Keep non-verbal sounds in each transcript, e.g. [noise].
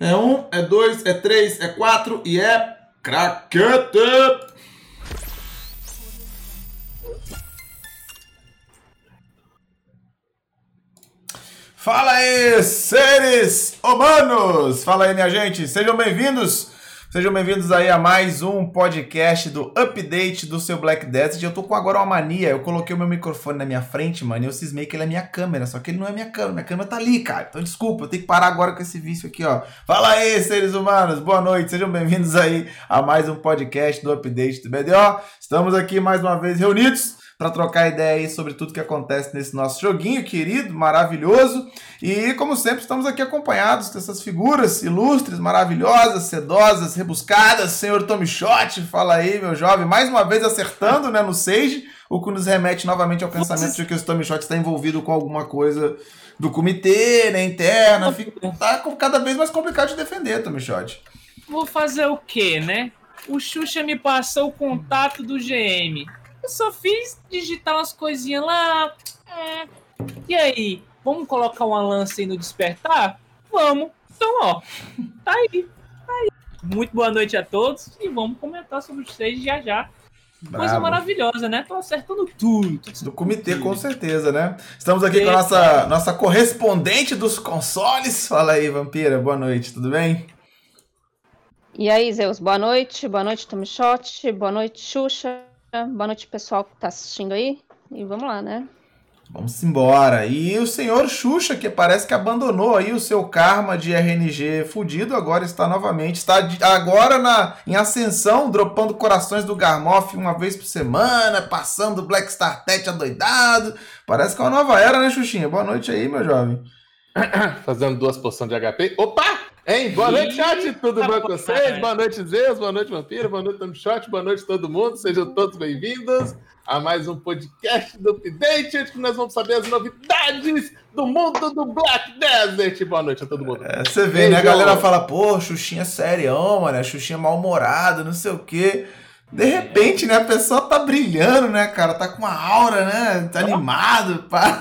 É um, é dois, é três, é quatro e é craquete! Fala aí, seres humanos! Fala aí, minha gente, sejam bem-vindos! Sejam bem-vindos aí a mais um podcast do update do seu Black Desert. Eu tô com agora uma mania, eu coloquei o meu microfone na minha frente, mano, e eu cismei que ele é minha câmera, só que ele não é minha câmera, minha câmera tá ali, cara. Então desculpa, eu tenho que parar agora com esse vício aqui, ó. Fala aí, seres humanos, boa noite, sejam bem-vindos aí a mais um podcast do update do BDO. Estamos aqui mais uma vez reunidos para trocar ideia aí sobre tudo que acontece nesse nosso joguinho querido, maravilhoso. E como sempre, estamos aqui acompanhados dessas figuras ilustres, maravilhosas, sedosas, rebuscadas. Senhor Tommy Shot, fala aí, meu jovem, mais uma vez acertando, né, no Sage, o que nos remete novamente ao pensamento de que o Tommy Shot está envolvido com alguma coisa do comitê, né, interna. Fica, tá cada vez mais complicado de defender, Tommy Shot. Vou fazer o quê, né? O Xuxa me passou o contato do GM. Eu só fiz digitar umas coisinhas lá. É. E aí, vamos colocar uma lança aí no despertar? Vamos. Então, ó, tá aí. Tá aí. Muito boa noite a todos e vamos comentar sobre vocês já já. Bravo. Coisa maravilhosa, né? Tô acertando tudo. Tô acertando Do comitê, tudo. com certeza, né? Estamos aqui Eita. com a nossa, nossa correspondente dos consoles. Fala aí, Vampira, boa noite, tudo bem? E aí, Zeus, boa noite. Boa noite, Tommy Shot. Boa noite, Xuxa. Boa noite, pessoal que está assistindo aí. E vamos lá, né? Vamos embora. E o senhor Xuxa, que parece que abandonou aí o seu karma de RNG fudido, agora está novamente, está agora na, em ascensão, dropando corações do Garmoff uma vez por semana, passando Black Star Tet adoidado. Parece que é uma nova era, né, Xuxinha? Boa noite aí, meu jovem. [coughs] Fazendo duas poções de HP. Opa! Hein? Boa noite, chat. Tudo bom com vocês? Boa noite, Zeus. Boa noite, Vampiro. Boa noite, Tom Shot. Boa noite, todo mundo. Sejam todos bem-vindos a mais um podcast do Update, onde nós vamos saber as novidades do mundo do Black Desert. Boa noite a todo mundo. É, você vê, né? A galera fala, pô, Xuxinha é serião, mano. Xuxinha é mal-humorado, não sei o quê. De repente, né, a pessoa tá brilhando, né, cara? Tá com uma aura, né? Tá animado. Pá.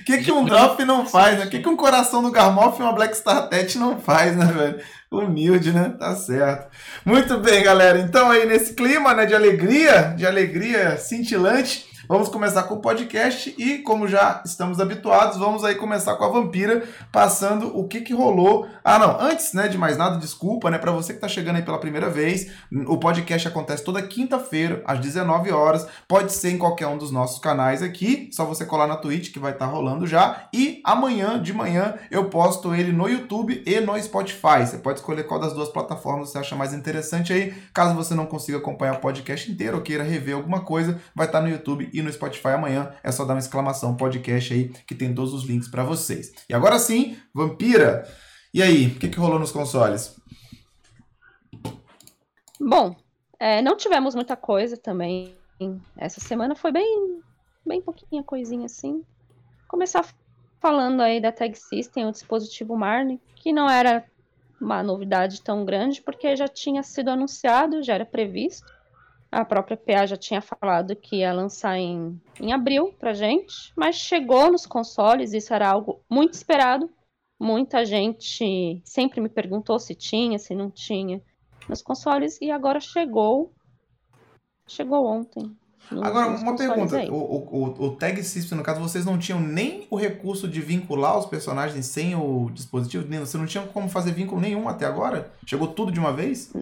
O [laughs] que, que um drop não faz, né? O que, que um coração do Garmoff e uma Black Star Tet não faz, né, velho? Humilde, né? Tá certo. Muito bem, galera. Então aí nesse clima, né, de alegria, de alegria cintilante, Vamos começar com o podcast e, como já estamos habituados, vamos aí começar com a Vampira, passando o que que rolou. Ah, não, antes, né, de mais nada, desculpa, né, para você que tá chegando aí pela primeira vez, o podcast acontece toda quinta-feira, às 19 horas, pode ser em qualquer um dos nossos canais aqui, só você colar na Twitch que vai estar tá rolando já, e amanhã de manhã eu posto ele no YouTube e no Spotify. Você pode escolher qual das duas plataformas você acha mais interessante aí. Caso você não consiga acompanhar o podcast inteiro ou queira rever alguma coisa, vai estar tá no YouTube e no Spotify amanhã. É só dar uma exclamação podcast aí que tem todos os links para vocês. E agora sim, Vampira. E aí, o que, que rolou nos consoles? Bom, é, não tivemos muita coisa também. Essa semana foi bem, bem pouquinha coisinha assim. Começar falando aí da Tag System, o dispositivo Marne, que não era uma novidade tão grande, porque já tinha sido anunciado, já era previsto. A própria PA já tinha falado que ia lançar em, em abril pra gente, mas chegou nos consoles, isso era algo muito esperado. Muita gente sempre me perguntou se tinha, se não tinha nos consoles, e agora chegou. Chegou ontem. Agora, uma pergunta: o, o, o, Tag System, no caso, vocês não tinham nem o recurso de vincular os personagens sem o dispositivo? Você não tinha como fazer vínculo nenhum até agora? Chegou tudo de uma vez?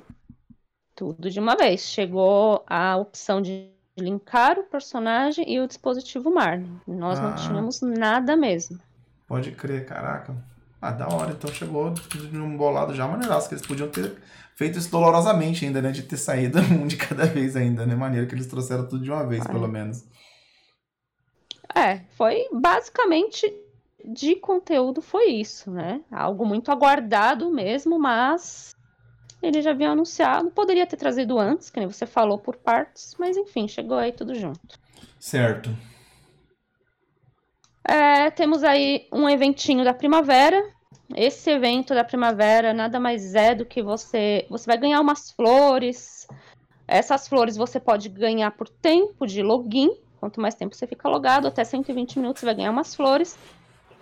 Tudo de uma vez. Chegou a opção de linkar o personagem e o dispositivo Marne. Nós ah, não tínhamos nada mesmo. Pode crer, caraca. Ah, da hora. Então chegou de um bolado já maneiraço, que eles podiam ter feito isso dolorosamente ainda, né? De ter saído [laughs] um de cada vez ainda, né? Maneiro que eles trouxeram tudo de uma vez, pelo menos. É, foi basicamente de conteúdo foi isso, né? Algo muito aguardado mesmo, mas ele já havia anunciado, poderia ter trazido antes, que nem você falou, por partes, mas enfim, chegou aí tudo junto. Certo. É, temos aí um eventinho da primavera. Esse evento da primavera nada mais é do que você. Você vai ganhar umas flores. Essas flores você pode ganhar por tempo de login. Quanto mais tempo você fica logado, até 120 minutos você vai ganhar umas flores.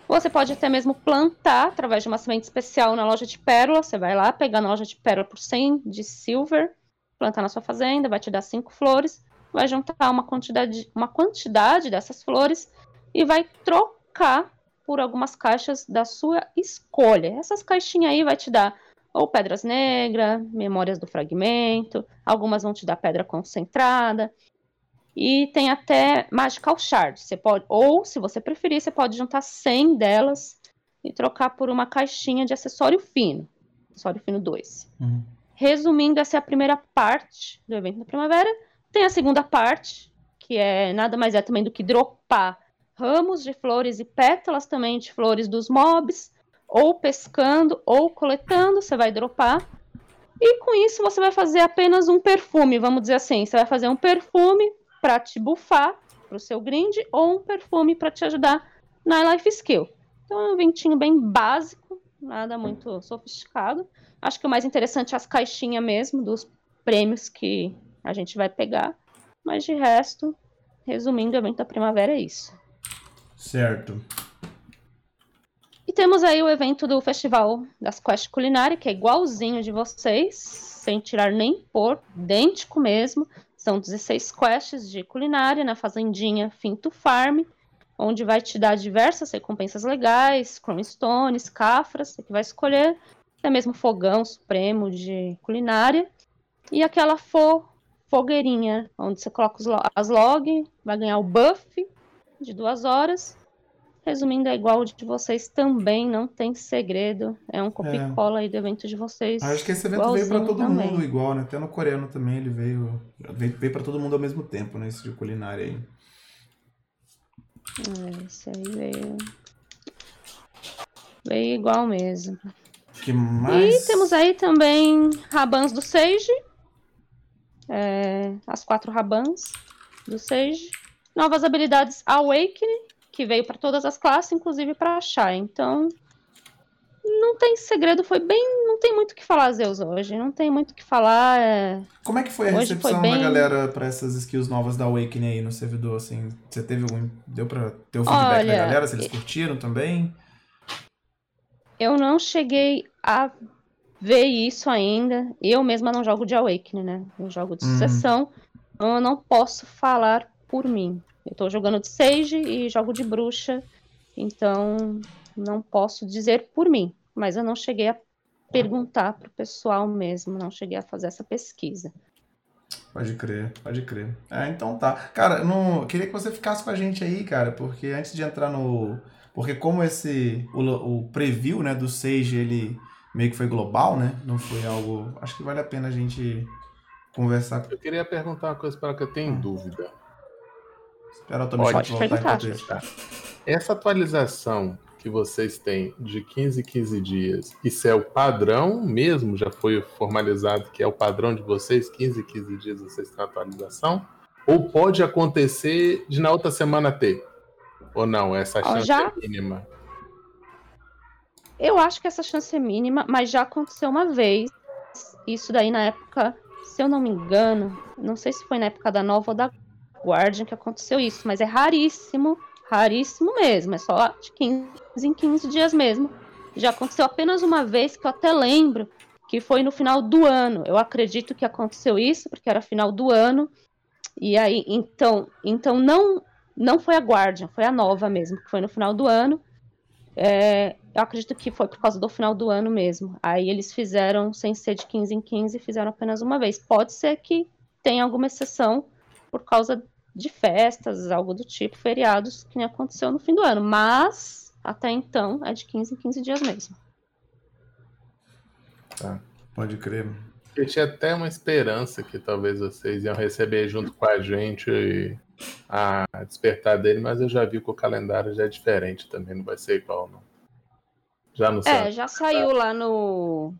Você pode até mesmo plantar através de uma semente especial na loja de pérola. Você vai lá, pegar na loja de pérola por 100 de silver, plantar na sua fazenda, vai te dar cinco flores, vai juntar uma quantidade, uma quantidade dessas flores e vai trocar por algumas caixas da sua escolha. Essas caixinhas aí vai te dar ou pedras negras, memórias do fragmento, algumas vão te dar pedra concentrada. E tem até Magical Shard. Você pode, ou, se você preferir, você pode juntar 100 delas e trocar por uma caixinha de acessório fino. Acessório fino 2. Uhum. Resumindo, essa é a primeira parte do evento da primavera. Tem a segunda parte, que é nada mais é também do que dropar ramos de flores e pétalas também de flores dos mobs ou pescando ou coletando, você vai dropar. E com isso você vai fazer apenas um perfume, vamos dizer assim. Você vai fazer um perfume para te bufar para o seu grind ou um perfume para te ajudar na life skill. Então é um ventinho bem básico, nada muito sofisticado. Acho que o mais interessante é as caixinhas mesmo dos prêmios que a gente vai pegar. Mas de resto, resumindo, o evento da primavera é isso. Certo temos aí o evento do Festival das Quest Culinária, que é igualzinho de vocês, sem tirar nem pôr, idêntico mesmo. São 16 quests de culinária na fazendinha Finto Farm, onde vai te dar diversas recompensas legais, Stones, cafras, você que vai escolher, até mesmo fogão supremo de culinária, e aquela fo fogueirinha, onde você coloca as log, vai ganhar o buff de duas horas, Resumindo, é igual o de vocês também, não tem segredo. É um copia-cola é. aí do evento de vocês. Acho que esse evento veio para todo também. mundo igual, né? Até no coreano também ele veio. Veio, veio para todo mundo ao mesmo tempo, né? Esse de culinária aí. É, esse aí veio. Veio igual mesmo. Que mais? E temos aí também Rabans do Sage. É, as quatro Rabans do Sage. Novas habilidades Awakening que veio para todas as classes, inclusive para achar. Então, não tem segredo, foi bem. Não tem muito o que falar, Zeus, hoje. Não tem muito o que falar. É... Como é que foi a hoje recepção bem... da galera para essas skills novas da Awakening aí no servidor? Assim, você teve algum. Deu para ter o feedback Olha, da galera? Se eles curtiram também? Eu não cheguei a ver isso ainda. Eu mesma não jogo de Awakening, né? Eu jogo de uhum. sucessão. Então eu não posso falar por mim. Eu tô jogando de Sage e jogo de bruxa, então não posso dizer por mim, mas eu não cheguei a perguntar pro pessoal mesmo, não cheguei a fazer essa pesquisa. Pode crer, pode crer. É, então tá. Cara, eu não eu queria que você ficasse com a gente aí, cara, porque antes de entrar no. Porque como esse. O, o preview, né, do Sage, ele meio que foi global, né? Não foi algo. Acho que vale a pena a gente conversar. Eu queria perguntar uma coisa para que eu tenho dúvida. Espera eu Pode voltar Essa atualização que vocês têm de 15 em 15 dias, isso é o padrão mesmo? Já foi formalizado que é o padrão de vocês? 15 em 15 dias vocês têm atualização? Ou pode acontecer de na outra semana ter? Ou não? Essa chance já... é mínima? Eu acho que essa chance é mínima, mas já aconteceu uma vez. Isso daí na época, se eu não me engano, não sei se foi na época da nova ou da Guardian que aconteceu isso, mas é raríssimo, raríssimo mesmo, é só de 15 em 15 dias mesmo. Já aconteceu apenas uma vez que eu até lembro, que foi no final do ano. Eu acredito que aconteceu isso, porque era final do ano. E aí, então, então não não foi a Guardian, foi a nova mesmo, que foi no final do ano. É, eu acredito que foi por causa do final do ano mesmo. Aí eles fizeram, sem ser de 15 em 15, fizeram apenas uma vez. Pode ser que tenha alguma exceção por causa de festas, algo do tipo, feriados, que nem aconteceu no fim do ano. Mas, até então, é de 15 em 15 dias mesmo. Tá, pode crer. Eu tinha até uma esperança que talvez vocês iam receber junto com a gente a despertar dele, mas eu já vi que o calendário já é diferente também, não vai ser igual, não. Já não É, já saiu lá no,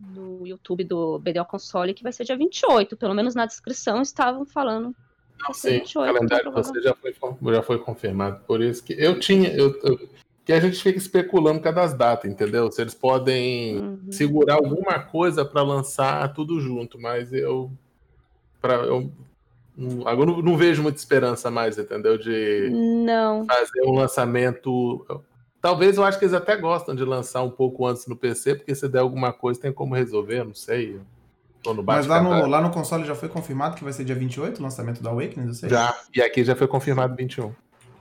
no YouTube do BDO Console que vai ser dia 28. Pelo menos na descrição estavam falando não, sim, o calendário você já foi, já foi confirmado. Por isso que eu tinha. Eu, eu, que a gente fica especulando cada das datas, entendeu? Se eles podem uhum. segurar alguma coisa para lançar tudo junto, mas eu. Pra, eu agora não, não, vejo muita esperança mais, entendeu? De não. fazer um lançamento Talvez eu acho que eles até gostam de lançar um pouco antes no PC, porque se der alguma coisa tem como resolver, não sei. Mas lá no, lá no console já foi confirmado que vai ser dia 28 o lançamento da Awakening? Já, e aqui já foi confirmado 21.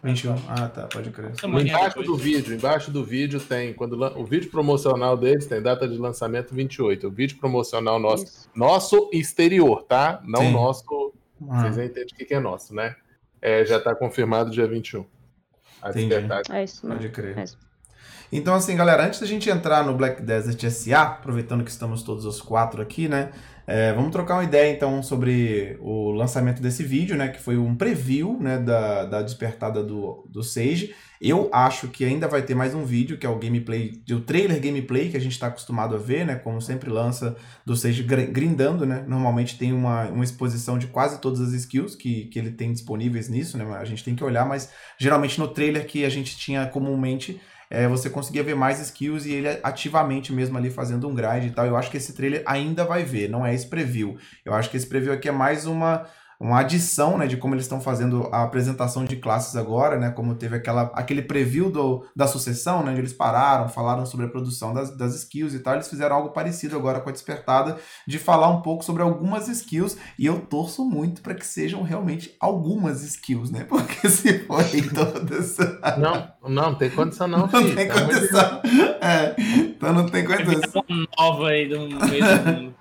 21. Ah, tá, pode crer. Embaixo do vídeo, embaixo do vídeo tem, quando o vídeo promocional deles tem data de lançamento 28. O vídeo promocional nosso, nosso exterior, tá? Não Sim. nosso. Ah. Vocês entendem o que é nosso, né? É, já tá confirmado dia 21. A É isso, Pode crer. É isso. Então, assim, galera, antes da gente entrar no Black Desert SA, aproveitando que estamos todos os quatro aqui, né? É, vamos trocar uma ideia então sobre o lançamento desse vídeo, né? Que foi um preview né, da, da despertada do, do Sage. Eu acho que ainda vai ter mais um vídeo, que é o gameplay, o trailer gameplay que a gente está acostumado a ver, né? Como sempre lança do Sage grindando, né? Normalmente tem uma, uma exposição de quase todas as skills que, que ele tem disponíveis nisso, né? A gente tem que olhar, mas geralmente no trailer que a gente tinha comumente é, você conseguia ver mais skills e ele ativamente mesmo ali fazendo um grind e tal. Eu acho que esse trailer ainda vai ver, não é esse preview. Eu acho que esse preview aqui é mais uma uma adição, né, de como eles estão fazendo a apresentação de classes agora, né, como teve aquela, aquele preview do, da sucessão, né, onde eles pararam, falaram sobre a produção das, das skills e tal, eles fizeram algo parecido agora com a Despertada, de falar um pouco sobre algumas skills, e eu torço muito para que sejam realmente algumas skills, né, [laughs] porque se forem [laughs] todas... Não, não tem condição não, [laughs] Não filho, tem tá condição, é, então não tem condição. nova aí do mesmo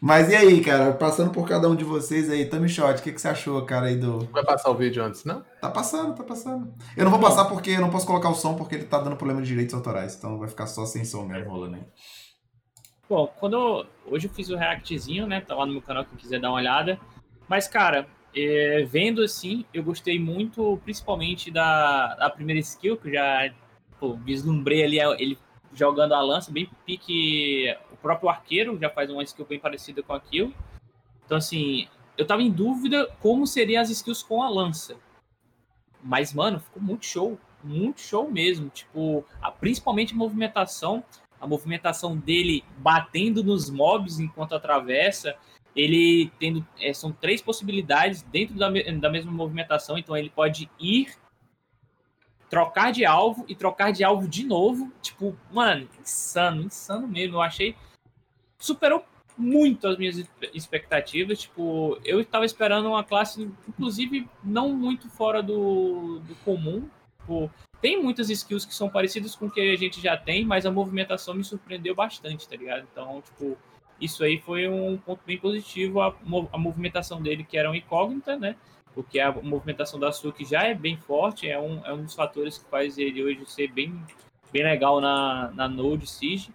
mas e aí, cara, passando por cada um de vocês aí, Tami Shot, o que, que você achou, cara, aí do. Vai passar o vídeo antes, não? Tá passando, tá passando. Eu não vou passar porque eu não posso colocar o som porque ele tá dando problema de direitos autorais, então vai ficar só sem som mesmo rolando aí. Bom, quando eu... hoje eu fiz o reactzinho, né? Tá lá no meu canal quem quiser dar uma olhada. Mas, cara, é... vendo assim, eu gostei muito, principalmente da, da primeira skill, que eu já pô, vislumbrei ali ele jogando a lança, bem pique próprio arqueiro, já faz uma skill bem parecida com aquilo. Então, assim, eu tava em dúvida como seriam as skills com a lança. Mas, mano, ficou muito show. Muito show mesmo. Tipo, a, principalmente a movimentação. A movimentação dele batendo nos mobs enquanto atravessa. Ele tendo. É, são três possibilidades dentro da, da mesma movimentação. Então ele pode ir trocar de alvo e trocar de alvo de novo. Tipo, mano, insano, insano mesmo. Eu achei. Superou muito as minhas expectativas. Tipo, eu estava esperando uma classe, inclusive, não muito fora do, do comum. Tipo, tem muitas skills que são parecidas com o que a gente já tem, mas a movimentação me surpreendeu bastante, tá ligado? Então, tipo, isso aí foi um ponto bem positivo. A, a movimentação dele, que era um incógnita, né? porque a movimentação da Suki já é bem forte, é um, é um dos fatores que faz ele hoje ser bem, bem legal na, na Node Siege.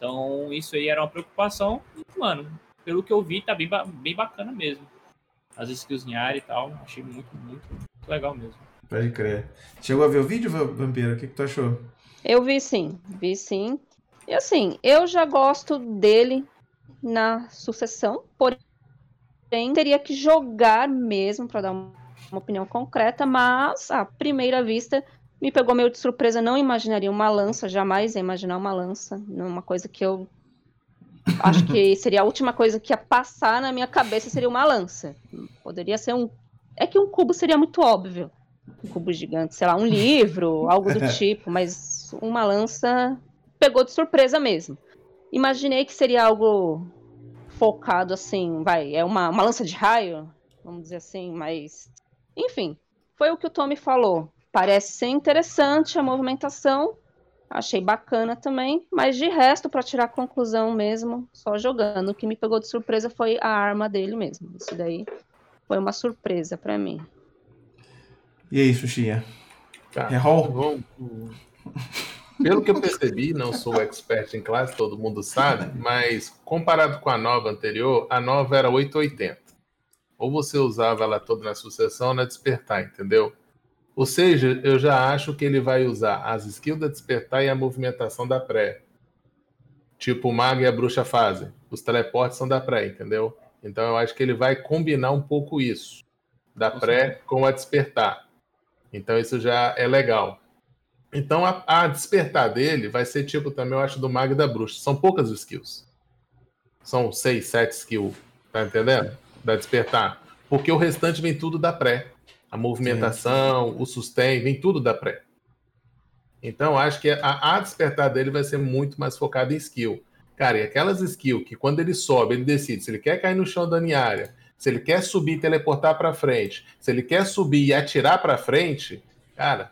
Então, isso aí era uma preocupação. E, mano, pelo que eu vi, tá bem, bem bacana mesmo. As skills em área e tal, achei muito, muito, muito legal mesmo. Pode crer. Chegou a ver o vídeo, Vampiro? O que, que tu achou? Eu vi sim, vi sim. E assim, eu já gosto dele na sucessão, porém teria que jogar mesmo para dar uma opinião concreta, mas à primeira vista me pegou meio de surpresa, não imaginaria uma lança, jamais ia imaginar uma lança, uma coisa que eu [laughs] acho que seria a última coisa que ia passar na minha cabeça seria uma lança. Poderia ser um é que um cubo seria muito óbvio. Um cubo gigante, sei lá, um livro, algo do [laughs] tipo, mas uma lança pegou de surpresa mesmo. Imaginei que seria algo focado assim, vai, é uma, uma lança de raio, vamos dizer assim, mas. Enfim, foi o que o Tommy falou. Parece ser interessante a movimentação, achei bacana também, mas de resto, para tirar a conclusão mesmo, só jogando. O que me pegou de surpresa foi a arma dele mesmo. Isso daí foi uma surpresa para mim. E aí, Xuxinha? Tá. É? Pelo que eu percebi, não sou expert em classe, todo mundo sabe, mas comparado com a nova anterior, a nova era 880. Ou você usava ela toda na sucessão ou na despertar, entendeu? Ou seja, eu já acho que ele vai usar as skills da despertar e a movimentação da pré. Tipo o mago e a bruxa fazem. Os teleportes são da pré, entendeu? Então eu acho que ele vai combinar um pouco isso. Da pré com a despertar. Então isso já é legal. Então a, a, despertar dele vai ser tipo também, eu acho, do Mago da Bruxa. São poucas skills. São seis, sete skills. Tá entendendo? Da despertar. Porque o restante vem tudo da pré. A movimentação, Sim. o sustain, vem tudo da pré. Então, acho que a, a despertar dele vai ser muito mais focado em skill. Cara, e aquelas skills que quando ele sobe, ele decide se ele quer cair no chão da área, se ele quer subir e teleportar para frente, se ele quer subir e atirar para frente, cara,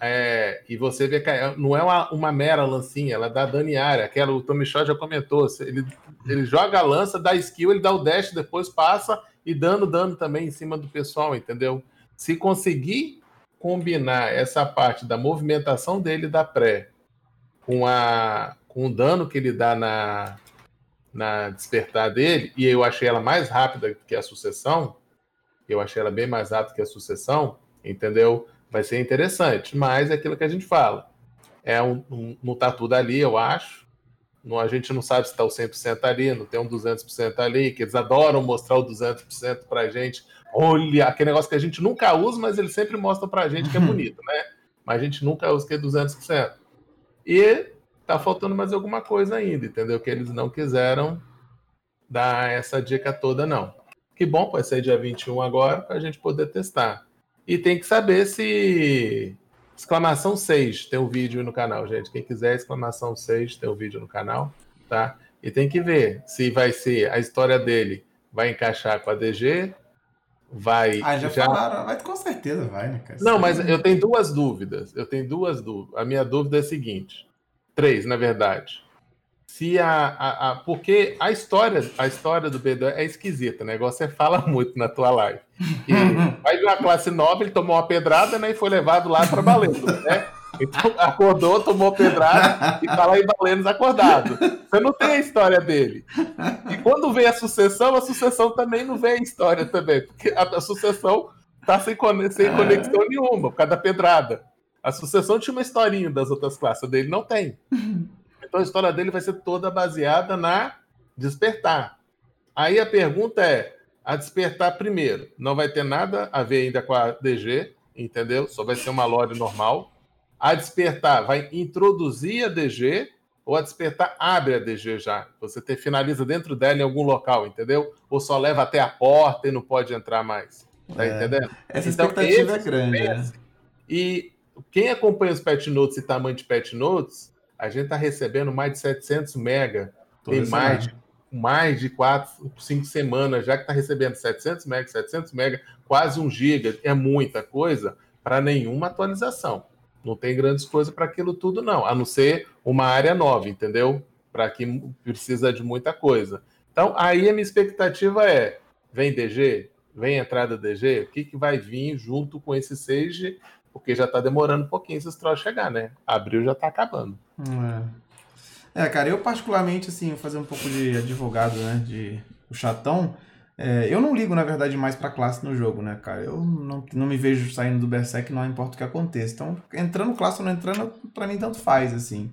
é, e você vê que não é uma, uma, mera lancinha, ela dá dano em área. Aquela, o Tommy Shaw já comentou. Ele, ele joga a lança, dá skill, ele dá o dash, depois passa e dando dano também em cima do pessoal, entendeu? Se conseguir combinar essa parte da movimentação dele da pré com, a, com o dano que ele dá na, na despertar dele, e eu achei ela mais rápida que a sucessão, eu achei ela bem mais rápida que a sucessão, entendeu? Vai ser interessante, mas é aquilo que a gente fala. É um, um, não tá tudo ali, eu acho. Não, a gente não sabe se está o 100% ali, não tem um 200% ali, que eles adoram mostrar o 200% para a gente. Olha, aquele negócio que a gente nunca usa, mas eles sempre mostram para a gente que é bonito, né? Mas a gente nunca usa que é 200%. E tá faltando mais alguma coisa ainda, entendeu? Que eles não quiseram dar essa dica toda, não. Que bom, vai ser dia 21 agora, para a gente poder testar. E tem que saber se Exclamação 6 tem um vídeo no canal, gente. Quem quiser, exclamação 6 tem um vídeo no canal, tá? E tem que ver se vai ser a história dele vai encaixar com a DG, vai. Ah, já, já... falaram, vai com certeza vai, né, cara? Não, mas eu tenho duas dúvidas. Eu tenho duas dúvidas. A minha dúvida é a seguinte: três, na verdade se a, a, a, porque a história a história do B2 é esquisita, o negócio é fala [laughs] muito na tua live. E [laughs] vai de uma classe nova, ele tomou uma pedrada né, e foi levado lá para Valendo, né? Então acordou, tomou pedrada e tá lá em Valenos acordado. Você não tem a história dele. E quando vem a sucessão, a sucessão também não vem a história também, porque a, sucessão tá sem, sem é. conexão nenhuma por causa da pedrada. A sucessão tinha uma historinha das outras classes, dele não tem. Então a história dele vai ser toda baseada na despertar. Aí a pergunta é: a despertar primeiro, não vai ter nada a ver ainda com a DG, entendeu? Só vai ser uma lore normal. A despertar vai introduzir a DG ou a despertar abre a DG já. Você te, finaliza dentro dela em algum local, entendeu? Ou só leva até a porta e não pode entrar mais. Tá é, entendendo? Essa então, expectativa é grande. Né? E quem acompanha os pet notes e tamanho de pet notes a gente está recebendo mais de 700 mega, tem mais de, mais de 4, 5 semanas, já que está recebendo 700 mega, 700 mega, quase 1 giga, é muita coisa para nenhuma atualização. Não tem grandes coisas para aquilo tudo, não, a não ser uma área nova, entendeu? Para que precisa de muita coisa. Então, aí a minha expectativa é: vem DG, vem entrada DG, o que, que vai vir junto com esse 6G porque já tá demorando um pouquinho esses troços chegar, né? Abril já tá acabando. É. é, cara, eu particularmente, assim, fazer um pouco de advogado, né? De o chatão. É, eu não ligo, na verdade, mais pra classe no jogo, né, cara? Eu não, não me vejo saindo do Berserk, não importa o que aconteça. Então, entrando classe ou não entrando, pra mim tanto faz, assim.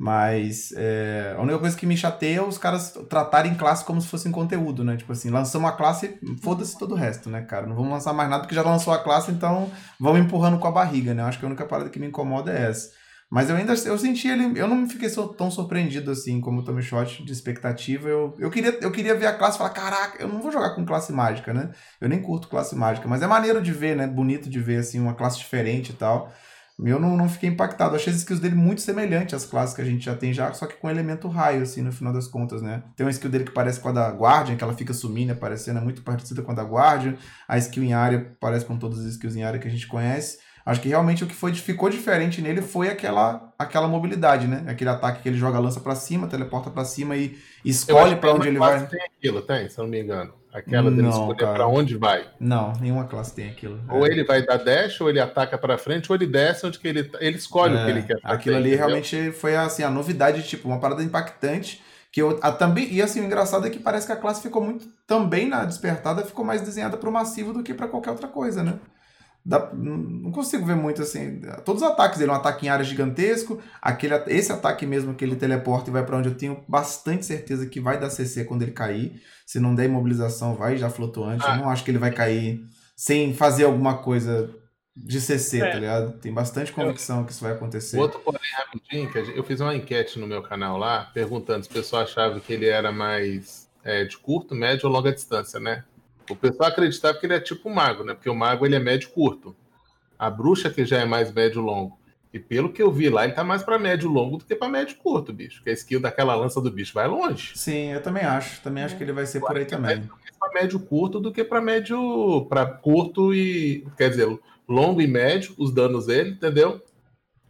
Mas é, a única coisa que me chateia é os caras tratarem classe como se fosse conteúdo, né? Tipo assim, lançamos a classe, foda-se todo o resto, né, cara? Não vamos lançar mais nada porque já lançou a classe, então vamos empurrando com a barriga, né? Acho que a única parada que me incomoda é essa. Mas eu ainda eu senti ele, eu não fiquei tão surpreendido assim como o Tommy Shot de expectativa. Eu, eu, queria, eu queria ver a classe e falar, caraca, eu não vou jogar com classe mágica, né? Eu nem curto classe mágica, mas é maneiro de ver, né? Bonito de ver assim uma classe diferente e tal. Eu não, não fiquei impactado. Achei as skills dele muito semelhantes às classes que a gente já tem já, só que com elemento raio, assim, no final das contas, né? Tem uma skill dele que parece com a da Guardian, que ela fica sumindo, aparecendo, é muito parecida com a da Guardian. A skill em área parece com todas as skills em área que a gente conhece. Acho que realmente o que foi, ficou diferente nele foi aquela, aquela mobilidade, né? Aquele ataque que ele joga a lança para cima, teleporta para cima e escolhe para onde ele vai. Tem aquilo, tem, se eu não me engano. Aquela dele escolher para onde vai. Não, nenhuma classe tem aquilo. Ou é. ele vai dar dash, ou ele ataca para frente, ou ele desce onde que ele tá, ele escolhe é, o que ele quer fazer. Aquilo ali entendeu? realmente foi assim a novidade, tipo, uma parada impactante que eu a, também e assim o engraçado é que parece que a classe ficou muito também na despertada ficou mais desenhada para o massivo do que para qualquer outra coisa, né? Dá, não consigo ver muito assim. Todos os ataques dele, um ataque em área gigantesco, aquele, esse ataque mesmo que ele teleporta e vai para onde eu tenho bastante certeza que vai dar CC quando ele cair. Se não der imobilização, vai já flutuante. Ah. Eu não acho que ele vai cair sem fazer alguma coisa de CC, é. tá ligado? Tem bastante convicção que isso vai acontecer. Outro porém rapidinho, que eu fiz uma enquete no meu canal lá, perguntando se o pessoal achava que ele era mais é, de curto, médio ou longa distância, né? O pessoal acreditava que ele é tipo mago, né? Porque o mago ele é médio curto. A bruxa que já é mais médio longo. E pelo que eu vi lá, ele tá mais pra médio longo do que pra médio curto, bicho. Que a skill daquela lança do bicho vai longe. Sim, eu também acho. Também acho que ele vai ser por aí também. Pra médio curto do que pra médio. para curto e. Quer dizer, longo e médio, os danos dele, entendeu?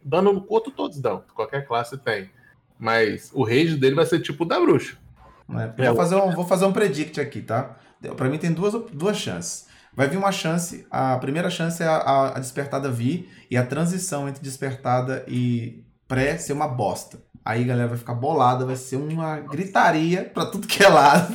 Dano no curto todos dão. Qualquer classe tem. Mas o rage dele vai ser tipo o da bruxa. É, vou, fazer um, vou fazer um predict aqui, tá? Pra mim tem duas, duas chances. Vai vir uma chance, a primeira chance é a, a despertada vir e a transição entre despertada e pré ser uma bosta. Aí a galera vai ficar bolada, vai ser uma gritaria pra tudo que é lado.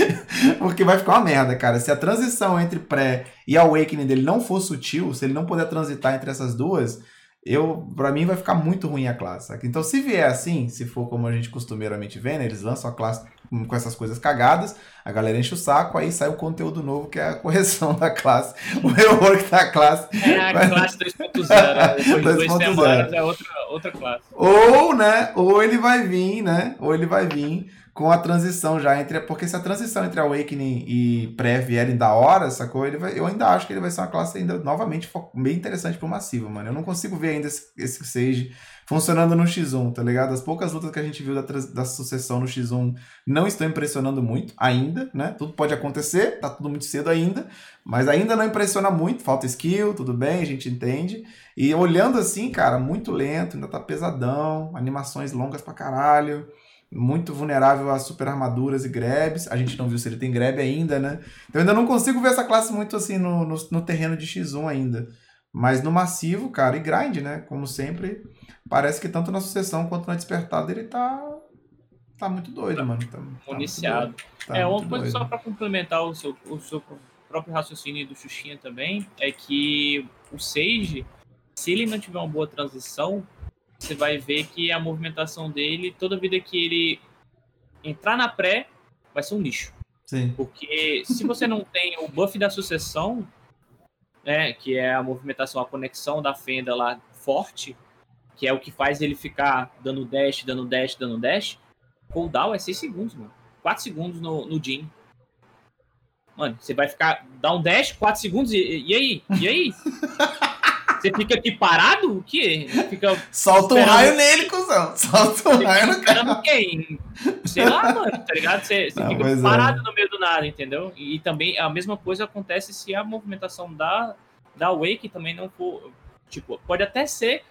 [laughs] Porque vai ficar uma merda, cara. Se a transição entre pré e awakening dele não for sutil, se ele não puder transitar entre essas duas, eu para mim vai ficar muito ruim a classe. Então, se vier assim, se for como a gente costumeiramente vê, né, eles lançam a classe com essas coisas cagadas, a galera enche o saco, aí sai o conteúdo novo, que é a [laughs] correção da classe, o rework da classe. É a classe 2.0, né? depois de duas semanas é outra, outra classe. Ou, né, ou ele vai vir, né, ou ele vai vir com a transição já entre. Porque se a transição entre Awakening e Pré vierem da hora, sacou? Ele vai, eu ainda acho que ele vai ser uma classe ainda novamente bem interessante pro massivo, mano. Eu não consigo ver ainda esse, esse Sage funcionando no X1, tá ligado? As poucas lutas que a gente viu da, da sucessão no X1 não estão impressionando muito ainda, né? Tudo pode acontecer, tá tudo muito cedo ainda, mas ainda não impressiona muito, falta skill, tudo bem, a gente entende. E olhando assim, cara, muito lento, ainda tá pesadão, animações longas pra caralho muito vulnerável a super armaduras e grebes. A gente não viu se ele tem grebe ainda, né? Então ainda não consigo ver essa classe muito assim no, no, no, terreno de X1 ainda. Mas no massivo, cara, e grind, né? Como sempre, parece que tanto na sucessão quanto na despertada ele tá. Tá muito doido, tá, mano. Tá, tá Municiado. Tá é, uma coisa doido. só para complementar o seu, o seu próprio raciocínio do Xuxinha também, é que o Sage, se ele não tiver uma boa transição, você vai ver que a movimentação dele, toda vida que ele entrar na pré, vai ser um lixo. Sim. Porque se você não tem o buff da sucessão, né, que é a movimentação, a conexão da fenda lá forte, que é o que faz ele ficar dando dash, dando dash, dando dash, cooldown é 6 segundos, mano. 4 segundos no, no Jin. Mano, você vai ficar, dar um dash, 4 segundos, e, e aí? E aí? [laughs] Você fica aqui parado? O quê? Fica Solta um raio nele, cuzão. Solta um raio no cara. quem? Sei lá, mano, tá ligado? Você, você Não, fica é. parado é. no meio do nada, entendeu? E, e, também a mesma coisa acontece se a movimentação da, da Wake também não for. Tipo, pode até ser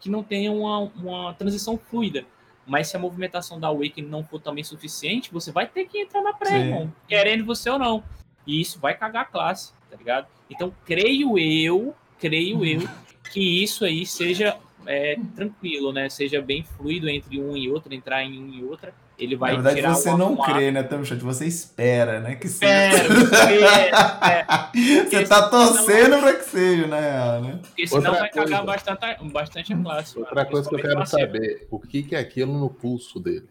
que não tenha uma, uma transição fluida. Mas se a movimentação da Wake não for também suficiente, você vai ter que entrar na pré, irmão. Querendo você ou não. E isso vai cagar a classe, tá ligado? Então, creio eu creio eu que isso aí seja é, tranquilo, né? Seja bem fluido entre um e outro, entrar em um e outra. Ele vai Na verdade, tirar você não crê, né, Tamchat? Você espera, né? Que seja. Espera, [laughs] Você tá torcendo para que seja, na real, né? Porque senão Outra vai coisa. cagar bastante, bastante a classe. Outra mano, coisa que eu quero saber: o que, que é aquilo no pulso dele?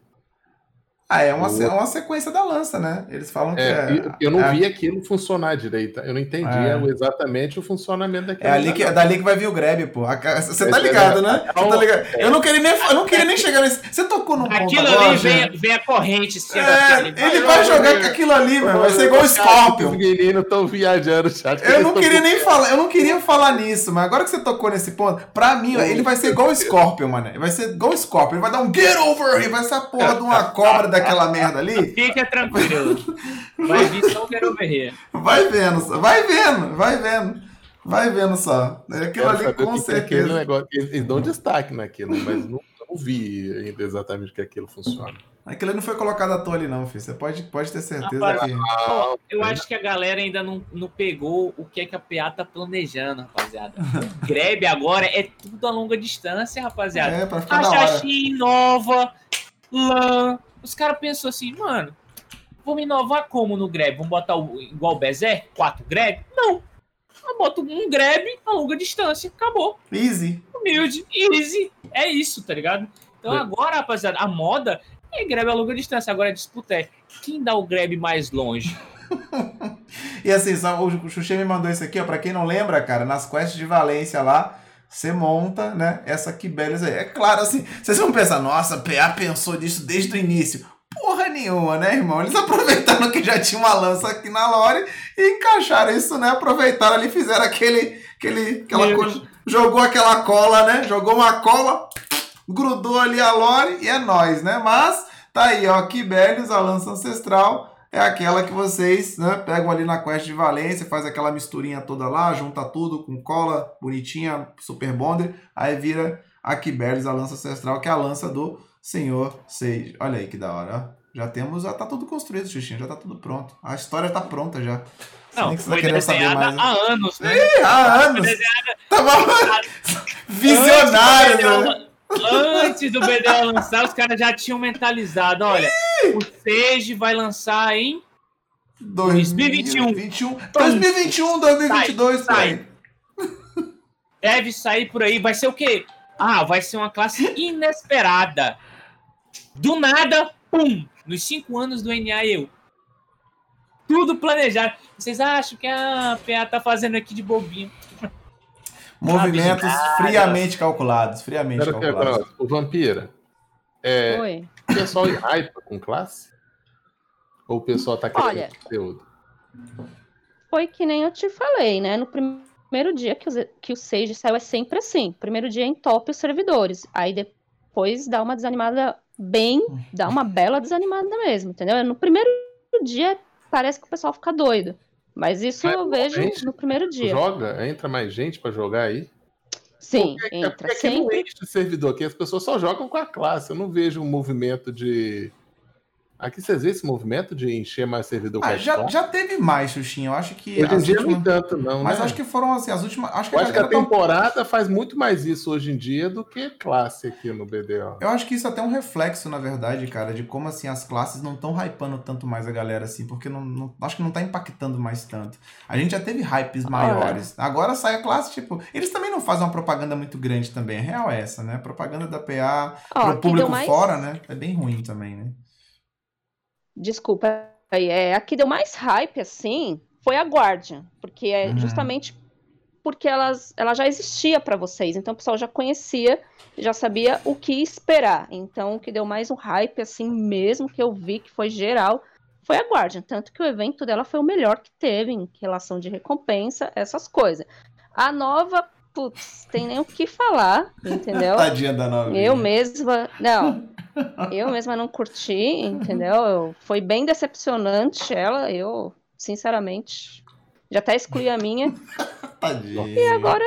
Ah, é uma, é uma sequência da lança, né? Eles falam que é. é eu não é, vi aquilo funcionar direito. Eu não entendi é. exatamente o funcionamento daquilo. É ali que, é dali que vai vir o grab, pô. Você tá ligado, né? Tá ligado? Eu não queria nem, eu não queria nem chegar nesse. Você tocou no ponto Aquilo ali vem, vem a corrente. É, ele vai jogar com aquilo ali, mano. Vai ser igual o Scorpion. Os meninos estão viajando chat. Eu não queria nem [laughs] falar, eu não queria falar nisso, mas agora que você tocou nesse ponto, pra mim, ele vai ser igual o Scorpion, mano. Ele vai ser igual o Scorpion. Ele vai dar um get over here, vai ser a porra de uma cobra daquela merda ali. Fica tranquilo. Vai vir só o Quero Ver. Vai vendo, vai vendo, vai vendo. Vai vendo só. Aquilo ali com certeza. Negócio, eles dão destaque naquilo, mas não, não vi ainda exatamente que aquilo funciona. Aquilo não foi colocado à toa ali, não, filho. Você pode, pode ter certeza Rapaz, que. eu acho que a galera ainda não, não pegou o que, é que a PA tá planejando, rapaziada. [laughs] Grebe agora é tudo a longa distância, rapaziada. É, pra ficar a da hora. nova, LAN, os caras pensam assim, mano, vamos inovar como no grab? Vamos botar o, igual o Bezer? Quatro grab? Não. Eu boto um grab a longa distância. Acabou. Easy. Humilde. Easy. É isso, tá ligado? Então é. agora, rapaziada, a moda é grab a longa distância. Agora a disputa é quem dá o grab mais longe. [laughs] e assim, só, o Xuxa me mandou isso aqui, ó. Pra quem não lembra, cara, nas quests de Valência lá você monta, né, essa Kibelius aí. É claro, assim, vocês vão pensar, nossa, PA pensou nisso desde o início. Porra nenhuma, né, irmão? Eles aproveitaram que já tinha uma lança aqui na Lore e encaixaram isso, né? Aproveitaram ali, fizeram aquele, aquele, aquela, jogou aquela cola, né? Jogou uma cola, grudou ali a lore e é nós, né? Mas tá aí, ó, Kibelius, a lança ancestral, é aquela que vocês né, pegam ali na quest de Valência, faz aquela misturinha toda lá, junta tudo com cola bonitinha, super bonder, aí vira a Kibelius, a lança ancestral, que é a lança do Senhor Sage. Olha aí que da hora, ó. Já temos, já tá tudo construído, Xuxinha, já tá tudo pronto. A história tá pronta já. Não, Nem tá foi desenhada mais, né? há anos, né? Ih, há anos! Tava [laughs] visionário, Antes do né? Antes do BDO lançar, os caras já tinham mentalizado. Olha, o Sage vai lançar em 2021. 2021. 2021, 2022, Sai, pai. deve sair por aí. Vai ser o quê? Ah, vai ser uma classe inesperada. Do nada, pum! Nos cinco anos do NA eu. Tudo planejado. Vocês acham que a PA tá fazendo aqui de bobinho? Movimentos friamente calculados. Friamente que calculados. agora, o Vampira, é, Oi. o pessoal hype com classe? Ou o pessoal tá querendo Olha. conteúdo? Foi que nem eu te falei, né? No primeiro dia que o, Ze- que o Sage saiu é sempre assim. Primeiro dia em top os servidores. Aí depois dá uma desanimada bem, dá uma bela desanimada mesmo, entendeu? No primeiro dia parece que o pessoal fica doido. Mas isso Mas, eu vejo no primeiro dia. Joga? Entra mais gente pra jogar aí? Sim, Porque- entra porque aqui sempre. enche de servidor, aqui as pessoas só jogam com a classe. Eu não vejo um movimento de. Aqui vocês veem esse movimento de encher mais servidor Ah, já, já teve mais, Xuxinha. Eu acho que. Hoje em dia últimas- nem tanto, não. Mas né? acho que foram assim, as últimas. Acho que Eu a acho que a temporada faz muito mais isso hoje em dia do que classe aqui no BDO. Eu acho que isso é até um reflexo, na verdade, cara, de como assim as classes não estão hypando tanto mais a galera assim, porque não, não- acho que não tá impactando mais tanto. A gente já teve hypes maiores. Agora sai a classe, tipo, eles também não fazem uma propaganda muito grande também. A real é essa, né? A propaganda da PA Ó, pro público mais- fora, né? É bem ruim também, né? Desculpa, é, a que deu mais hype, assim, foi a Guardian, porque é Uhum. justamente porque elas, ela já existia para vocês, então o pessoal já conhecia, já sabia o que esperar. Então, o que deu mais um hype, assim, mesmo que eu vi que foi geral, foi a Guardian. Tanto que o evento dela foi o melhor que teve em relação de recompensa, essas coisas. A nova, putz, tem nem o que falar, entendeu? Tadinha da novinha. Eu mesma, não, eu mesma não curti, entendeu? Eu- foi bem decepcionante ela, eu, sinceramente, já até excluí a minha. Tadinha. E agora,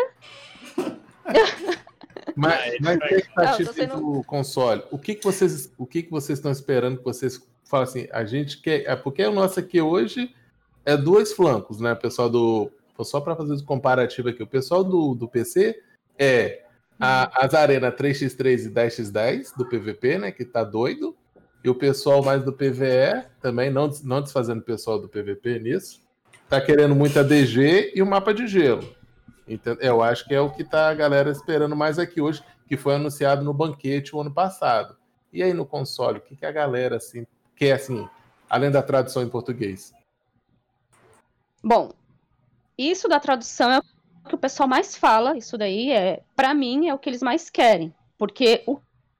Mas, mas Não, expectativa tô sendo- do console. O que, que vocês, o que, que vocês estão esperando que vocês falam assim? A gente quer, é porque o nosso aqui hoje é dois flancos, né? O pessoal do só para fazer o comparativo aqui, o pessoal do, do PC é a- as arenas 3x3 e 10x10 do PVP, né? Que tá doido. E o pessoal mais do PVE também, não, não desfazendo o pessoal do PVP nisso, tá querendo muito a DG e o mapa de gelo. Entende? Eu acho que é o que tá a galera esperando mais aqui hoje, que foi anunciado no banquete o ano passado. E aí no console, o que, que a galera assim quer assim, além da tradução em português? bom, isso da tradução é o que o pessoal mais fala, isso daí é, para mim, é o que eles mais querem, porque o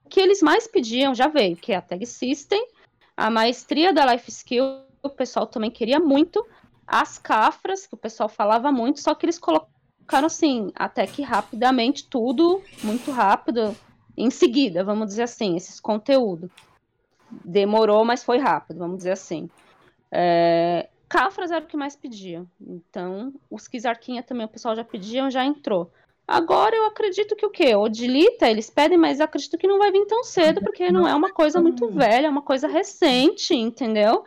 que eles mais pediam já veio, que é a Tag System, a maestria da Life Skill, o pessoal também queria muito, as cafras, que o pessoal falava muito, só que eles colocaram assim, até que rapidamente, tudo muito rápido, em seguida, vamos dizer assim, esses conteúdos. Demorou, mas foi rápido, vamos dizer assim. É, Cafras era o que mais pediam. Então, os Kizarquinha também o pessoal já pediam, já entrou. Agora eu acredito que o quê? Odilita, eles pedem, mas eu acredito que não vai vir tão cedo, porque não é uma coisa muito velha, é uma coisa recente, entendeu?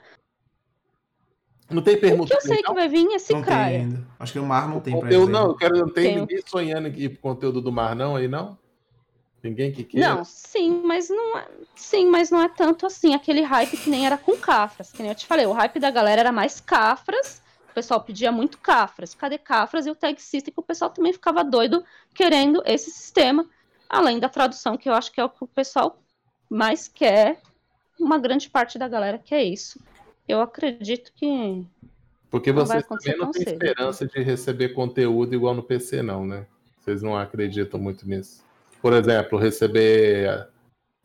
Não tem O permuta. que eu sei que vai vir é ainda. Acho que o mar não tem pra eles não, eu quero, não tem Tem. ninguém sonhando aqui pro conteúdo do mar, não, aí não? Ninguém que queira? Não, sim, mas não é, sim, mas não é tanto assim aquele hype que nem era com Cafras, que nem eu te falei, o hype da galera era mais Cafras, o pessoal pedia muito Cafras. Cadê Cafras? E o Tag System que o pessoal também ficava doido querendo esse sistema, além da tradução, que eu acho que é o que o pessoal mais quer, uma grande parte da galera quer isso. Eu acredito que Porque Não vocês também não têm esperança de receber conteúdo igual no PC, não, né? Vocês não acreditam muito nisso. Por exemplo, receber.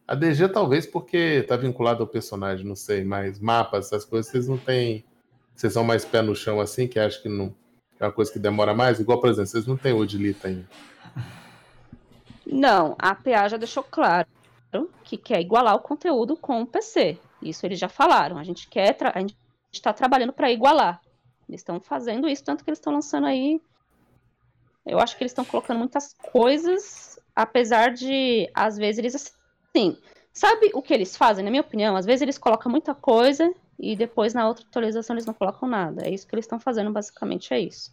a- DG talvez porque tá vinculado ao personagem, não sei, mas mapas, essas coisas, vocês não têm. Vocês são mais pé no chão assim, que acho que não. É uma coisa que demora mais. Igual, por exemplo, vocês não têm Odilita ainda. Não, a PA já deixou claro que quer igualar o conteúdo com o PC. Isso eles já falaram. A gente quer, a gente está trabalhando para igualar. Eles estão fazendo isso, tanto que eles estão lançando aí. Eu acho que eles estão colocando muitas coisas, apesar de, às vezes, eles assim. Sabe o que eles fazem, na minha opinião? Às vezes eles colocam muita coisa e depois na outra atualização eles não colocam nada. É isso que eles estão fazendo, basicamente é isso.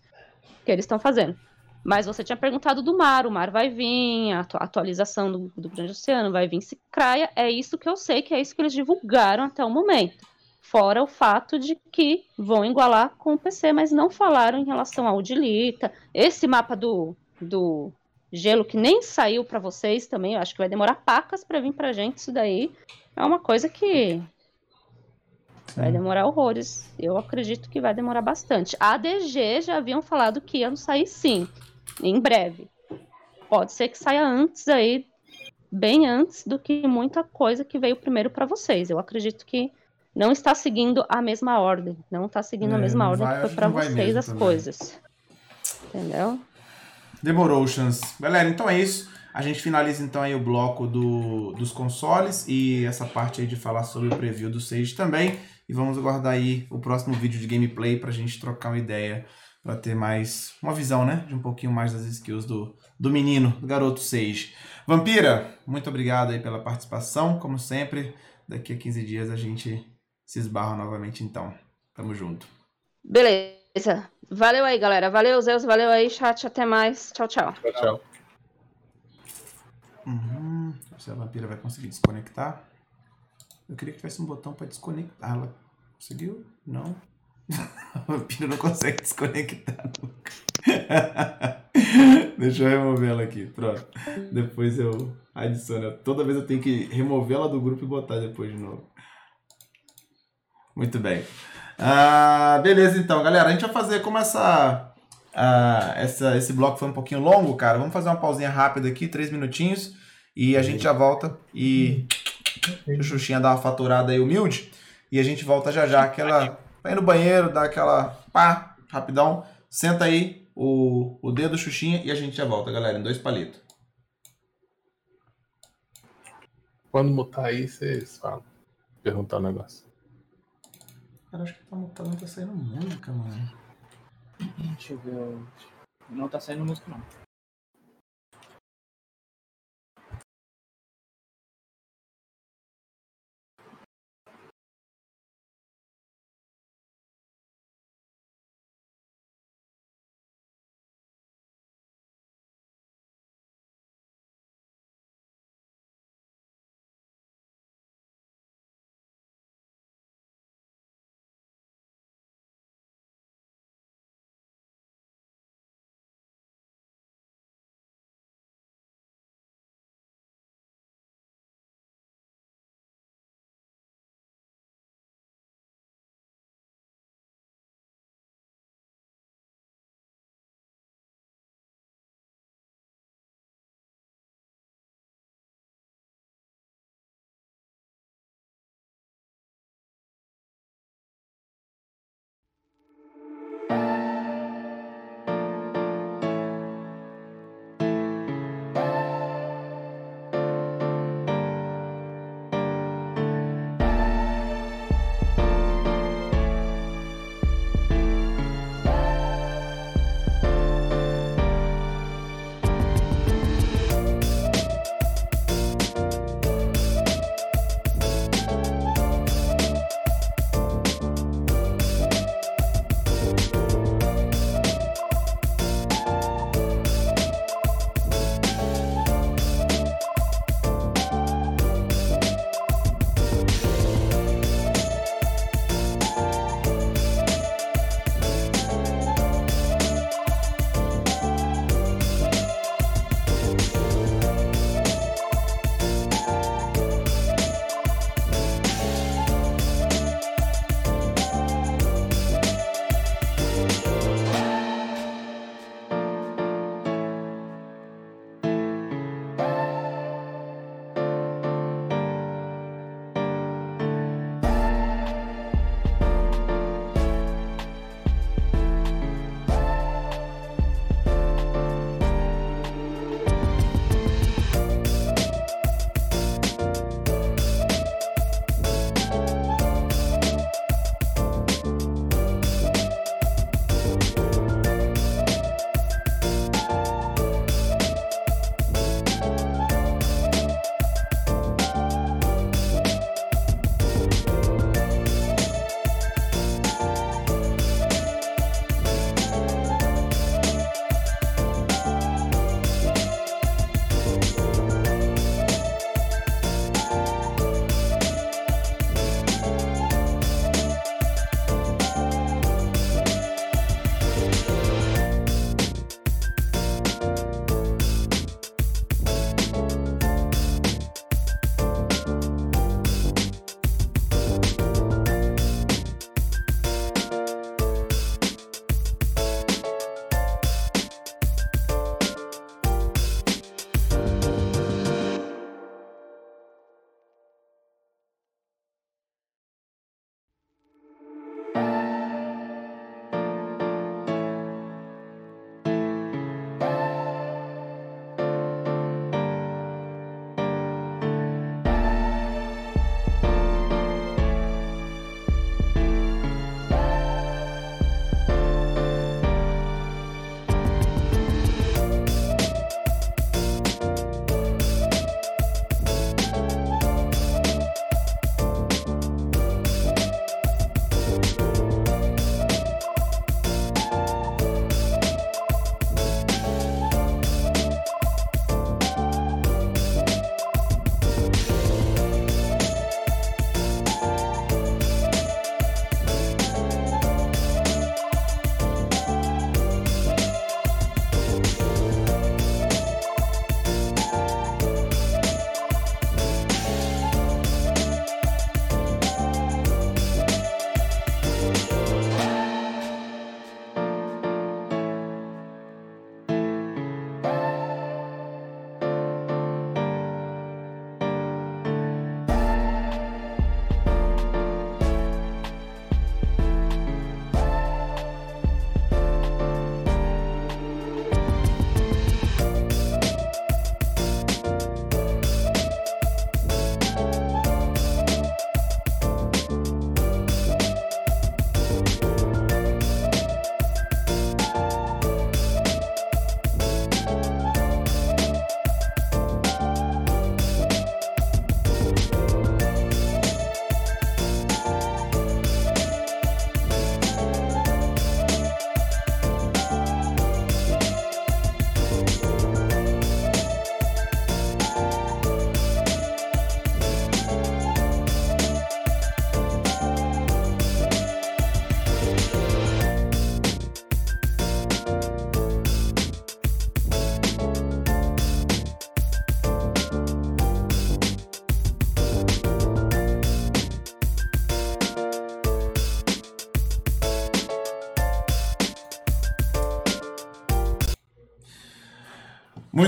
Que eles estão fazendo. Mas você tinha perguntado do mar, o mar vai vir, a atualização do, do Grande Oceano vai vir se craia. É isso que eu sei, que é isso que eles divulgaram até o momento. Fora o fato de que vão igualar com o PC, mas não falaram em relação ao Dilita. Esse mapa do, do gelo que nem saiu para vocês também, eu acho que vai demorar pacas para vir pra gente isso daí. É uma coisa que vai demorar horrores. Eu acredito que vai demorar bastante. A ADG já haviam falado que iam sair sim em breve. Pode ser que saia antes aí, bem antes do que muita coisa que veio primeiro para vocês. Eu acredito que não está seguindo a mesma ordem, não está seguindo é, a mesma ordem vai, que foi para vocês as também. coisas. Entendeu? Demorou, chance. Galera, então é isso. A gente finaliza então aí o bloco do, dos consoles e essa parte aí de falar sobre o preview do Sage também. E vamos aguardar aí o próximo vídeo de gameplay para a gente trocar uma ideia para ter mais uma visão, né, de um pouquinho mais das skills do, do menino, do garoto Sage. Vampira, muito obrigado aí pela participação, como sempre. Daqui a 15 dias a gente se esbarra novamente então. Tamo junto. Beleza. Valeu aí, galera. Valeu, Zeus. Valeu aí, chat. Até mais. Tchau, tchau. Tchau, tchau. Uhum. Se a vampira vai conseguir desconectar. Eu queria que tivesse um botão para desconectar. Ela conseguiu? Não. [laughs] A vampira não consegue desconectar nunca. [laughs] Deixa eu remover ela aqui. Pronto. Depois eu adiciono. Toda vez eu tenho que remover ela do grupo e botar depois de novo. Muito bem. Ah, beleza, então, galera. A gente vai fazer como essa, ah, essa. Esse bloco foi um pouquinho longo, cara. Vamos fazer uma pausinha rápida aqui, três minutinhos. E a gente já volta. E o Xuxinha dá uma faturada aí humilde. E a gente volta já já. Aquela vai no banheiro, dá aquela pá, rapidão, senta aí o, o dedo Xuxinha e a gente já volta, galera, em dois palitos. Quando mutar aí, vocês falam. Perguntar um negócio. Cara, acho que tá mutado, não tá saindo música, mano. Deixa eu ver. Não tá saindo música, não.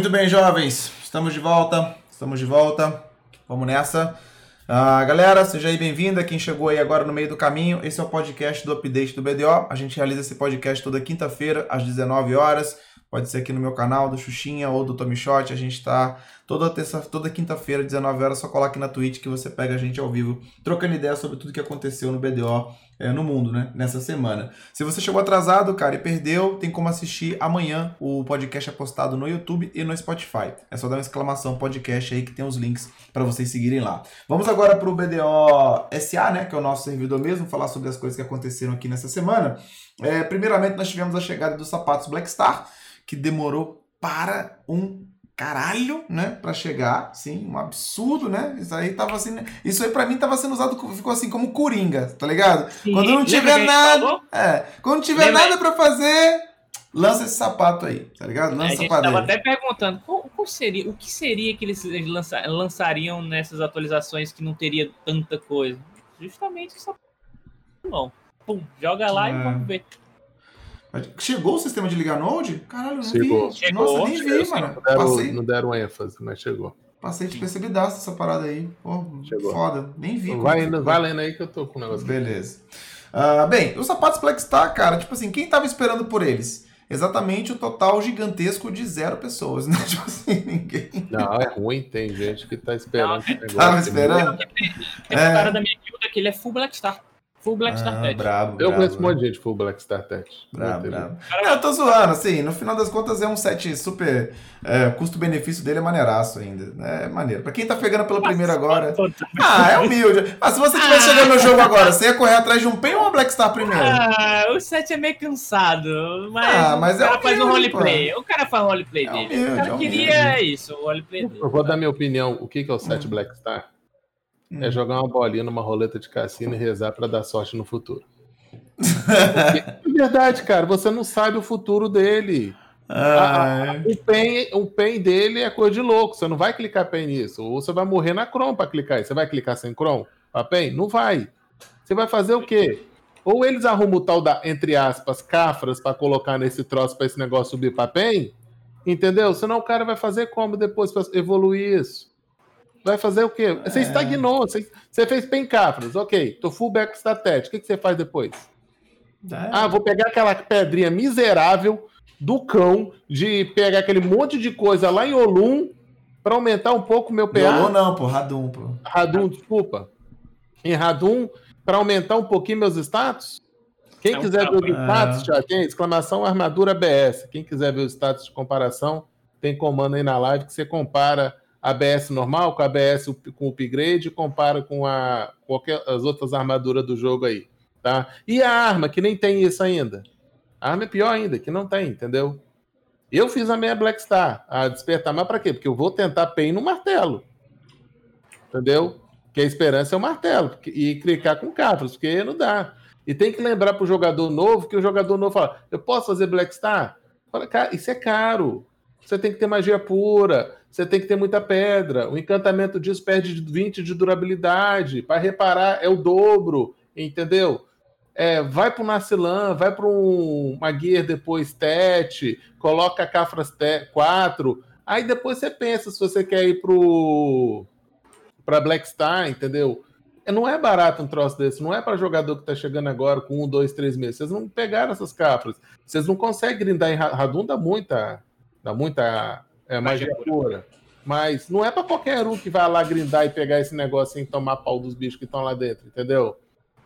Muito bem, jovens. Estamos de volta. Estamos de volta. Vamos nessa. Ah, galera, seja aí bem-vinda. Quem chegou aí agora no meio do caminho, esse é o podcast do Update do BDO. A gente realiza esse podcast toda quinta-feira, às 19 horas. Pode ser aqui no meu canal, do Xuxinha ou do Tommy Shot. A gente tá toda terça, toda quinta-feira, 19 horas, só coloque na Twitch que você pega a gente ao vivo, trocando ideia sobre tudo que aconteceu no BDO é, no mundo, né? Nessa semana. Se você chegou atrasado, cara, e perdeu, tem como assistir amanhã. O podcast é postado no YouTube e no Spotify. É só dar uma exclamação podcast aí que tem os links para vocês seguirem lá. Vamos agora para o BDO SA, né? Que é o nosso servidor mesmo, falar sobre as coisas que aconteceram aqui nessa semana. É, primeiramente, nós tivemos a chegada dos sapatos Black Star, que demorou para um caralho, né, para chegar, sim, um absurdo, né? Isso aí tava assim, isso aí para mim tava sendo usado ficou assim como coringa, tá ligado? Sim, quando não tiver nada, é, quando não tiver Lembra nada para fazer, lança esse sapato aí, tá ligado? A Lança gente para tava dentro. até perguntando qual, qual seria, o que seria que eles lança- lançariam nessas atualizações que não teria tanta coisa? Justamente não. Pum, joga lá É. e vamos ver. Chegou o sistema de ligar Node? Caralho, não Chegou. vi. Chegou, Nossa, nem chegou, vi, mano. Não deram, Passei, não deram ênfase, mas chegou. passei despercebidaço essa parada aí. Pô, Chegou. foda. Nem vi. Vai, indo, vai lendo aí que eu tô com o negócio. aqui. Beleza. Ah, bem, os sapatos Black Star, cara, tipo assim, quem tava esperando por eles? Exatamente o total gigantesco de zero pessoas, [laughs] né? Tipo assim, ninguém. Não, é ruim, tem gente que tá esperando esse negócio. Tava esperando? Tem É. um cara da minha guilda que ele é full Black Star. Full Black Star Ah, Tech. brabo, Eu brabo. conheço um monte de gente full Black Star Tech. Brabo, brabo. Não, eu tô zoando, assim, no final das contas é um set super. é, custo-benefício dele é maneiraço ainda. né? É maneiro. Pra quem tá pegando pelo primeiro agora. Ah, é humilde. Mas se você tivesse chegando no jogo agora, você ia correr atrás de um Pen ou uma Black Star primeiro? Ah, o set é meio cansado, mas, Ah, mas o é cara faz um humilde, roleplay. O cara faz um roleplay É dele. humilde, o cara é queria humilde. é isso, o roleplay dele. Eu vou dar minha opinião. O que que é o set Black Star? Hum. É jogar uma bolinha numa roleta de cassino e rezar pra dar sorte no futuro. Porque, [laughs] é verdade, cara, você não sabe o futuro dele. Ah, O pen, o pen dele é coisa de louco. Você não vai clicar pen nisso. Ou você vai morrer na Chrome pra clicar. Você vai clicar sem Chrome pra pen? Não vai. Você vai fazer o quê? Ou eles arrumam o tal da, entre aspas, cafras pra colocar nesse troço pra esse negócio subir pra pen, entendeu? Senão o cara vai fazer como depois pra evoluir isso? Vai fazer o quê? Você É. estagnou. Você, você fez pen cafras, ok. Tô full back stat. O que, que você faz depois? é. Ah, vou pegar aquela pedrinha miserável do cão de pegar aquele monte de coisa lá em Olum para aumentar um pouco o meu PA. não, pô, Radum, pô. Radum, desculpa. Em Radum para aumentar um pouquinho meus status. Quem É um quiser ver os status, é. já tem exclamação armadura BS. Quem quiser ver os status de comparação, tem comando aí na live que você compara a BS normal com a BS com upgrade compara com a qualquer as outras armaduras do jogo aí, tá? E a arma que nem tem isso ainda. A arma é pior ainda, que não tem, entendeu? Eu fiz a minha Black Star, a despertar, mas pra quê? Porque eu vou tentar PEN no martelo. Entendeu? Que a esperança é o martelo. E clicar com cafras, porque não dá. E tem que lembrar pro jogador novo que o jogador novo fala: eu posso fazer Black Star? Fala, cara, isso é caro. Você tem que ter magia pura, você tem que ter muita pedra. O encantamento disso perde 20 de durabilidade. Para reparar é o dobro, entendeu? É, vai para o Narcilan, vai para um, uma Gear depois Tet, coloca Cafras 4. Aí depois você pensa se você quer ir para Black Star, entendeu? É, Não é barato um troço desse, não é para jogador que tá chegando agora com um, dois, três meses. Vocês não pegaram essas cafras. Vocês não conseguem grindar em Ra- Radum, dá muita, dá muita é, magia Magia pura. Mas não é para qualquer um que vai lá grindar e pegar esse negócio sem tomar pau dos bichos que estão lá dentro, entendeu?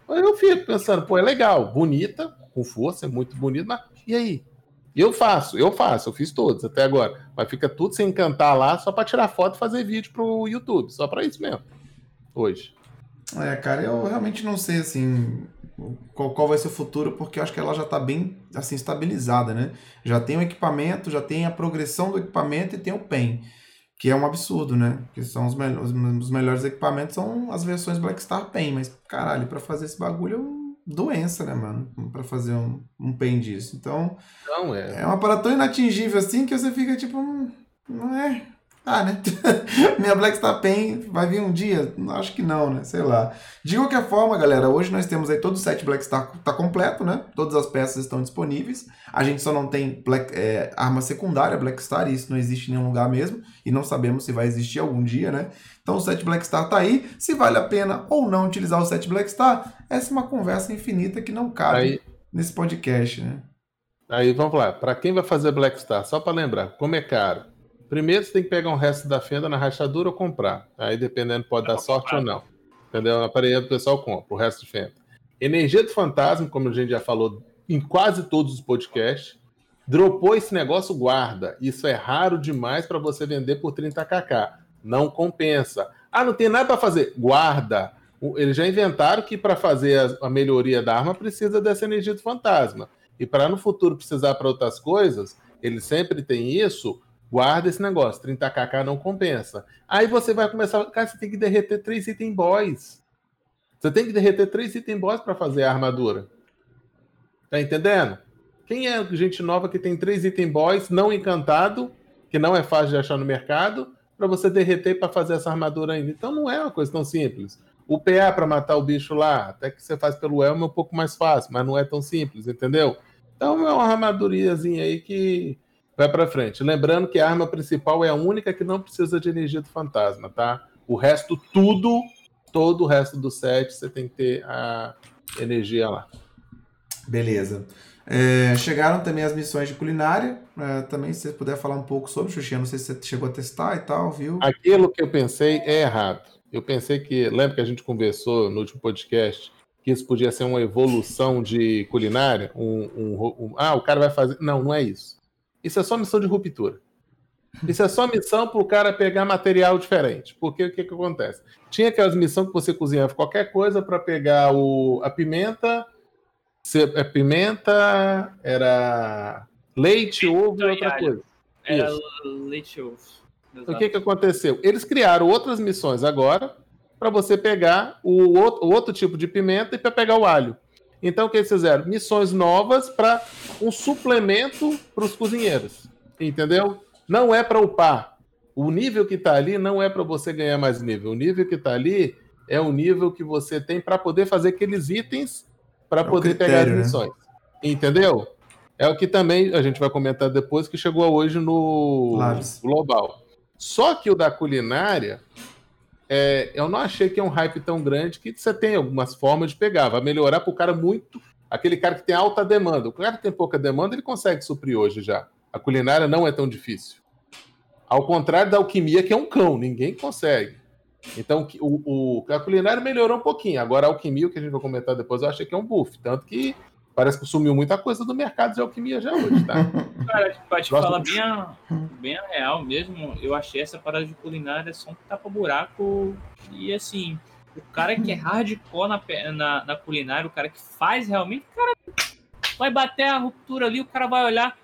Aí eu fico pensando, pô, é legal, bonita, com força, é muito bonito, mas e aí? Eu faço, eu faço, eu fiz todos até agora. Mas fica tudo sem encantar lá só para tirar foto e fazer vídeo pro YouTube, só para isso mesmo. Hoje. É, cara, eu realmente não sei, assim, qual, qual vai ser o futuro, porque eu acho que ela já tá bem, assim, estabilizada, né? Já tem o equipamento, já tem a progressão do equipamento e tem o PEN, que é um absurdo, né? Que são os, mel os, melhores equipamentos, são as versões Black Star PEN, mas, caralho, pra fazer esse bagulho é uma doença, né, mano? Pra fazer um, um PEN disso. Então, Não, é. é uma parada tão inatingível assim que você fica tipo, hum, não é... Ah, né? [laughs] Minha Black Star Pen vai vir um dia? Acho que não, né? Sei lá. De qualquer forma, galera, hoje nós temos aí todo o set Black Star tá completo, né? Todas as peças estão disponíveis. A gente só não tem Black, é, arma secundária Black Star, e isso não existe em nenhum lugar mesmo. E não sabemos se vai existir algum dia, né? Então o set Black Star tá aí. Se vale a pena ou não utilizar o set Black Star, essa é uma conversa infinita que não cabe aí, nesse podcast, né? Aí vamos lá. Para quem vai fazer Black Star, só para lembrar, como é caro? Primeiro você tem que pegar um resto da fenda na rachadura ou comprar. Aí dependendo pode dar sorte ou não. Entendeu? Na aparelho o pessoal compra o resto de fenda. Energia do fantasma, como a gente já falou em quase todos os podcasts, dropou esse negócio, guarda. Isso é raro demais para você vender por 30kk. Não compensa. Ah, não tem nada para fazer. Guarda. Eles já inventaram que para fazer a melhoria da arma precisa dessa energia do fantasma. E para no futuro precisar para outras coisas, ele sempre tem isso Guarda esse negócio, 30kk não compensa. Aí você vai começar. Cara, você tem que derreter três item boys. Você tem que derreter três item boys para fazer a armadura. Tá entendendo? Quem é gente nova que tem três item boys não encantado, que não é fácil de achar no mercado, para você derreter para fazer essa armadura ainda? Então não é uma coisa tão simples. O PA para matar o bicho lá, até que você faz pelo Elmo é um pouco mais fácil, mas não é tão simples, entendeu? Então é uma armaduriazinha aí que vai para frente. Lembrando que a arma principal é a única que não precisa de energia do fantasma, tá? O resto, tudo, todo o resto do set, você tem que ter a energia lá. Beleza. É, chegaram também as missões de culinária. É, também, se você puder falar um pouco sobre, Xuxinha, não sei se você chegou a testar e tal, viu? Aquilo que eu pensei é errado. Eu pensei que, lembra que a gente conversou no último podcast, que isso podia ser uma evolução de culinária? Um, um, um, ah, o cara vai fazer. Não, não é isso. Isso é só missão de ruptura. Isso é só missão para o cara pegar material diferente. Porque o que, que acontece? Tinha aquelas missões que você cozinhava qualquer coisa para pegar o, a pimenta. Se, a pimenta era leite, ovo e outra coisa. Era Isso. leite e ovo. Exato. O que, que aconteceu? Eles criaram outras missões agora para você pegar o outro, o outro tipo de pimenta e para pegar o alho. Então, o que eles fizeram? Missões novas para um suplemento para os cozinheiros. Entendeu? Não é para upar. O nível que está ali não é para você ganhar mais nível. O nível que está ali é o nível que você tem para poder fazer aqueles itens para é poder critério, pegar as né? missões. Né? Entendeu? É o que também a gente vai comentar depois que chegou hoje no. Global. Só que o da culinária, é, eu não achei que é um hype tão grande que você tem algumas formas de pegar. Vai melhorar para o cara muito. Aquele cara que tem alta demanda. O cara que tem pouca demanda, ele consegue suprir hoje já. A culinária não é tão difícil. Ao contrário da alquimia, que é um cão, ninguém consegue. Então, o, o, a culinária melhorou um pouquinho. Agora, a alquimia, o que a gente vai comentar depois, eu achei que é um buff. Tanto que Parece que sumiu muita coisa do mercado de alquimia já hoje, tá? [laughs] Cara, pra te falar bem a, bem a real mesmo, eu achei essa parada de culinária só um tapa-buraco. E assim, o cara que é [laughs] hardcore na, na, na, culinária, o cara que faz realmente, o cara vai bater a ruptura ali, o cara vai olhar.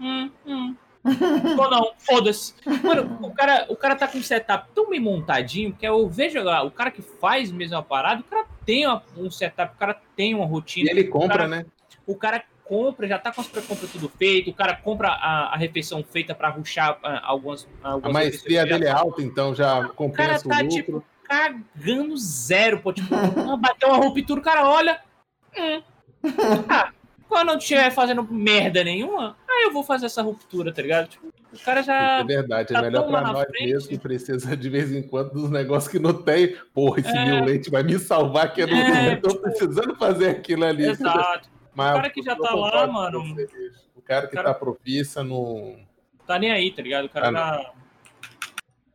Hum, hum, [laughs] ou não, foda-se. Mano, o cara, o cara tá com um setup tão bem montadinho que eu vejo lá, o cara que faz mesmo a parada, o cara tem um setup, o cara tem uma rotina. E ele compra, cara, né? O cara compra, já tá com as pré-compras tudo feito, o cara compra a, a refeição feita para ruxar uh, algumas, algumas. A maestria dele é alta, então já compensa o cara tá, o tipo, cagando zero, pô. Tipo, [laughs] bateu uma ruptura, o cara olha. Hum, [laughs] ah, quando não estiver fazendo merda nenhuma, aí eu vou fazer essa ruptura, tá ligado? Tipo, o cara já. É verdade, é tá é melhor pra nós frente. mesmo que precisa de vez em quando dos negócios que não tem. Porra, esse é... meu leite vai me salvar, que eu não é, tô tipo... precisando fazer aquilo ali. Exato. Mas o cara que já tá lá, mano. o cara que o cara... tá propícia não. Tá nem aí, tá ligado? O cara ah, tá.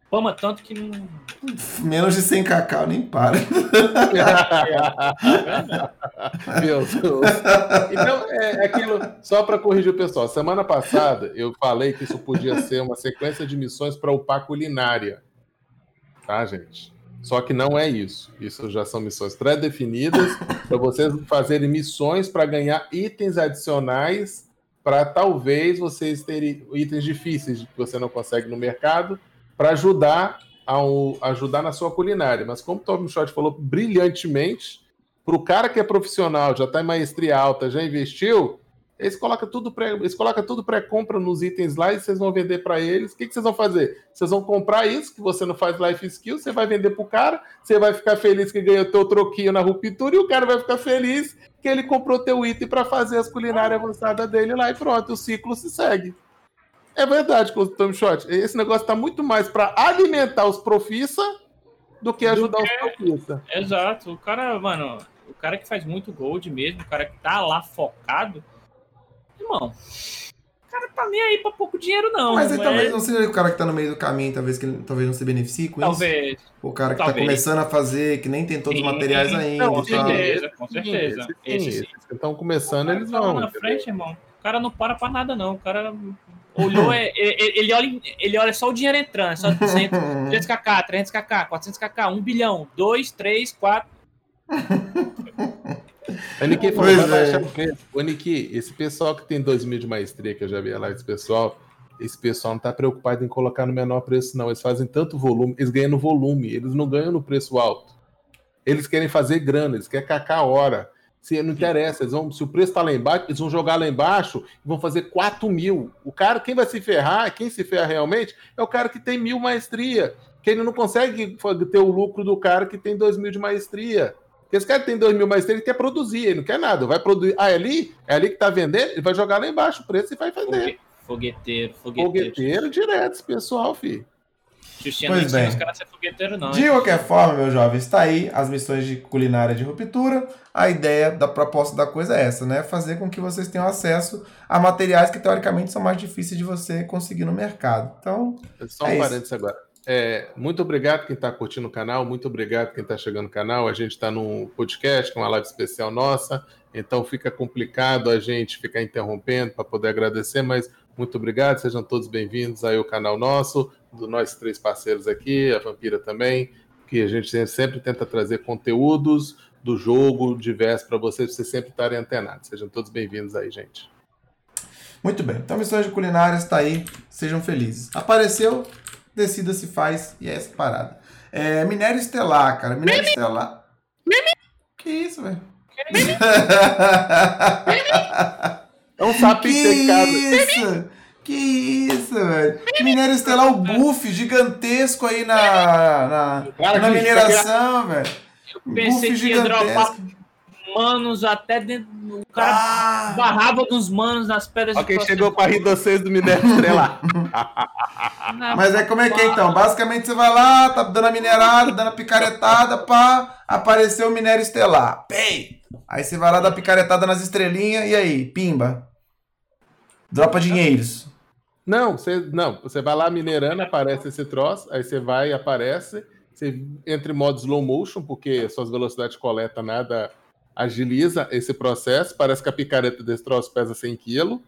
Fama tanto que não. Menos de 100 cacau nem para. [laughs] Meu Deus. Então, é, é aquilo, só para corrigir o pessoal. Semana passada eu falei que isso podia ser uma sequência de missões para upar culinária. Tá, gente? Só que não é isso. Isso já são missões pré-definidas para vocês fazerem missões para ganhar itens adicionais para talvez vocês terem itens difíceis que você não consegue no mercado para ajudar ao ajudar na sua culinária. Mas como o Tom Short falou brilhantemente, para o cara que é profissional, já está em maestria alta, já investiu, Eles colocam tudo pré, eles colocam tudo pré-compra nos itens lá e vocês vão vender para eles. O que, que vocês vão fazer? Vocês vão comprar isso que você não faz life skill, você vai vender pro cara, você vai ficar feliz que ganhou teu troquinho na ruptura e o cara vai ficar feliz que ele comprou teu item para fazer as culinárias avançadas dele lá e pronto, o ciclo se segue. É verdade, Tom Shot. Esse negócio tá muito mais para alimentar os profissa do que ajudar do que... os profissa. Exato. O cara, mano, o cara que faz muito gold mesmo, o cara que tá lá focado, irmão, o cara tá nem aí pra pouco dinheiro, não. Mas aí, talvez não seja o cara que tá no meio do caminho, talvez que ele talvez não se beneficie com talvez. isso. O cara que tá talvez. tá começando a fazer, que nem tem todos os materiais ainda. Não, com certeza, com certeza. Sim, Esses sim. que estão começando, eles vão. na frente, irmão. O cara não para pra nada, não. O cara olhou, [laughs] é, ele, ele, olha, ele olha só o dinheiro entrando, só 200, 200kk, 300kk, 400kk, 1 bilhão, 2, 3, 4. O Niki falou, preço. O Niki, esse pessoal que tem 2 mil de maestria, que eu já vi lá, esse pessoal, esse pessoal não tá preocupado em colocar no menor preço, não. Eles fazem tanto volume, eles ganham no volume, eles não ganham no preço alto. Eles querem fazer grana, eles querem cacar a hora. Se não interessa, eles vão, se o preço está lá embaixo, eles vão jogar lá embaixo e vão fazer 4 mil. O cara, quem vai se ferrar, quem se ferra realmente, é o cara que tem mil maestria. Que ele não consegue ter o lucro do cara que tem 2 mil de maestria. Porque esse cara que tem 2 mil maestria, ele quer produzir, ele não quer nada. Vai produzir. Ah, é ali? É ali que tá vendendo? Ele vai jogar lá embaixo o preço e vai vender. Fogueteiro, fogueteiro. Fogueteiro direto, esse pessoal, filho. Xuxinha pois bem. os caras ser fogueteiro, não. De qualquer forma, meu jovem, está aí as missões de culinária de ruptura. A ideia da proposta da coisa é essa, né? Fazer com que vocês tenham acesso a materiais que teoricamente são mais difíceis de você conseguir no mercado. Então. Só um é parênteses agora. É, muito obrigado quem está curtindo o canal, muito obrigado quem está chegando no canal. A gente está num podcast, com uma live especial nossa, então fica complicado a gente ficar interrompendo para poder agradecer, mas muito obrigado, sejam todos bem-vindos aí ao canal nosso, do nós três parceiros aqui, a Vampira também, que a gente sempre tenta trazer conteúdos do jogo diverso para vocês, para vocês sempre estarem antenados. Sejam todos bem-vindos aí, gente. Muito bem, então Missões de Culinárias está aí, sejam felizes. Apareceu, decida se faz e é essa parada. É, minério estelar, cara. Minério Mimi. estelar. Mimi. Que isso, velho? [laughs] É um sapinho que isso? Que isso, velho? Minério estelar, o buff gigantesco aí na, na, na mineração, velho. Eu pensei que ia dropar manos até dentro. O cara ah. barrava dos manos nas pedras Ó, quem chegou para rir vocês do Minério Estelar. Mas é como é que é então? Basicamente você vai lá, tá dando a minerada, dando a picaretada, pá, apareceu o minério estelar. Pei! Aí você vai lá dar picaretada nas estrelinhas e aí, pimba. Dropa dinheiros. Não, você não, você vai lá minerando, aparece esse troço, aí você vai e aparece, você entra em modo slow motion, porque suas velocidades de coleta nada agiliza esse processo. Parece que a picareta desse troço pesa 100 kg.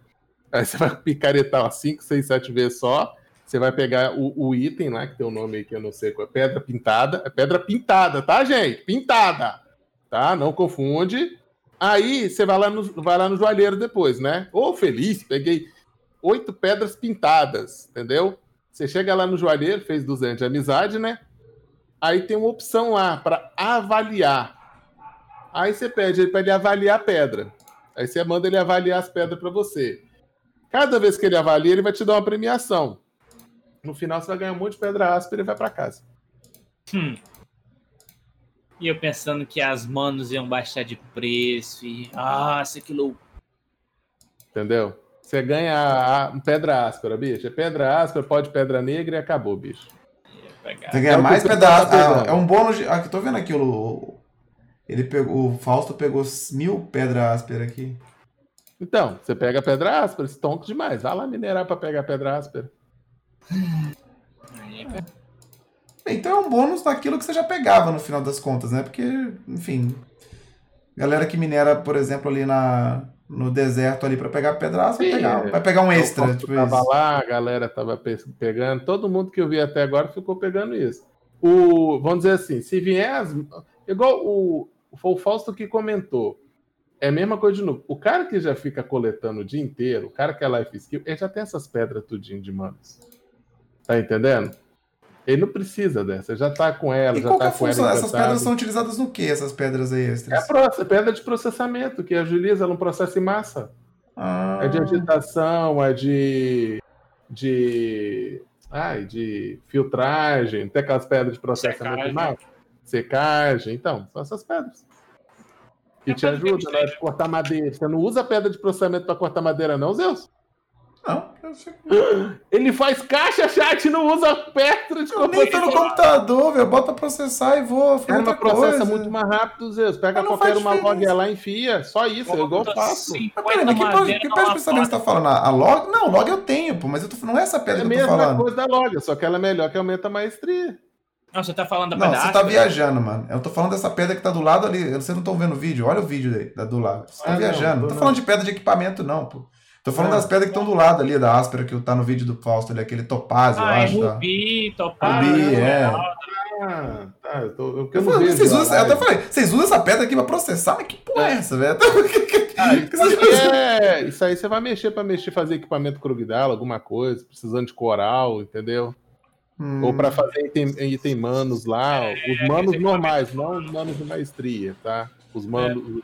Aí você [laughs] vai picaretar 5, 6, 7 vezes só. Você vai pegar o, o, item lá, que tem um nome aí que eu não sei qual é, pedra pintada. É pedra pintada, tá, gente? Pintada. Tá? Não confunde. Aí você vai lá no, vai lá no joalheiro depois, né? Ô, oh, feliz, peguei oito pedras pintadas, entendeu? Você chega lá no joalheiro, fez 200 de amizade, né? Aí tem uma opção lá para avaliar. Aí você pede para ele avaliar a pedra. Aí você manda ele avaliar as pedras para você. Cada vez que ele avalia, ele vai te dar uma premiação. No final, você vai ganhar um monte de pedra áspera e vai para casa. Hum. E eu pensando que as manos iam baixar de preço. E... Ah, que louco. Entendeu? Você ganha a pedra áspera, bicho. É pedra áspera, pode pedra negra e acabou, bicho. Você ganha é mais pedra áspera. é um bônus. De... Ah, tô vendo aqui o, ele pegou, o Fausto pegou mil pedra áspera aqui. Então, você pega pedra áspera, estonco demais. Vai lá minerar para pegar pedra áspera. Então é um bônus daquilo que você já pegava no final das contas, né? Porque, enfim, galera que minera, por exemplo, ali na, no deserto ali para pegar pedra áspera, vai pegar, vai pegar um extra. Tipo tava isso. lá, a galera tava pegando, todo mundo que eu vi até agora ficou pegando isso. O, vamos dizer assim, se vier as, igual o, foi o Fausto que comentou. É a mesma coisa de novo. O cara que já fica coletando o dia inteiro, o cara que é life skill, ele já tem essas pedras tudinho de manos. Tá entendendo? Ele não precisa dessa, já tá com ela, e já tá é com ela. Essas pedras são utilizadas no que, essas pedras aí extras? É a pedra de processamento, que agiliza no processo em massa. Ah, É de agitação, é de. de. Ai, de filtragem, tem aquelas pedras de processamento de Secagem. mapa. Secagem, então, são essas pedras. Que É te coisa que ajuda na hora de cortar madeira. Você não usa pedra de processamento para cortar madeira, não, Zeus? Não, eu sei. [gasps] Ele faz caixa, chat, não usa pedra de Eu nem tô no computador, velho. Bota processar e vou fazer Ela outra processa coisa. muito mais rápido, Zeus. Pega Mas não qualquer uma log lá e enfia. Só isso, é igual eu faço. Mas peraí, mas que, madeira que numa pedra de pensamento você tá falando? A log? Não, log eu tenho, pô, mas eu tô, não é essa É pedra a que eu tô mesma falando. coisa da log, só que ela é melhor que aumenta a maestria. Não, você tá falando da Não, pedra você tá viajando, mano. Eu tô falando dessa pedra que tá do lado ali. Vocês não estão vendo o vídeo. Olha o vídeo aí, da do lado. Você tá Ah, não, viajando. Não, tô tô não. falando de pedra de equipamento, não, pô. Tô falando Ah. das pedras que estão do lado ali, da áspera, que tá no vídeo do Fausto ali, aquele topázio, eu Ah, é acho. Tá? rubi, topázio. Rubi, é. Ah, tá. Eu, tô, eu, Eu vejo vocês usam, eu até falei, vocês usam essa pedra aqui pra processar? Mas que porra é essa, velho? [laughs] Ah, isso, aí é- isso aí você vai mexer pra mexer, fazer equipamento Krugdala, alguma coisa, precisando de coral, entendeu? Hum, Ou pra fazer item, item manos lá, os manos normais, não os manos de maestria, tá? Os manos,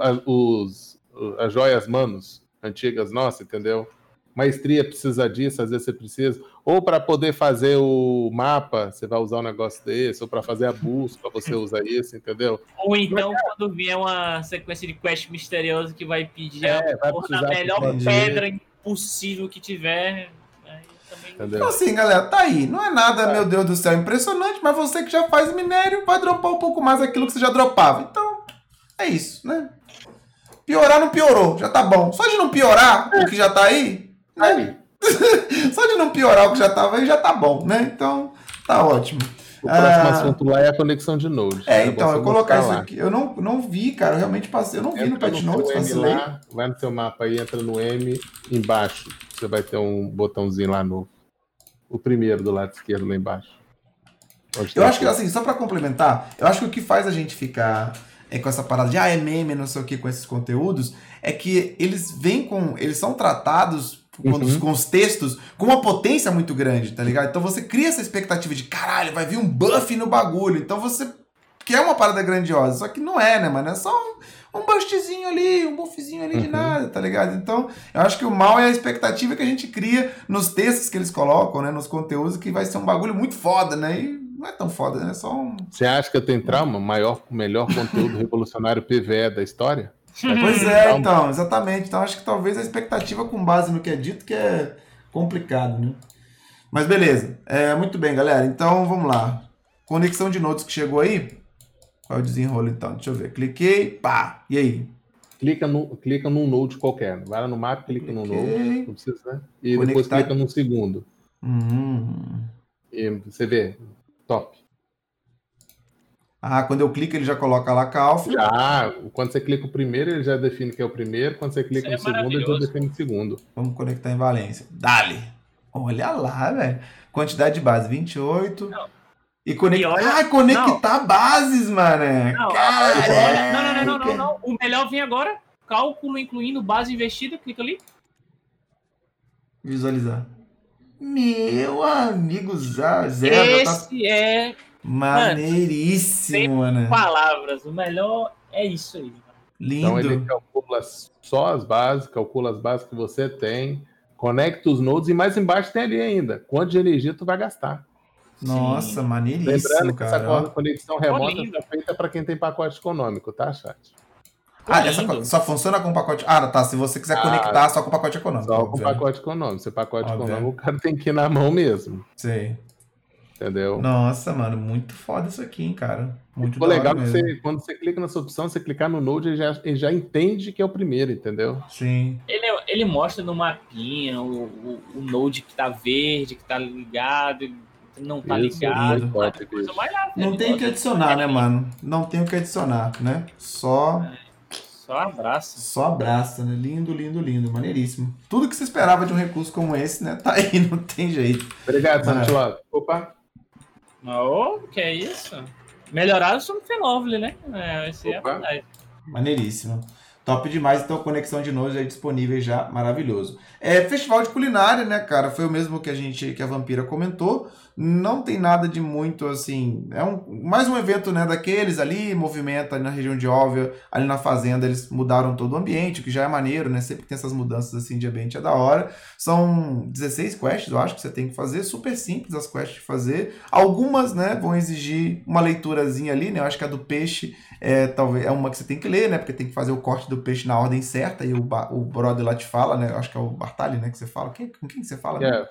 a- os, o- as joias manos antigas nossas, entendeu? Maestria precisa disso, às vezes você precisa. Ou para poder fazer o mapa, você vai usar um negócio desse, ou para fazer a busca, você usa isso, entendeu? Ou então, quando vier uma sequência de quest misteriosa que vai pedir É, a vai melhor pedra impossível que tiver. Aí também... Então Entendeu? assim, galera, tá aí. Não é nada, meu Deus do céu, impressionante, mas você que já faz minério vai dropar um pouco mais aquilo que você já dropava. Então, é isso, né? Piorar não piorou, já tá bom. Só de não piorar o que já tá aí, né? [laughs] Só de não piorar o que já tava aí, já tá bom, né? Então, tá ótimo. O próximo Ah. assunto lá é a conexão de Node. É, bom então, você eu colocar isso lá. aqui. Eu não, não vi, cara, eu realmente passei. Eu não vi no Entra Pet no Notes, vacilei. lá, vai no seu mapa aí, entra no M, embaixo. Você vai ter um botãozinho lá no. O primeiro do lado esquerdo lá embaixo. Eu acho que, assim, só pra complementar, eu acho que o que faz a gente ficar é, com essa parada de, ah, é meme, não sei o que, com esses conteúdos, é que eles vêm com. Eles são tratados com, os, Uhum. com os textos com uma potência muito grande, tá ligado? Então você cria essa expectativa de, caralho, vai vir um buff no bagulho. Então você quer uma parada grandiosa, só que não é, né, mano? É só um, um bustzinho ali, um buffzinho ali de Uhum. nada, tá ligado? Então, eu acho que o mal é a expectativa que a gente cria nos textos que eles colocam, né? Nos conteúdos, que vai ser um bagulho muito foda, né? E não é tão foda, né? É só um. Você acha que eu tenho trauma? Maior, o melhor conteúdo revolucionário PVE da história? Pois é, então, exatamente. Então acho que talvez a expectativa com base no que é dito que é complicado, né? Mas beleza. É, muito bem, galera. Então vamos lá. Conexão de notes que chegou aí. Qual é o desenrolo então? Deixa eu ver. Cliquei, pá. E aí? Clica, no, clica num node qualquer. Vai lá no mapa, clica no node. Cliquei. Não precisa, né? E depois Conectar. clica num segundo. Hum. E você vê. Top. Ah, quando eu clico ele já coloca lá calf. Já, quando você clica o primeiro, ele já define que é o primeiro. Quando você clica Isso é no segundo, ele já define o segundo. Vamos conectar em Valência. Dale. Olha lá, velho. Quantidade de base 28. Não. E conectar. E olha- Ah, conectar bases, mané. Não, Caraca. não, não, não, não, não, não. O melhor vem agora. Cálculo incluindo base investida. Clica ali. Visualizar. Meu amigo já tá Esse é maneiríssimo, mano. palavras. O melhor é isso aí. Então ele Lindo. calcula só as bases, calcula as bases que você tem, conecta os nodes e mais embaixo tem ali ainda. Quanto de energia tu vai gastar. Nossa, Lembrando maneiríssimo, que essa cara. ó. conexão remota lindo. é feita para quem tem pacote econômico, tá, chat? Ah, essa só funciona com pacote. Ah, tá. Se você quiser Ah, conectar só com pacote econômico. Só com óbvio, né? pacote econômico. Se é pacote Óbvio. econômico, o cara tem que ir na mão mesmo, Sei. entendeu? Nossa, mano, muito foda isso aqui, hein, cara. Muito Ficou legal que mesmo. você, quando você clica nessa opção, você clicar no Node, ele já, ele já entende que é o primeiro, entendeu? Sim. Ele, ele mostra no mapinha o, o, o node que tá verde, que tá ligado, não tá Isso, ligado. é mais rápida. Não tem o que adicionar, né, mano? Não tem o que adicionar, né? Só, Só abraço. só abraça, né? Lindo, lindo, lindo. Maneiríssimo. Tudo que você esperava de um recurso como esse, né? Tá aí, [laughs] não tem jeito. Obrigado, Mano. Santiló. Opa, Ô, que é isso? Melhoraram o Sunfenovely, né? É, esse é a verdade. Maneiríssimo. Top demais, então conexão de nojo aí disponível já, maravilhoso. É, festival de culinária, né, cara? Foi o mesmo que a gente, que a Vampira comentou. Não tem nada de muito assim. É um, mais um evento né, daqueles ali, movimento ali na região de Óvia, ali na fazenda, eles mudaram todo o ambiente, o que já é maneiro, né? Sempre tem essas mudanças assim de ambiente, é da hora. São 16 quests, eu acho que você tem que fazer, super simples as quests de fazer. Algumas, né, vão exigir uma leiturazinha ali, né? Eu acho que a do peixe é talvez é uma que você tem que ler, né? Porque tem que fazer o corte do peixe na ordem certa, e o, o brother lá te fala, né? Eu acho que é o Bartali, né, que você fala. Quem, com quem que você fala? Né?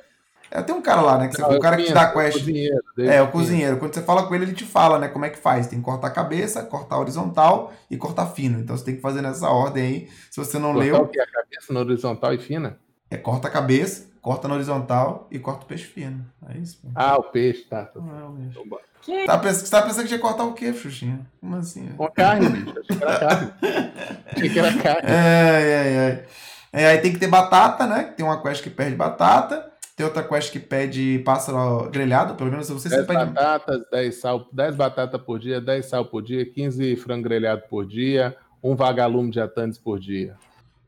É. É, tem um cara lá, né? Que você, Não, o cara que te dá o quest. cozinheiro, É, o cozinheiro. Quando você fala com ele, ele te fala, né? Como é que faz. Tem que cortar a cabeça, cortar horizontal e cortar fino. Então você tem que fazer nessa ordem aí. Se você não Cortar leu, o quê? A cabeça na horizontal e fina? é corta a cabeça, corta na horizontal e corta o peixe fino. É isso. pô. Ah, o peixe, tá. tá. Não é o mesmo. Então. Que Tá pensando, você tá pensando que ia cortar o quê, Xuxinha? Como assim? Com a carne, bicho. Achei que era carne. [laughs] Achei que era carne. Ai, ai, ai. É, aí tem que ter batata, né? Tem uma quest que perde batata. Tem outra quest que pede pássaro grelhado. Pelo menos você 10 você pede. batatas, 10 sal, 10 batatas por dia, 10 sal por dia, 15 frango grelhado por dia, um vagalume de atanes por dia.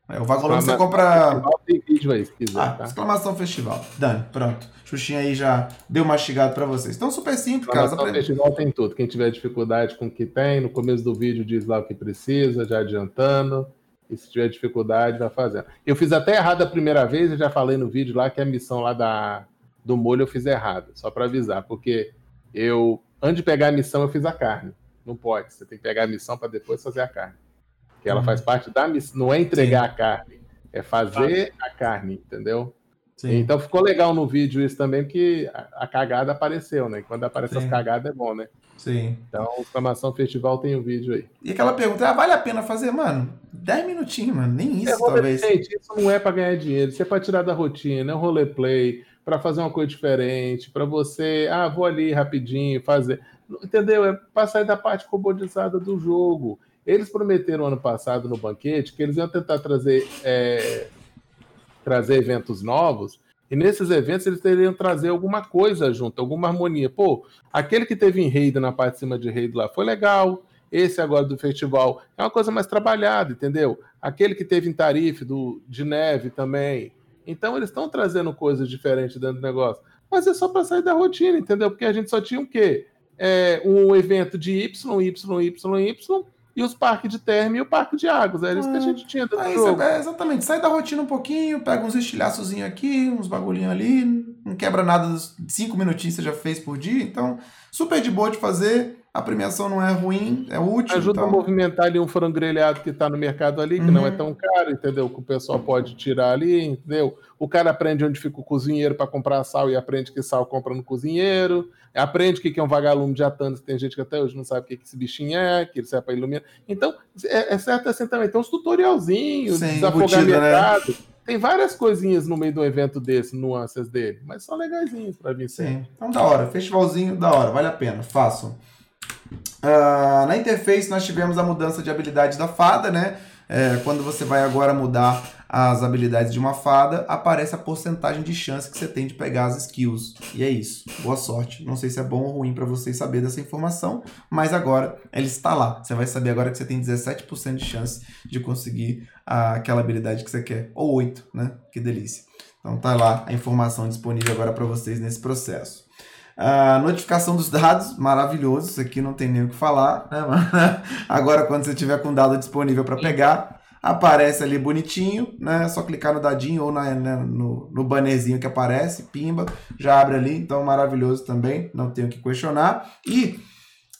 É, o vagalume você compra. Tem vídeo aí, se quiser, Ah, tá? exclamação festival. Dani, pronto. Xuxinha aí já deu mastigado pra vocês. Então, super simples, cara. Exclamação festival tem tudo. Quem tiver dificuldade com o que tem, no começo do vídeo diz lá o que precisa, já adiantando. E se tiver dificuldade, vai fazendo. Eu fiz até errado a primeira vez, eu já falei no vídeo lá que a missão lá da, do molho eu fiz errado, só para avisar, porque eu, antes de pegar a missão, eu fiz a carne. Não pode, você tem que pegar a missão para depois fazer a carne. Que ela Uhum. faz parte da missão, não é entregar a carne, é fazer a carne, entendeu? Sim. Então ficou legal no vídeo isso também, porque a, a cagada apareceu, né? Quando aparece Sim. as cagadas é bom, né? Sim. Então, exclamação festival tem o vídeo aí. E aquela pergunta, ah, vale a pena fazer? Mano, 10 minutinhos, mano. Nem isso, É, talvez. Gente, isso não é para ganhar dinheiro, isso é para tirar da rotina, é um roleplay, para fazer uma coisa diferente, para você, ah, vou ali rapidinho fazer. Entendeu? É para sair da parte robotizada do jogo. Eles prometeram ano passado no banquete que eles iam tentar trazer, é, trazer eventos novos, e nesses eventos eles teriam trazer alguma coisa junto, alguma harmonia. Pô, aquele que teve em raid na parte de cima de raid lá foi legal. Esse agora do festival é uma coisa mais trabalhada, entendeu? Aquele que teve em tarife do, de neve também. Então eles estão trazendo coisas diferentes dentro do negócio. Mas é só para sair da rotina, entendeu? Porque a gente só tinha o quê? É, um evento de Y, Y, Y, Y, e os parques de terra e o parque de águas. Era isso que a gente tinha dentro do Aí jogo. é, exatamente, sai da rotina um pouquinho, pega uns estilhaçozinhos aqui, uns bagulhinhos ali, não quebra nada 5 minutinhos que você já fez por dia, então super de boa de fazer, a premiação não é ruim, é útil. Ajuda então... a movimentar ali um frango grelhado que está no mercado ali, que não Uhum. é tão caro, entendeu? Que o pessoal pode tirar ali, entendeu? O cara aprende onde fica o cozinheiro para comprar sal e aprende que sal compra no cozinheiro. Aprende o que que é um vagalume de atanos, que tem gente que até hoje não sabe o que, que esse bichinho é, que ele serve para iluminar. Então, é, é certo assim também. Tem uns tutorialzinhos, Sim, desafogar embutido, né? Tem várias coisinhas no meio de um evento desse, nuances dele, mas são legaisinhos para vir sempre. Sim, então da hora, festivalzinho da hora, vale a pena, façam. Ah, na interface nós tivemos a mudança de habilidade da fada, né? É, quando você vai agora mudar as habilidades de uma fada, aparece a porcentagem de chance que você tem de pegar as skills. E é isso. Boa sorte. Não sei se é bom ou ruim para vocês saber dessa informação, mas agora ela está lá. Você vai saber agora que você tem 17% de chance de conseguir ah, aquela habilidade que você quer. Ou 8, né? Que delícia. Então tá lá a informação disponível agora para vocês nesse processo. A notificação dos dados, maravilhoso, isso aqui não tem nem o que falar. Né? [laughs] Agora, quando você tiver com dado disponível para pegar, aparece ali bonitinho, né? É só clicar no dadinho ou na, né, no, no bannerzinho que aparece, pimba, já abre ali. Então, maravilhoso também, não tenho o que questionar. E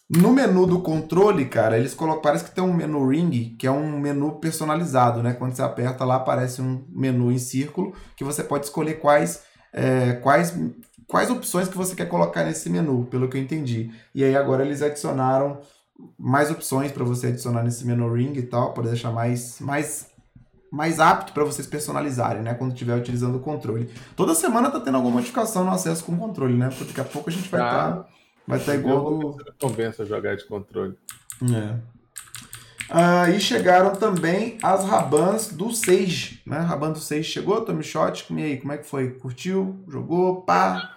no menu do controle, cara, eles colocam, parece que tem um menu ring, que é um menu personalizado, né? Quando você aperta lá, aparece um menu em círculo que você pode escolher quais, é, quais quais opções que você quer colocar nesse menu, pelo que eu entendi. E aí agora eles adicionaram mais opções para você adicionar nesse menu ring e tal, para deixar mais mais mais apto para vocês personalizarem, né, quando estiver utilizando o controle. Toda semana tá tendo alguma modificação no acesso com o controle, né? Porque daqui a pouco a gente vai Tá. estar tá, vai estar igual do Convença a jogar de controle. é. Ah, e chegaram também as Rabans do Sage, né? Raban do Sage chegou, Tommy Shot, e aí, como é que foi? Curtiu? Jogou? Pá?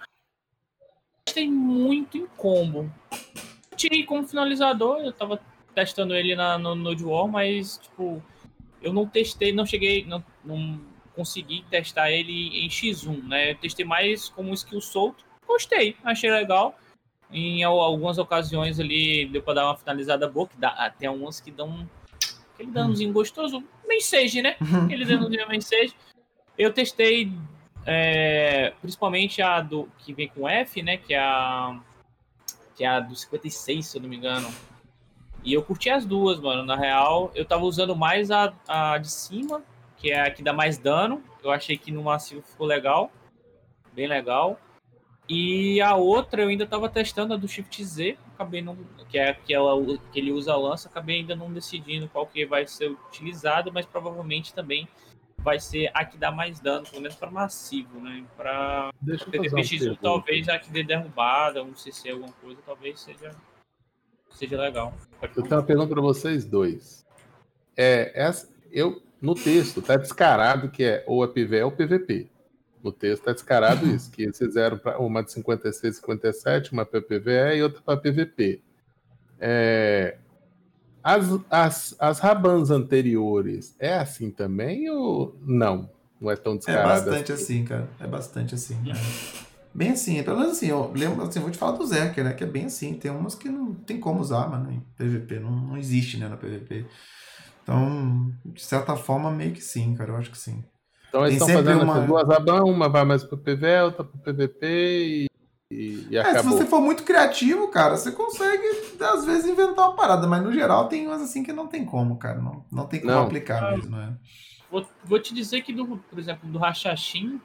Gostei muito em combo. Tirei como finalizador, eu tava testando ele na, no Node War, mas, tipo, eu não testei, não cheguei, não, não consegui testar ele em X1, né? Eu testei mais como skill solto, gostei, achei legal. Em algumas ocasiões ali deu pra dar uma finalizada boa, que dá, tem uns que dão aquele danozinho gostoso, mensage, né? [laughs] Aquele danozinho mensage. Eu testei é, principalmente a do que vem com F, né? Que é a que é a do 56, se eu não me engano. E eu curti as duas, mano. Na real, eu tava usando mais a, a de cima, que é a que dá mais dano. Eu achei que no massivo ficou legal. Bem legal. E a outra eu ainda estava testando a do Shift Z, acabei não, que é que, ela, que ele usa a lança, acabei ainda não decidindo qual que vai ser utilizado, mas provavelmente também vai ser a que dá mais dano, pelo menos para massivo, né? Para PvPX1 talvez a que dê derrubada, um CC, alguma coisa, talvez seja seja legal. Eu tenho uma pergunta para vocês dois. É, essa, eu no texto tá descarado que é ou é PV ou PVP. No texto está descarado [laughs] isso, que eles fizeram uma de 56, 57, uma para PVE e outra para PVP. É, as, as, as Rabans anteriores, é assim também ou não? Não é tão É descarado bastante assim, cara. É bastante assim. é. [laughs] Bem assim, pelo menos assim, eu lembro, assim, vou te falar do Zerker, né? Que é bem assim. Tem umas que não tem como usar, mano, em PVP. Não, não existe, né, no PVP. Então, de certa forma, meio que sim, cara. Eu acho que sim. Então eles Tem estão fazendo uma- duas Raban, uma vai mais pro PV, outra pro PVP e, e, e É, se você for muito criativo, cara, você consegue, às vezes, inventar uma parada, mas no geral tem umas assim que não tem como, cara. Não, não tem como Não. aplicar mesmo, né? Vou, vou te dizer que, do, por exemplo, do Rachachim,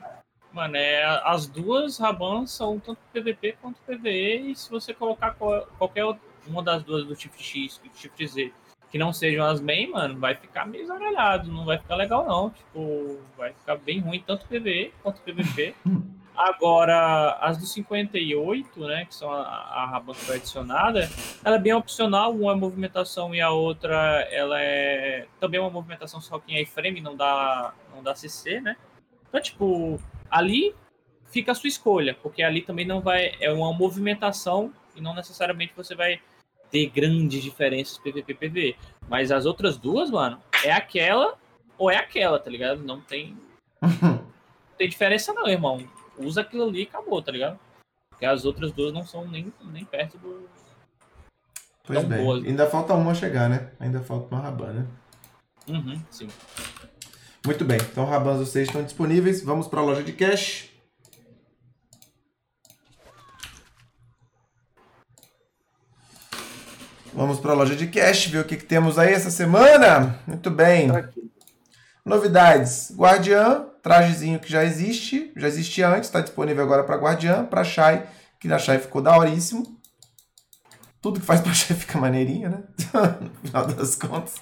mano, é, as duas Rabans são tanto PVP quanto PVE, e se você colocar qual- qualquer outra- uma das duas do Shift X e do Shift Z, que não sejam as main, mano, vai ficar meio zaralhado, não vai ficar legal não. Tipo, vai ficar bem ruim, tanto PVE quanto PVP. [laughs] Agora, as do 58, né, que são a, a que adicionada, ela é bem opcional, uma é movimentação e a outra ela é também uma movimentação só que em iframe, não dá, não dá CC, né? Então, tipo, ali fica a sua escolha, porque ali também não vai é uma movimentação e não necessariamente você vai ter grandes diferenças PVP PV, mas as outras duas, mano, é aquela ou é aquela, tá ligado? Não tem [laughs] não tem diferença não, irmão. Usa aquilo ali e acabou, tá ligado? Porque as outras duas não são nem, nem perto do, Pois Tão bem. boas. Ainda falta uma chegar, né? Ainda falta uma Raban, né? Uhum, sim. Muito bem. Então, Rabans os seis estão disponíveis. Vamos para a loja de cash. Vamos para a loja de cash, ver o que, que temos aí essa semana. Muito bem. Tá aqui. Novidades: Guardiã, trajezinho que já existe, já existia antes, está disponível agora para Guardiã, para Shai, que na Shai ficou daoríssimo. Tudo que faz pra [laughs] Shai fica maneirinho, né? [laughs] no final das contas.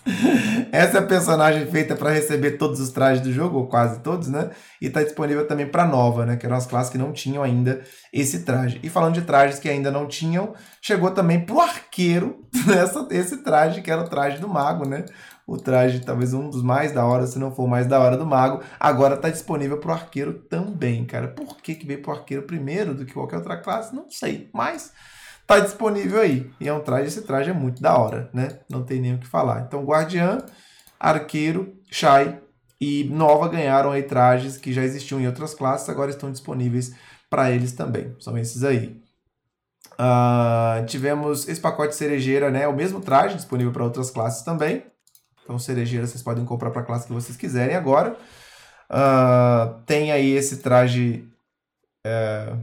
Essa é a personagem feita para receber todos os trajes do jogo, ou quase todos, né? E está disponível também para nova, né? Que eram as classes que não tinham ainda esse traje. E falando de trajes que ainda não tinham, chegou também pro arqueiro [laughs] essa, esse traje, que era o traje do mago, né? O traje, talvez um dos mais da hora, se não for o mais da hora do mago, agora tá disponível pro arqueiro também, cara. Por que, que veio pro arqueiro primeiro do que qualquer outra classe? Não sei, mas tá disponível aí. E é um traje, esse traje é muito da hora, né? Não tem nem o que falar. Então, Guardiã, Arqueiro, Shai e Nova ganharam aí trajes que já existiam em outras classes, agora estão disponíveis para eles também. São esses aí. Ah, tivemos esse pacote cerejeira, né? O mesmo traje disponível para outras classes também. Então, cerejeira vocês podem comprar para a classe que vocês quiserem agora. Ah, tem aí esse traje. é,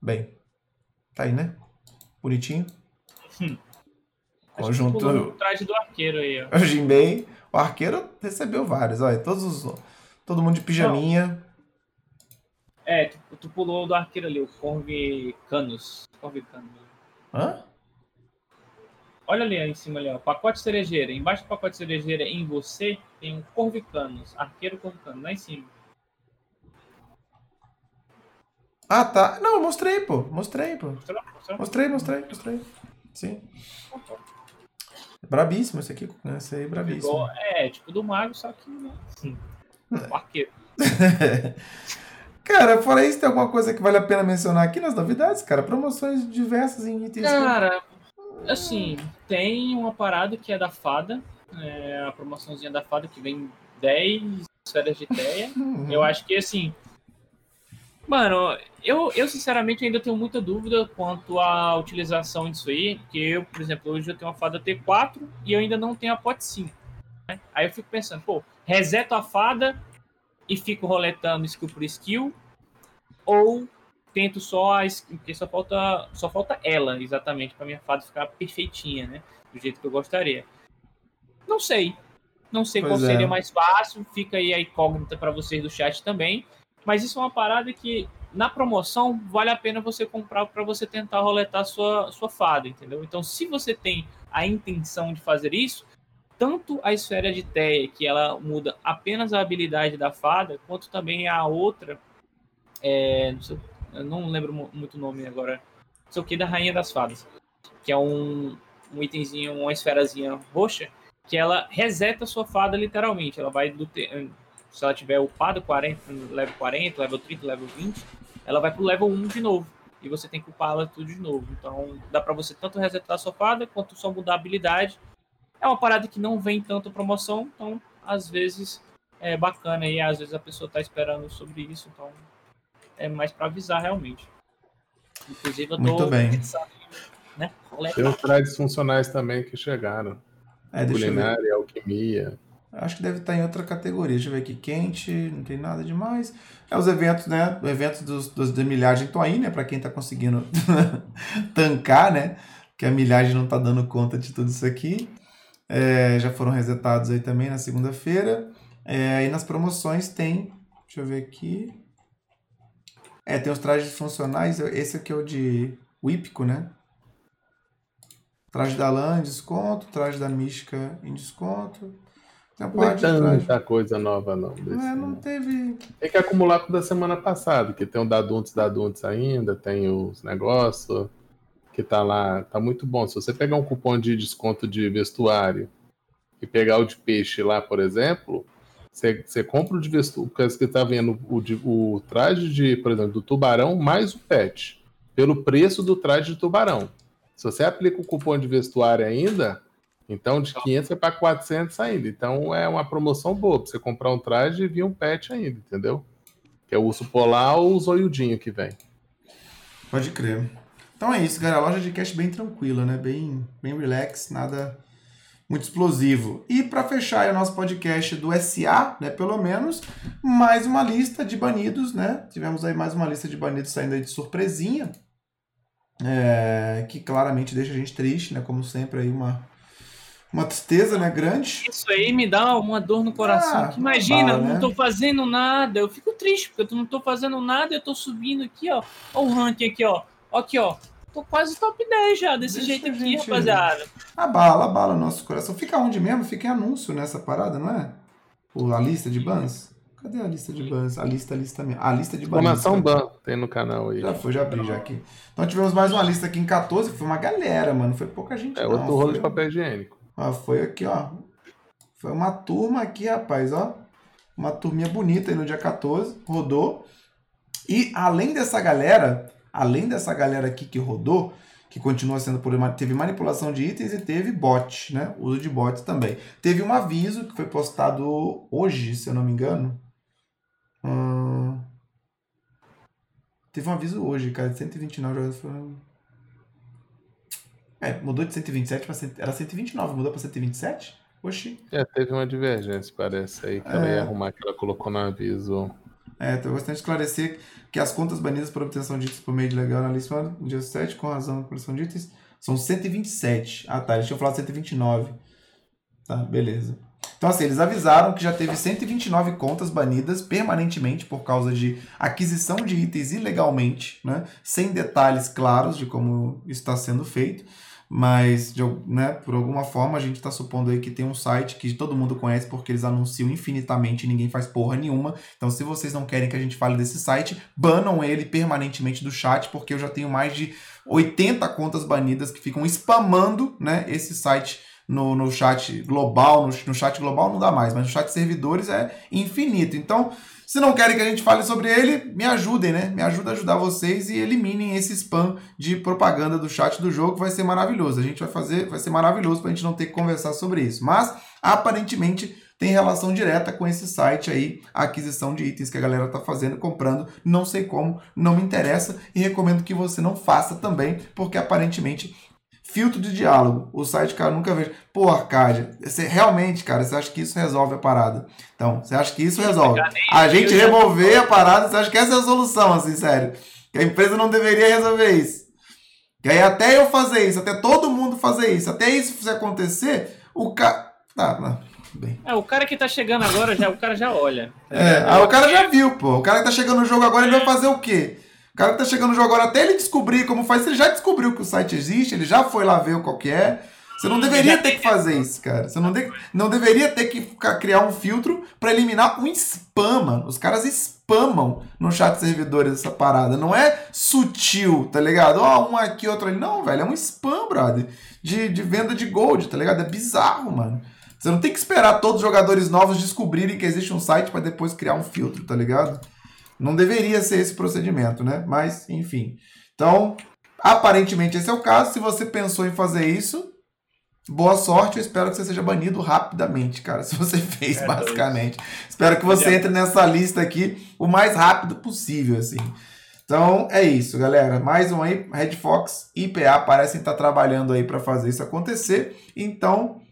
Bem, tá aí, né? Bonitinho. Que Conjunto- o traje do arqueiro aí, ó. [laughs] O Jinbei. O arqueiro recebeu vários. Olha, todos os, todo mundo de pijaminha. É, tu, tu pulou do arqueiro ali, o Corvicanus. Corvicanus. Hã? Olha ali em cima ali, ó. Pacote cerejeira. Embaixo do pacote cerejeira, em você, tem um Corvicanus. Arqueiro Corvicanus, lá em cima. Ah, tá. Não, eu mostrei, pô. Mostrei, pô. Mostrou? Mostrou? Mostrei, mostrei, mostrei. Sim. Brabíssimo esse aqui, né? Esse aí é brabíssimo. Igual- é, tipo do mago, só que. Né? Sim. O arqueiro. [laughs] Cara, fora isso, tem alguma coisa que vale a pena mencionar aqui nas novidades, cara? Promoções diversas em itens. Cara, assim, tem uma parada que é da fada. É a promoçãozinha da fada que vem 10 esferas de teia. Uhum. Eu acho que assim. Mano, eu, eu sinceramente ainda tenho muita dúvida quanto à utilização disso aí, porque eu, por exemplo, hoje eu tenho uma fada T4 e eu ainda não tenho a pot 5. Né? Aí eu fico pensando, pô, reseto a fada e fico roletando skill por skill, ou tento só a porque só falta só falta ela exatamente para minha fada ficar perfeitinha, né? Do jeito que eu gostaria. Não sei. Não sei pois qual é. seria mais fácil, fica aí a incógnita para vocês do chat também. Mas isso é uma parada que na promoção vale a pena você comprar para você tentar roletar sua sua fada, entendeu? Então, se você tem a intenção de fazer isso, tanto a esfera de Teia, que ela muda apenas a habilidade da fada, quanto também a outra, é, não sei, eu não lembro muito o nome agora, o que, da Rainha das Fadas, que é um, um itemzinho, uma esferazinha roxa, que ela reseta sua fada literalmente. Ela vai do se ela tiver upado 40, level 40, level 30, level 20, ela vai pro level 1 de novo. E você tem que upar ela tudo de novo. Então dá para você tanto resetar sua fada quanto só mudar a habilidade. É uma parada que não vem tanto promoção, então às vezes é bacana e às vezes a pessoa tá esperando sobre isso, então é mais para avisar realmente. Inclusive eu tô Muito bem. Pensando, né? Tem os trajes funcionais também que chegaram. É, Culinária, alquimia. Acho que deve estar em outra categoria. Deixa eu ver aqui. Quente, não tem nada demais. É os eventos, né? Os eventos dos, dos, da milhagem estão aí, né? Para quem está conseguindo [laughs] tancar, né? Que a milhagem não está dando conta de tudo isso aqui. É, já foram resetados aí também na segunda-feira. É, e nas promoções tem. Deixa eu ver aqui. É, tem os trajes funcionais. Esse aqui é o de Whipco, né? Traje da LAN em desconto. Traje da Mística em desconto. Tem não é tanta coisa nova, não. Desse, é, não teve. Tem que acumular com o da semana passada, que tem o Daduntes Daduntes ainda, tem os negócios que tá lá. Tá muito bom. Se você pegar um cupom de desconto de vestuário e pegar o de peixe lá, por exemplo, você, compra o de vestuário, porque você tá vendo o, o traje de, por exemplo, do tubarão mais o pet, pelo preço do traje de tubarão. Se você aplica o cupom de vestuário ainda, então, de 500 é para 400 ainda. Então, é uma promoção boa para você comprar um traje e vir um pet ainda, entendeu? Que é o urso polar ou o zoiudinho que vem. Pode crer. Então é isso, galera. A loja de cash bem tranquila, né? Bem, bem relax, nada muito explosivo. E para fechar o nosso podcast do SA, né, pelo menos, mais uma lista de banidos, né? Tivemos aí mais uma lista de banidos saindo aí de surpresinha, é, que claramente deixa a gente triste, né? Como sempre aí uma uma tristeza, né, grande. Isso aí me dá uma dor no coração. Ah, imagina, bala, né? não tô fazendo nada. Eu fico triste, porque eu não tô fazendo nada, eu tô subindo aqui, ó. Ó o ranking aqui, ó. Aqui, ó. Tô quase top 10 já, desse Deixa jeito aqui, gente... rapaziada. A bala, a bala no nosso coração. Fica onde mesmo? Fica em anúncio nessa parada, não é? O, a lista de bans? Cadê a lista de bans? A lista, a lista mesmo. A lista de bans. Formação ban tem no canal aí. Já foi, já abri já aqui. Então tivemos mais uma lista aqui em 14, foi uma galera, mano. Foi pouca gente. É, não, outro rolo de papel higiênico. Ó, foi aqui, ó. Foi uma turma aqui, rapaz, ó. Uma turminha bonita aí no dia 14, rodou. E além dessa galera, além dessa galera aqui que rodou, que continua sendo por teve manipulação de itens e teve bot, né? Uso de bots também. Teve um aviso que foi postado hoje, se eu não me engano. Hum... Teve um aviso hoje, cara, de 129 jogadores. É, mudou de 127 para era 129, mudou para 127? Oxi. É, teve uma divergência, parece aí, que é... ela ia arrumar que ela colocou no aviso. É, então bastante esclarecer que as contas banidas por obtenção de itens por meio de legal na lista no dia 7, com razão da coleção de itens, são 127. Ah, tá, eles tinham falado 129. Tá, beleza. Então, assim, eles avisaram que já teve 129 contas banidas permanentemente por causa de aquisição de itens ilegalmente, né? Sem detalhes claros de como está sendo feito mas de, né, por alguma forma a gente está supondo aí que tem um site que todo mundo conhece porque eles anunciam infinitamente e ninguém faz porra nenhuma. Então, se vocês não querem que a gente fale desse site, banam ele permanentemente do chat, porque eu já tenho mais de 80 contas banidas que ficam spamando né, esse site no, no chat global. No, no chat global não dá mais, mas no chat servidores é infinito. Então, se não querem que a gente fale sobre ele, me ajudem, né? Me ajuda a ajudar vocês e eliminem esse spam de propaganda do chat do jogo, vai ser maravilhoso. A gente vai fazer, vai ser maravilhoso pra gente não ter que conversar sobre isso. Mas, aparentemente, tem relação direta com esse site aí, a aquisição de itens que a galera tá fazendo, comprando, não sei como, não me interessa e recomendo que você não faça também, porque aparentemente filtro de diálogo. O site, cara, nunca vejo. Pô, Arcádia, você realmente, cara, você acha que isso resolve a parada? Então, você acha que isso resolve? A gente remover a parada, você acha que essa é a solução, assim, sério? Que a empresa não deveria resolver isso. Que aí até eu fazer isso, até todo mundo fazer isso, até isso acontecer, o cara. Tá, não. Bem. É, o cara que tá chegando agora, já, o cara já olha. É, aí o cara já viu, pô. O cara que tá chegando no jogo agora, ele vai fazer o quê? O cara que tá chegando no jogo agora, até ele descobrir como faz, ele já descobriu que o site existe, ele já foi lá ver qual que é. Você não deveria ter que fazer isso, cara. Você não, de, não deveria ter que criar um filtro para eliminar o spam, mano. Os caras spamam no chat de servidores essa parada. Não é sutil, tá ligado? Ó, oh, um aqui, outro ali. Não, velho. É um spam, brother. De, de venda de gold, tá ligado? É bizarro, mano. Você não tem que esperar todos os jogadores novos descobrirem que existe um site para depois criar um filtro, tá ligado? Não deveria ser esse procedimento, né? Mas, enfim. Então, aparentemente esse é o caso. Se você pensou em fazer isso, boa sorte. Eu espero que você seja banido rapidamente, cara. [laughs] Se você fez, é basicamente. Doido. Espero que você entre nessa lista aqui o mais rápido possível, assim. Então é isso, galera. Mais um aí, Red Fox e IPA parecem estar trabalhando aí para fazer isso acontecer. Então,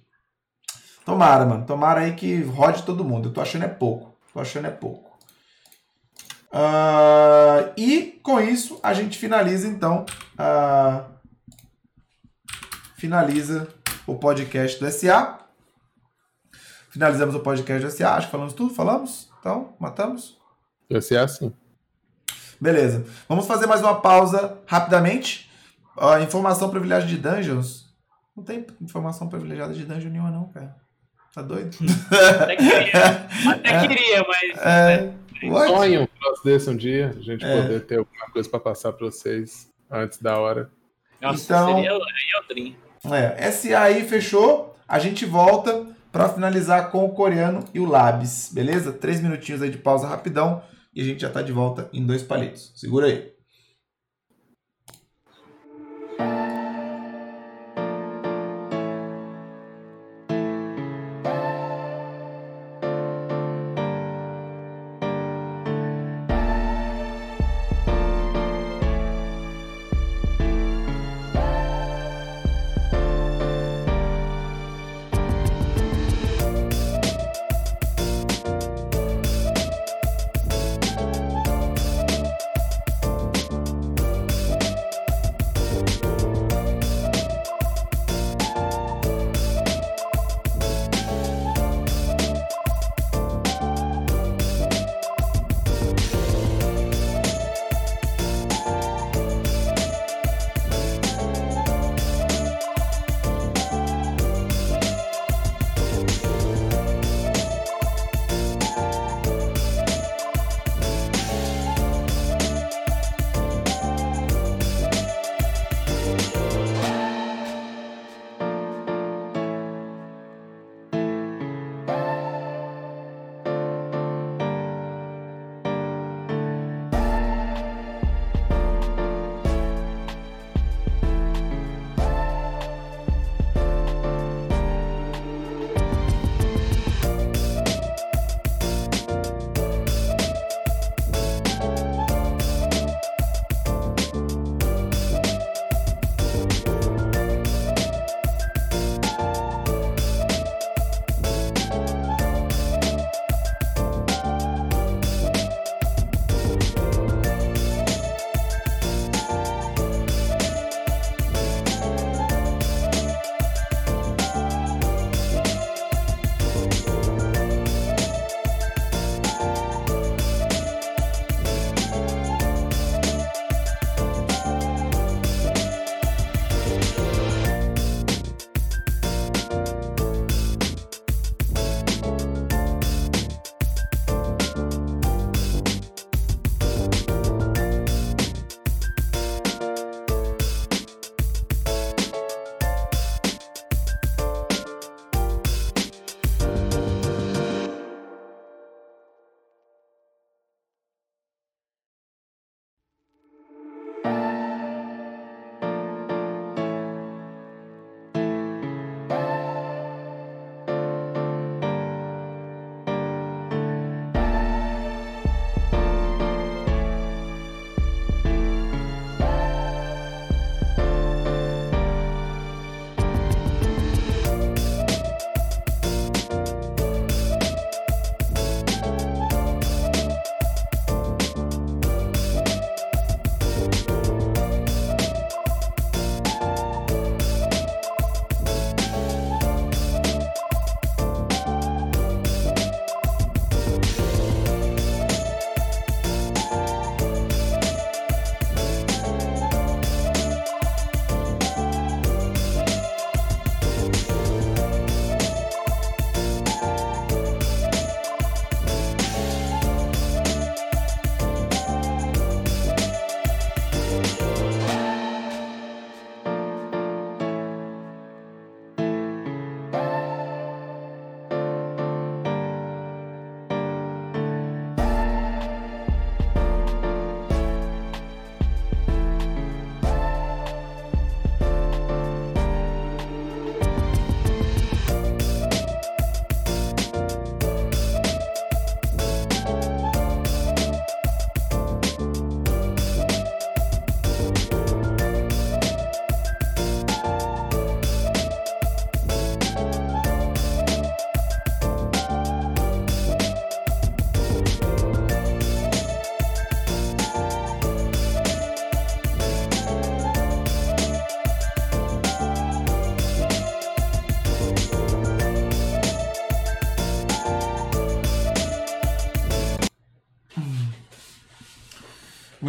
tomara, mano. Tomara aí que rode todo mundo. Eu tô achando é pouco. Tô achando é pouco. Uh, e com isso a gente finaliza então. Uh, finaliza o podcast do SA. Finalizamos o podcast do SA. Acho que falamos tudo, falamos? Então, matamos? Do SA, sim. Beleza. Vamos fazer mais uma pausa rapidamente. Uh, informação privilegiada de Dungeons. Não tem informação privilegiada de Dungeon nenhuma, não, cara. Tá doido? Até queria, até queria mas. [laughs] É, Sonho um troço desse um dia, a gente é. poder ter alguma coisa para passar para vocês antes da hora. Nossa, então, seria. É, SA aí fechou. A gente volta para finalizar com o coreano e o Labs, beleza? Três minutinhos aí de pausa rapidão e a gente já tá de volta em dois palitos. Segura aí.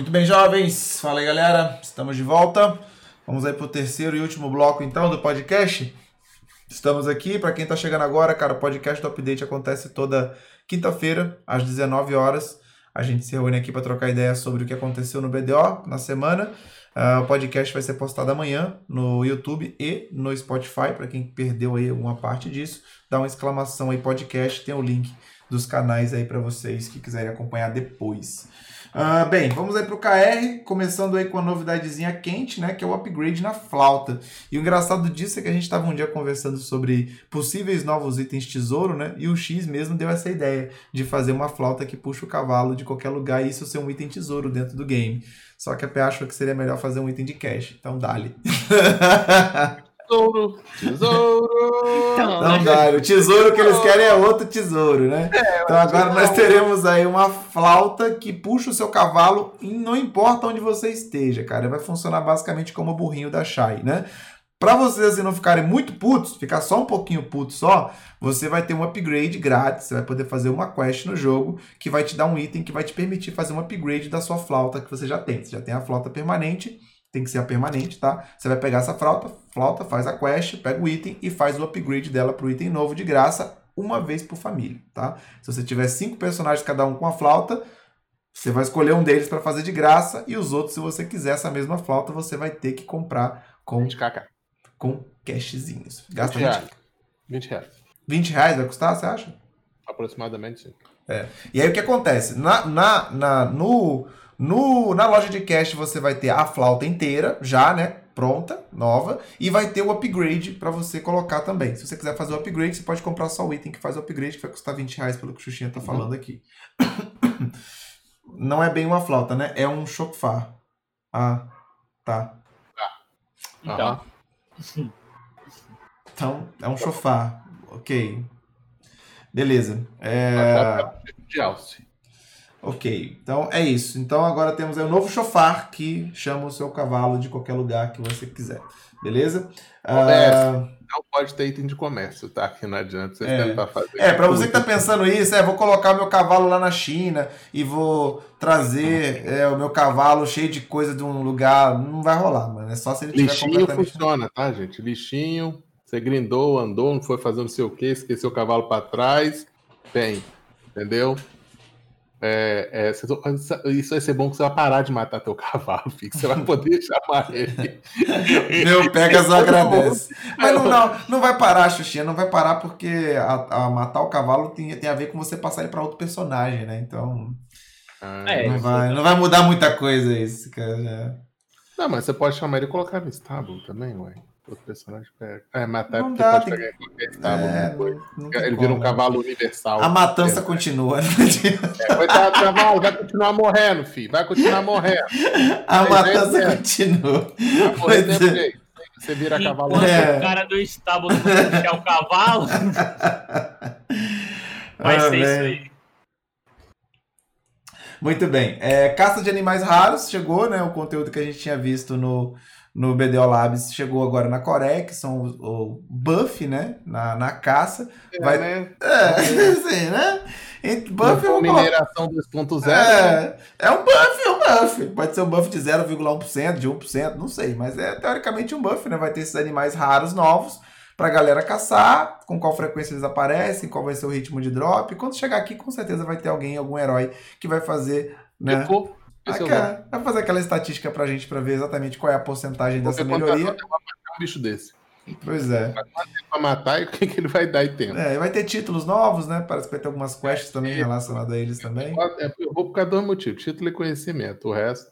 Muito bem, jovens. Fala aí, galera. Estamos de volta. Vamos aí para o terceiro e último bloco, então, do podcast. Estamos aqui. Para quem está chegando agora, cara, o podcast do Update acontece toda quinta-feira, às 19 horas. A gente se reúne aqui para trocar ideias sobre o que aconteceu no BDO na semana. Uh, o podcast vai ser postado amanhã no YouTube e no Spotify. Para quem perdeu aí uma parte disso, dá uma exclamação aí podcast. Tem o link dos canais aí para vocês que quiserem acompanhar depois. Uh, bem, vamos aí para o KR, começando aí com a novidadezinha quente, né, que é o upgrade na flauta. E o engraçado disso é que a gente estava um dia conversando sobre possíveis novos itens tesouro, né, e o X mesmo deu essa ideia de fazer uma flauta que puxa o cavalo de qualquer lugar e isso ser um item tesouro dentro do game. Só que a P achou que seria melhor fazer um item de cash, então dale. [laughs] Tesouro, tesouro. Então, não, dá, o tesouro que eles querem é outro tesouro, né? É, então agora nós teremos aí uma flauta que puxa o seu cavalo e não importa onde você esteja, cara. Vai funcionar basicamente como o burrinho da Shai, né? Para vocês assim, não ficarem muito putos, ficar só um pouquinho puto só, você vai ter um upgrade grátis. Você vai poder fazer uma quest no jogo que vai te dar um item que vai te permitir fazer um upgrade da sua flauta que você já tem. Você já tem a flauta permanente tem que ser a permanente, tá? Você vai pegar essa flauta, flauta, faz a quest, pega o item e faz o upgrade dela para o item novo de graça uma vez por família, tá? Se você tiver cinco personagens cada um com a flauta, você vai escolher um deles para fazer de graça e os outros, se você quiser essa mesma flauta, você vai ter que comprar com 20kk. com cashzinhos. Gasta 20 reais. 20 reais. 20 reais vai custar, você acha? Aproximadamente sim. É. E aí o que acontece? Na, na, na, no, no, na loja de cash você vai ter a flauta inteira, já, né? Pronta, nova, e vai ter o upgrade para você colocar também. Se você quiser fazer o upgrade, você pode comprar só o item que faz o upgrade, que vai custar 20 reais, pelo que o Xuxinha tá falando aqui. [coughs] Não é bem uma flauta, né? É um chofar. Ah, tá. Então. Então, é um chofar. Ok. Beleza. É... De alce. Ok, então é isso. Então agora temos aí um novo chofar que chama o seu cavalo de qualquer lugar que você quiser. Beleza? Uh... Não pode ter item de comércio, tá? Que não adianta você é. tentar fazer. É, para você que tá pensando isso, é, vou colocar meu cavalo lá na China e vou trazer é, o meu cavalo cheio de coisa de um lugar. Não vai rolar, mano. É só se ele tiver Lixinho completamente... funciona, tá, gente? Lixinho, você grindou, andou, não foi fazer não sei o que, esqueceu o cavalo para trás. Bem, entendeu? É, é, isso vai ser bom que você vai parar de matar teu [laughs] cavalo, filho, você vai poder chamar ele. [laughs] Meu Pegas agradece. Mas não, não, não vai parar, Xuxinha, não vai parar porque a, a matar o cavalo tem, tem a ver com você passar ele para outro personagem, né? Então. Ah, é, não, vai, não vai mudar muita coisa isso, cara. Não, mas você pode chamar ele e colocar no estábulo também, ué. Outro personagem pega. É, matar não dá, pode pegar estábulo. É, não, ele vira um cavalo universal. A matança é, continua. Né? É, coitado do cavalo, vai continuar morrendo, filho. Vai continuar morrendo. A matança jeito, continua. Vai morrer jeito. Você vira cavalo. É. O cara do estábulo puxar o cavalo. [laughs] vai ah, ser bem. isso aí. Muito bem. É, caça de animais raros chegou, né? O conteúdo que a gente tinha visto no, no BDO Labs chegou agora na Coreia, que são o, o buff, né? Na, na caça. É, vai... né? É, [laughs] sim, né? Buff é uma mineração 2.0. É, né? é um buff, é um buff. Pode ser um buff de 0,1%, de 1%, não sei. Mas é teoricamente um buff, né? Vai ter esses animais raros novos pra galera caçar, com qual frequência eles aparecem, qual vai ser o ritmo de drop. Quando chegar aqui, com certeza vai ter alguém, algum herói, que vai fazer. Né? Tipo, Aquela, vai fazer aquela estatística pra gente pra ver exatamente qual é a porcentagem dessa melhoria. Um bicho desse. Pois é. Pra matar e o que, que ele vai dar e tempo. É, vai ter títulos novos, né? Parece que vai ter algumas quests também relacionadas a eles também. É, eu vou por causa dois motivos: título e conhecimento. O resto.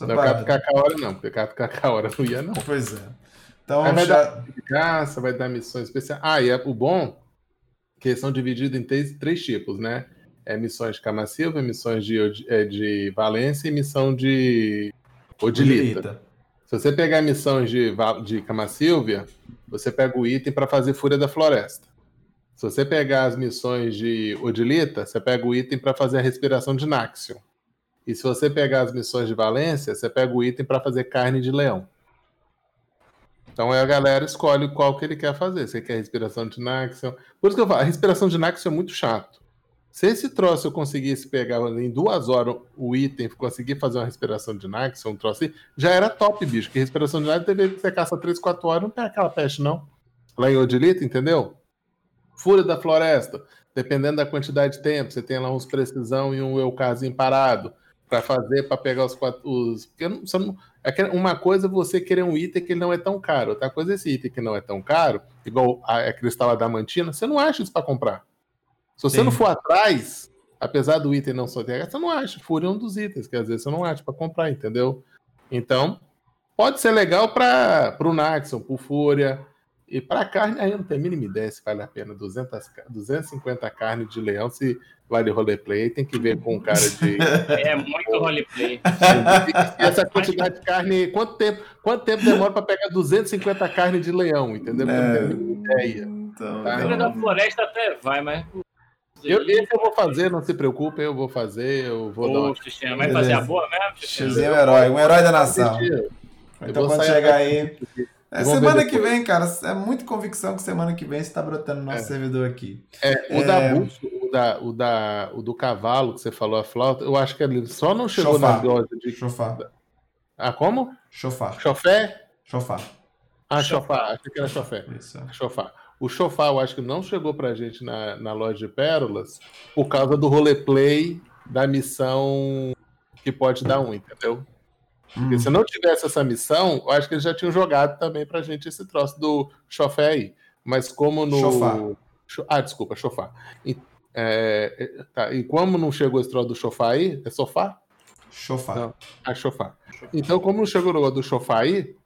Não é Cacaora, não, porque Cacaora não ia, não. Pois é. Então, vai já... dar caça, vai dar missões especiais. Ah, e é o bom que são divididos em três, três tipos, né? É, missões de Cama Silva, missões de, é, de Valência e missão de Odilita. Odilita. Se você pegar missões de, de Cama Silvia, você pega o item para fazer Fúria da Floresta. Se você pegar as missões de Odilita, você pega o item para fazer a respiração de Naxion. E se você pegar as missões de Valência, você pega o item para fazer carne de leão. Então a galera escolhe qual que ele quer fazer. Você quer respiração de Naxion. Por isso que eu falo, a respiração de Naxion é muito chato. Se esse troço eu conseguisse pegar em duas horas o item, conseguir fazer uma respiração de Nax, um troço assim, já era top, bicho. Que respiração de Nax teve que você caça 3, 4 horas, não pega aquela peste, não. Lá em Odilita, entendeu? Fúria da Floresta, dependendo da quantidade de tempo, você tem lá uns precisão e um eucazinho parado para fazer, para pegar os quatro. Os, porque não, não, é uma coisa é você querer um item que não é tão caro, outra coisa é esse item que não é tão caro, igual a, a cristal adamantina, você não acha isso para comprar. Se você Sim. não for atrás, apesar do item não ser TH, você não acha. Fúria é um dos itens que às vezes você não acha para comprar, entendeu? Então, pode ser legal para o Naxon, para Fúria. E para carne, aí eu não tenho a mínima ideia se vale a pena 200, 250 carne de leão, se vale roleplay, tem que ver com um cara de. [laughs] É muito roleplay. essa quantidade de carne, quanto tempo, quanto tempo demora para pegar 250 carne de leão, entendeu? É, não tenho ideia. Então, tá? da floresta até vai, mas eu, esse eu vou fazer, não se preocupe, eu vou fazer, eu vou Ô, dar uma... vai fazer a boa mesmo? Xizinho é um herói, um herói da nação. Então quando chegar aí... É, semana que vem, cara, é muita convicção que semana que vem você está brotando no nosso é. servidor aqui. É, o é... da Busso, o, da, o, da, o do cavalo que você falou, a flauta, eu acho que ele só não chegou Chofar. na loja de... Chofar. Ah, como? Chofar. Chofé? Chofar. Ah, chofar, acho que era chofé. Isso. Chofar. O Chofar, eu acho que não chegou pra gente na, na loja de pérolas por causa do roleplay da missão que pode dar um, entendeu? Porque hum. se não tivesse essa missão, eu acho que eles já tinham jogado também pra gente esse troço do Chofé aí. Mas como no. Chofar. Ah, desculpa, Chofar. E, é, tá, e como não chegou esse troço do Chofar aí, é sofá? Chofar. Não, ah, Chofar. Então, como não chegou o do Chofar aí,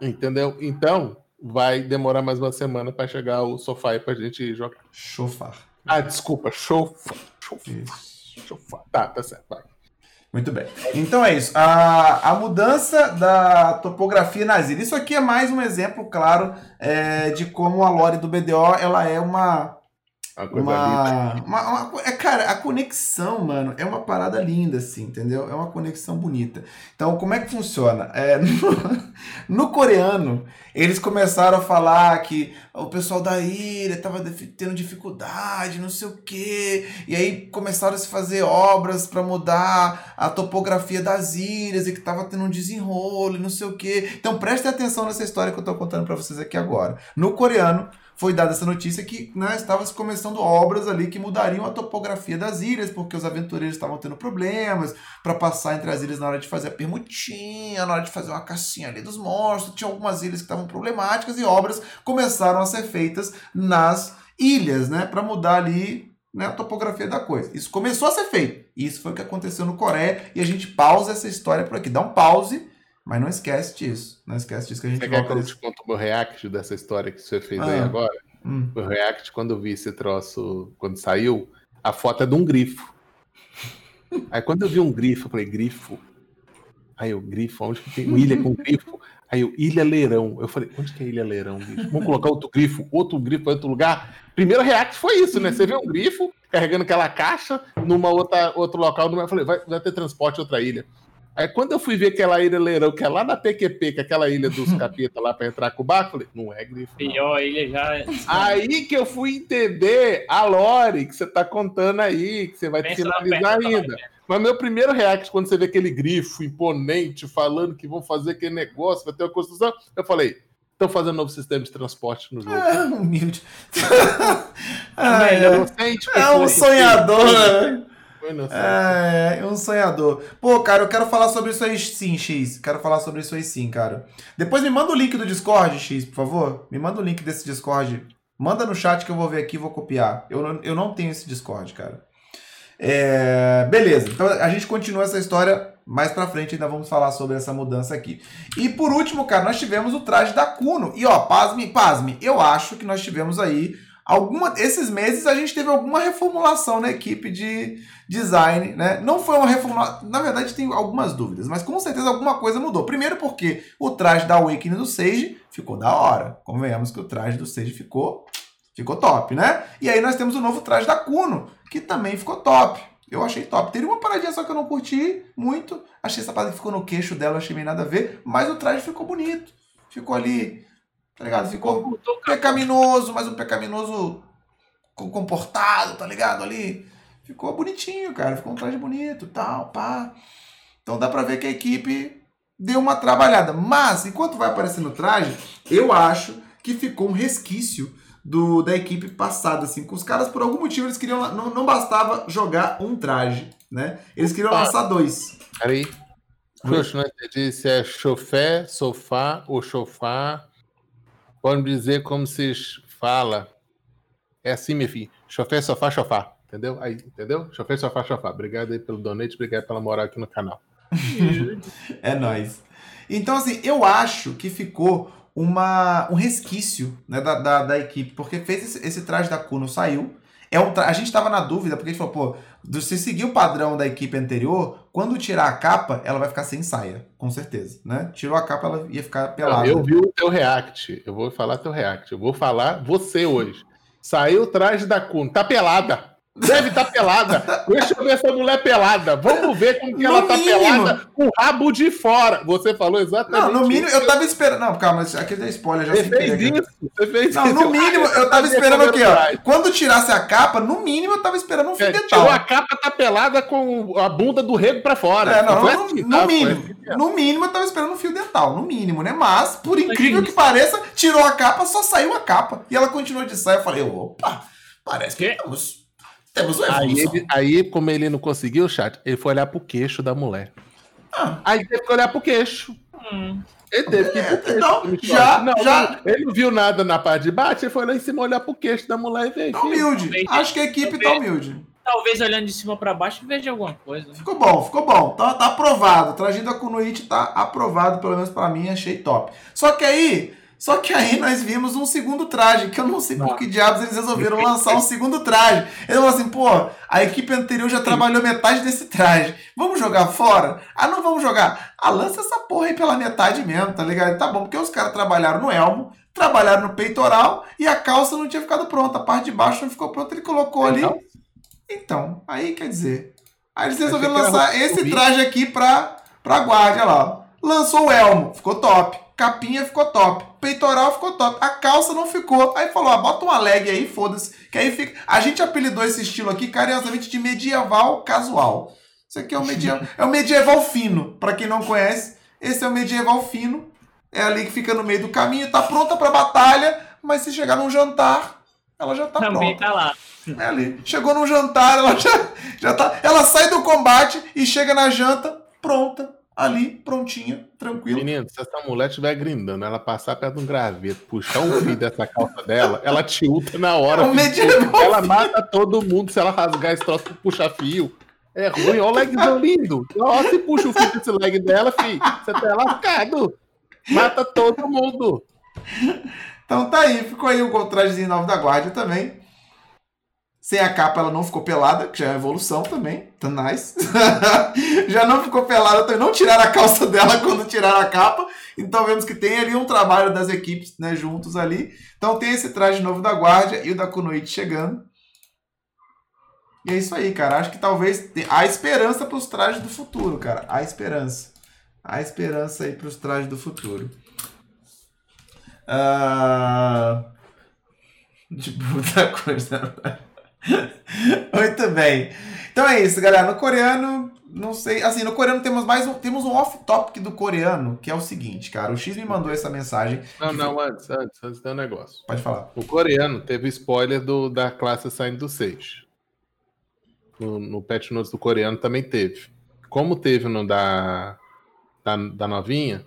entendeu? Então, vai demorar mais uma semana para chegar o sofá aí pra gente jogar. Chofar. Ah, desculpa, chofar. Chofar. Tá, tá certo, vai. Muito bem. Então é isso. A, a mudança da topografia ilhas. Isso aqui é mais um exemplo, claro, é, de como a lore do BDO ela é uma uma, uma, uma, é, cara, a conexão, mano, é uma parada linda, assim, entendeu? É uma conexão bonita. Então, como é que funciona? É, [laughs] no, no coreano, eles começaram a falar que o pessoal da ilha tava tendo dificuldade, não sei o quê, e aí começaram a se fazer obras para mudar a topografia das ilhas e que tava tendo um desenrolo, não sei o quê. Então, prestem atenção nessa história que eu tô contando para vocês aqui agora. No coreano, foi dada essa notícia que né, estava se começando obras ali que mudariam a topografia das ilhas, porque os aventureiros estavam tendo problemas para passar entre as ilhas na hora de fazer a permutinha, na hora de fazer uma caixinha ali dos monstros. Tinha algumas ilhas que estavam problemáticas e obras começaram a ser feitas nas ilhas, né, para mudar ali né, a topografia da coisa. Isso começou a ser feito. Isso foi o que aconteceu no Coreia e a gente pausa essa história por aqui. Dá um pause mas não esquece disso. Não esquece disso que a gente Você quer que eu te conte o meu react dessa história que você fez ah, aí agora? Hum. O react, quando eu vi esse troço, quando saiu, a foto é de um grifo. Aí quando eu vi um grifo, eu falei, grifo? Aí eu, grifo, onde que tem ilha com grifo? Aí eu, Ilha Leirão. Eu falei, onde que é Ilha Leirão, bicho? Vamos colocar outro grifo, outro grifo, outro lugar. Primeiro react foi isso, né? Você vê um grifo carregando aquela caixa numa outra outro local. Eu falei, vai, vai ter transporte outra ilha. Aí quando eu fui ver aquela ilha Leirão, que é lá na PQP, que é aquela ilha dos [laughs] capeta lá para entrar com o barco, falei, não é grifo. Não. Pior ilha já. É- Aí que eu fui entender a lore que você tá contando aí, que você vai Pensa finalizar ainda. Mas meu primeiro react, quando você vê aquele grifo imponente falando que vão fazer aquele negócio, vai ter uma construção, eu falei, estão fazendo um novo sistema de transporte no jogo. [laughs] É, humilde. ah, é, é, é um sonhador, né? É, é um sonhador. Pô, cara, eu quero falar sobre isso aí sim, X. Quero falar sobre isso aí sim, cara. Depois me manda o link do Discord, X, por favor. Me manda o link desse Discord. Manda no chat que eu vou ver aqui e vou copiar. Eu não, eu não tenho esse Discord, cara. É, beleza, então a gente continua essa história mais pra frente, ainda vamos falar sobre essa mudança aqui. E por último, cara, nós tivemos o traje da Kuno. E ó, pasme, pasme, eu acho que nós tivemos aí alguma esses meses a gente teve alguma reformulação na equipe de design, né? Não foi uma reformulação, na verdade tem algumas dúvidas, mas com certeza alguma coisa mudou. Primeiro porque o traje da Awakening do Sage ficou da hora. Convenhamos que o traje do Sage ficou ficou top, né? E aí nós temos o novo traje da Kuno, que também ficou top. Eu achei top. Teria uma paradinha só que eu não curti muito. Achei essa parada que ficou no queixo dela, achei meio nada a ver, mas o traje ficou bonito. Ficou ali Tá ligado? Ficou pecaminoso, mas um pecaminoso comportado, tá ligado? Ali. ficou bonitinho, cara. Ficou um traje bonito, tal, pá. Então dá pra ver que a equipe deu uma trabalhada. Mas, enquanto vai aparecendo o traje, eu acho que ficou um resquício do, da equipe passada, assim. Com os caras, por algum motivo, eles queriam. Não, não bastava jogar um traje, né? Eles queriam Opa. lançar dois. Peraí. Xuxa, não entendi se é chofé, sofá ou chofá. Pode me dizer como se fala. É assim, meu filho. Chofé, sofá, chofá. Entendeu? Aí, entendeu? Chofé, sofá, chofá. Obrigado aí pelo donate, obrigado pela moral aqui no canal. [laughs] É nóis. Então, assim, eu acho que ficou uma, um resquício né, da, da, da equipe, porque fez esse, esse traje da Kuno, saiu. É um tra... A gente tava na dúvida, porque a gente falou, pô, se seguir o padrão da equipe anterior, quando tirar a capa, ela vai ficar sem saia, com certeza, né? Tirou a capa, ela ia ficar pelada. Eu vi o teu react. Eu vou falar teu react. Eu vou falar você hoje. Saiu traje da Kuno. Tá pelada. Deve estar pelada. Deixa eu ver essa mulher pelada. Vamos ver como que No ela tá mínimo. pelada com o rabo de fora. Você falou exatamente Não, no mínimo, isso. eu tava esperando. Não, calma, aqui deu spoiler, já Você fez isso. Você fez Não, isso. no mínimo, eu tava esperando aqui, ó. Quando tirasse a capa, no mínimo eu tava esperando um fio É, dental. tirou a capa, tá pelada com a bunda do rego pra fora. É, não, Foi no, assim, no tá? Foi mínimo. assim mesmo. No mínimo eu tava esperando um fio dental, no mínimo, né? Mas, por incrível que pareça, tirou a capa, só saiu a capa. E ela continuou de saia. Eu falei, opa, parece que Quê? temos, temos uma Aí, ele- aí, como ele não conseguiu, chat, ele foi olhar pro queixo da mulher. Ah. Aí teve que olhar pro queixo. Hum. Ele teve que ir pro queixo. Então, já- não, já- não, ele não viu nada na parte de baixo, ele foi lá em cima olhar pro queixo da mulher e veio. Tá humilde. Talvez- Acho que a equipe tá humilde. Talvez olhando de cima pra baixo veja alguma coisa. Ficou bom, ficou bom. Tá, tá aprovado. Tragindo a Kunoichi tá aprovado, pelo menos pra mim, achei top. Só que aí, só que aí nós vimos um segundo traje, que eu não sei por que diabos eles resolveram lançar um segundo traje. Eles falaram assim, pô, a equipe anterior já trabalhou metade desse traje. Vamos jogar fora? Ah, não vamos jogar. Ah, lança essa porra aí pela metade mesmo, tá ligado? Tá bom, porque os caras trabalharam no elmo, trabalharam no peitoral e a calça não tinha ficado pronta. A parte de baixo não ficou pronta, ele colocou ali. Então? Aí quer dizer. Aí eles resolveram lançar esse traje aqui pra, pra guarda, olha lá. Lançou o elmo, ficou top. Capinha ficou top. Peitoral ficou top. A calça não ficou. Aí falou: ah, bota uma leg aí, foda-se. Que aí fica. A gente apelidou esse estilo aqui carinhosamente de medieval casual. Isso aqui é o medieval, [laughs] é o medieval fino. Pra quem não conhece, esse é o medieval fino. É ali que fica no meio do caminho, tá pronta pra batalha, mas se chegar num jantar, ela já tá Também pronta. tá lá. É ali. Chegou num jantar, ela já, já tá. Ela sai do combate e chega na janta pronta. Ali, prontinha, tranquila. Menino, se essa mulher estiver grindando, ela passar perto de um graveto, puxar um fio dessa calça dela, ela te ulta na hora. É um medieval. Ela mata todo mundo se ela rasgar esse troço pra puxar fio. É ruim, olha o legzão lindo. Ó, se puxa o fio desse leg dela, filho, você tá lascado. Mata todo mundo. Então tá aí, ficou aí o trajezinho novo da guarda também. Sem a capa ela não ficou pelada, que já é uma evolução também. Tá nice. [laughs] já não ficou pelada também. Não tiraram a calça dela [laughs] quando tiraram a capa. Então vemos que tem ali um trabalho das equipes né, juntos ali. Então tem esse traje novo da guarda e o da Kunoichi chegando. E é isso aí, cara. Acho que talvez há esperança para os trajes do futuro, cara. Há esperança. Há esperança aí para os trajes do futuro. Ah, De muita coisa. Muito bem. Então é isso, galera. No coreano, não sei. Assim, no coreano temos mais um. Temos um off-topic do coreano, que é o seguinte, cara. O X me mandou essa mensagem. Não, não, antes, antes, antes tem um negócio. Pode falar. O coreano teve spoiler do, da classe saindo do 6. No, no patch notes do coreano também teve. Como teve no da, da, da novinha,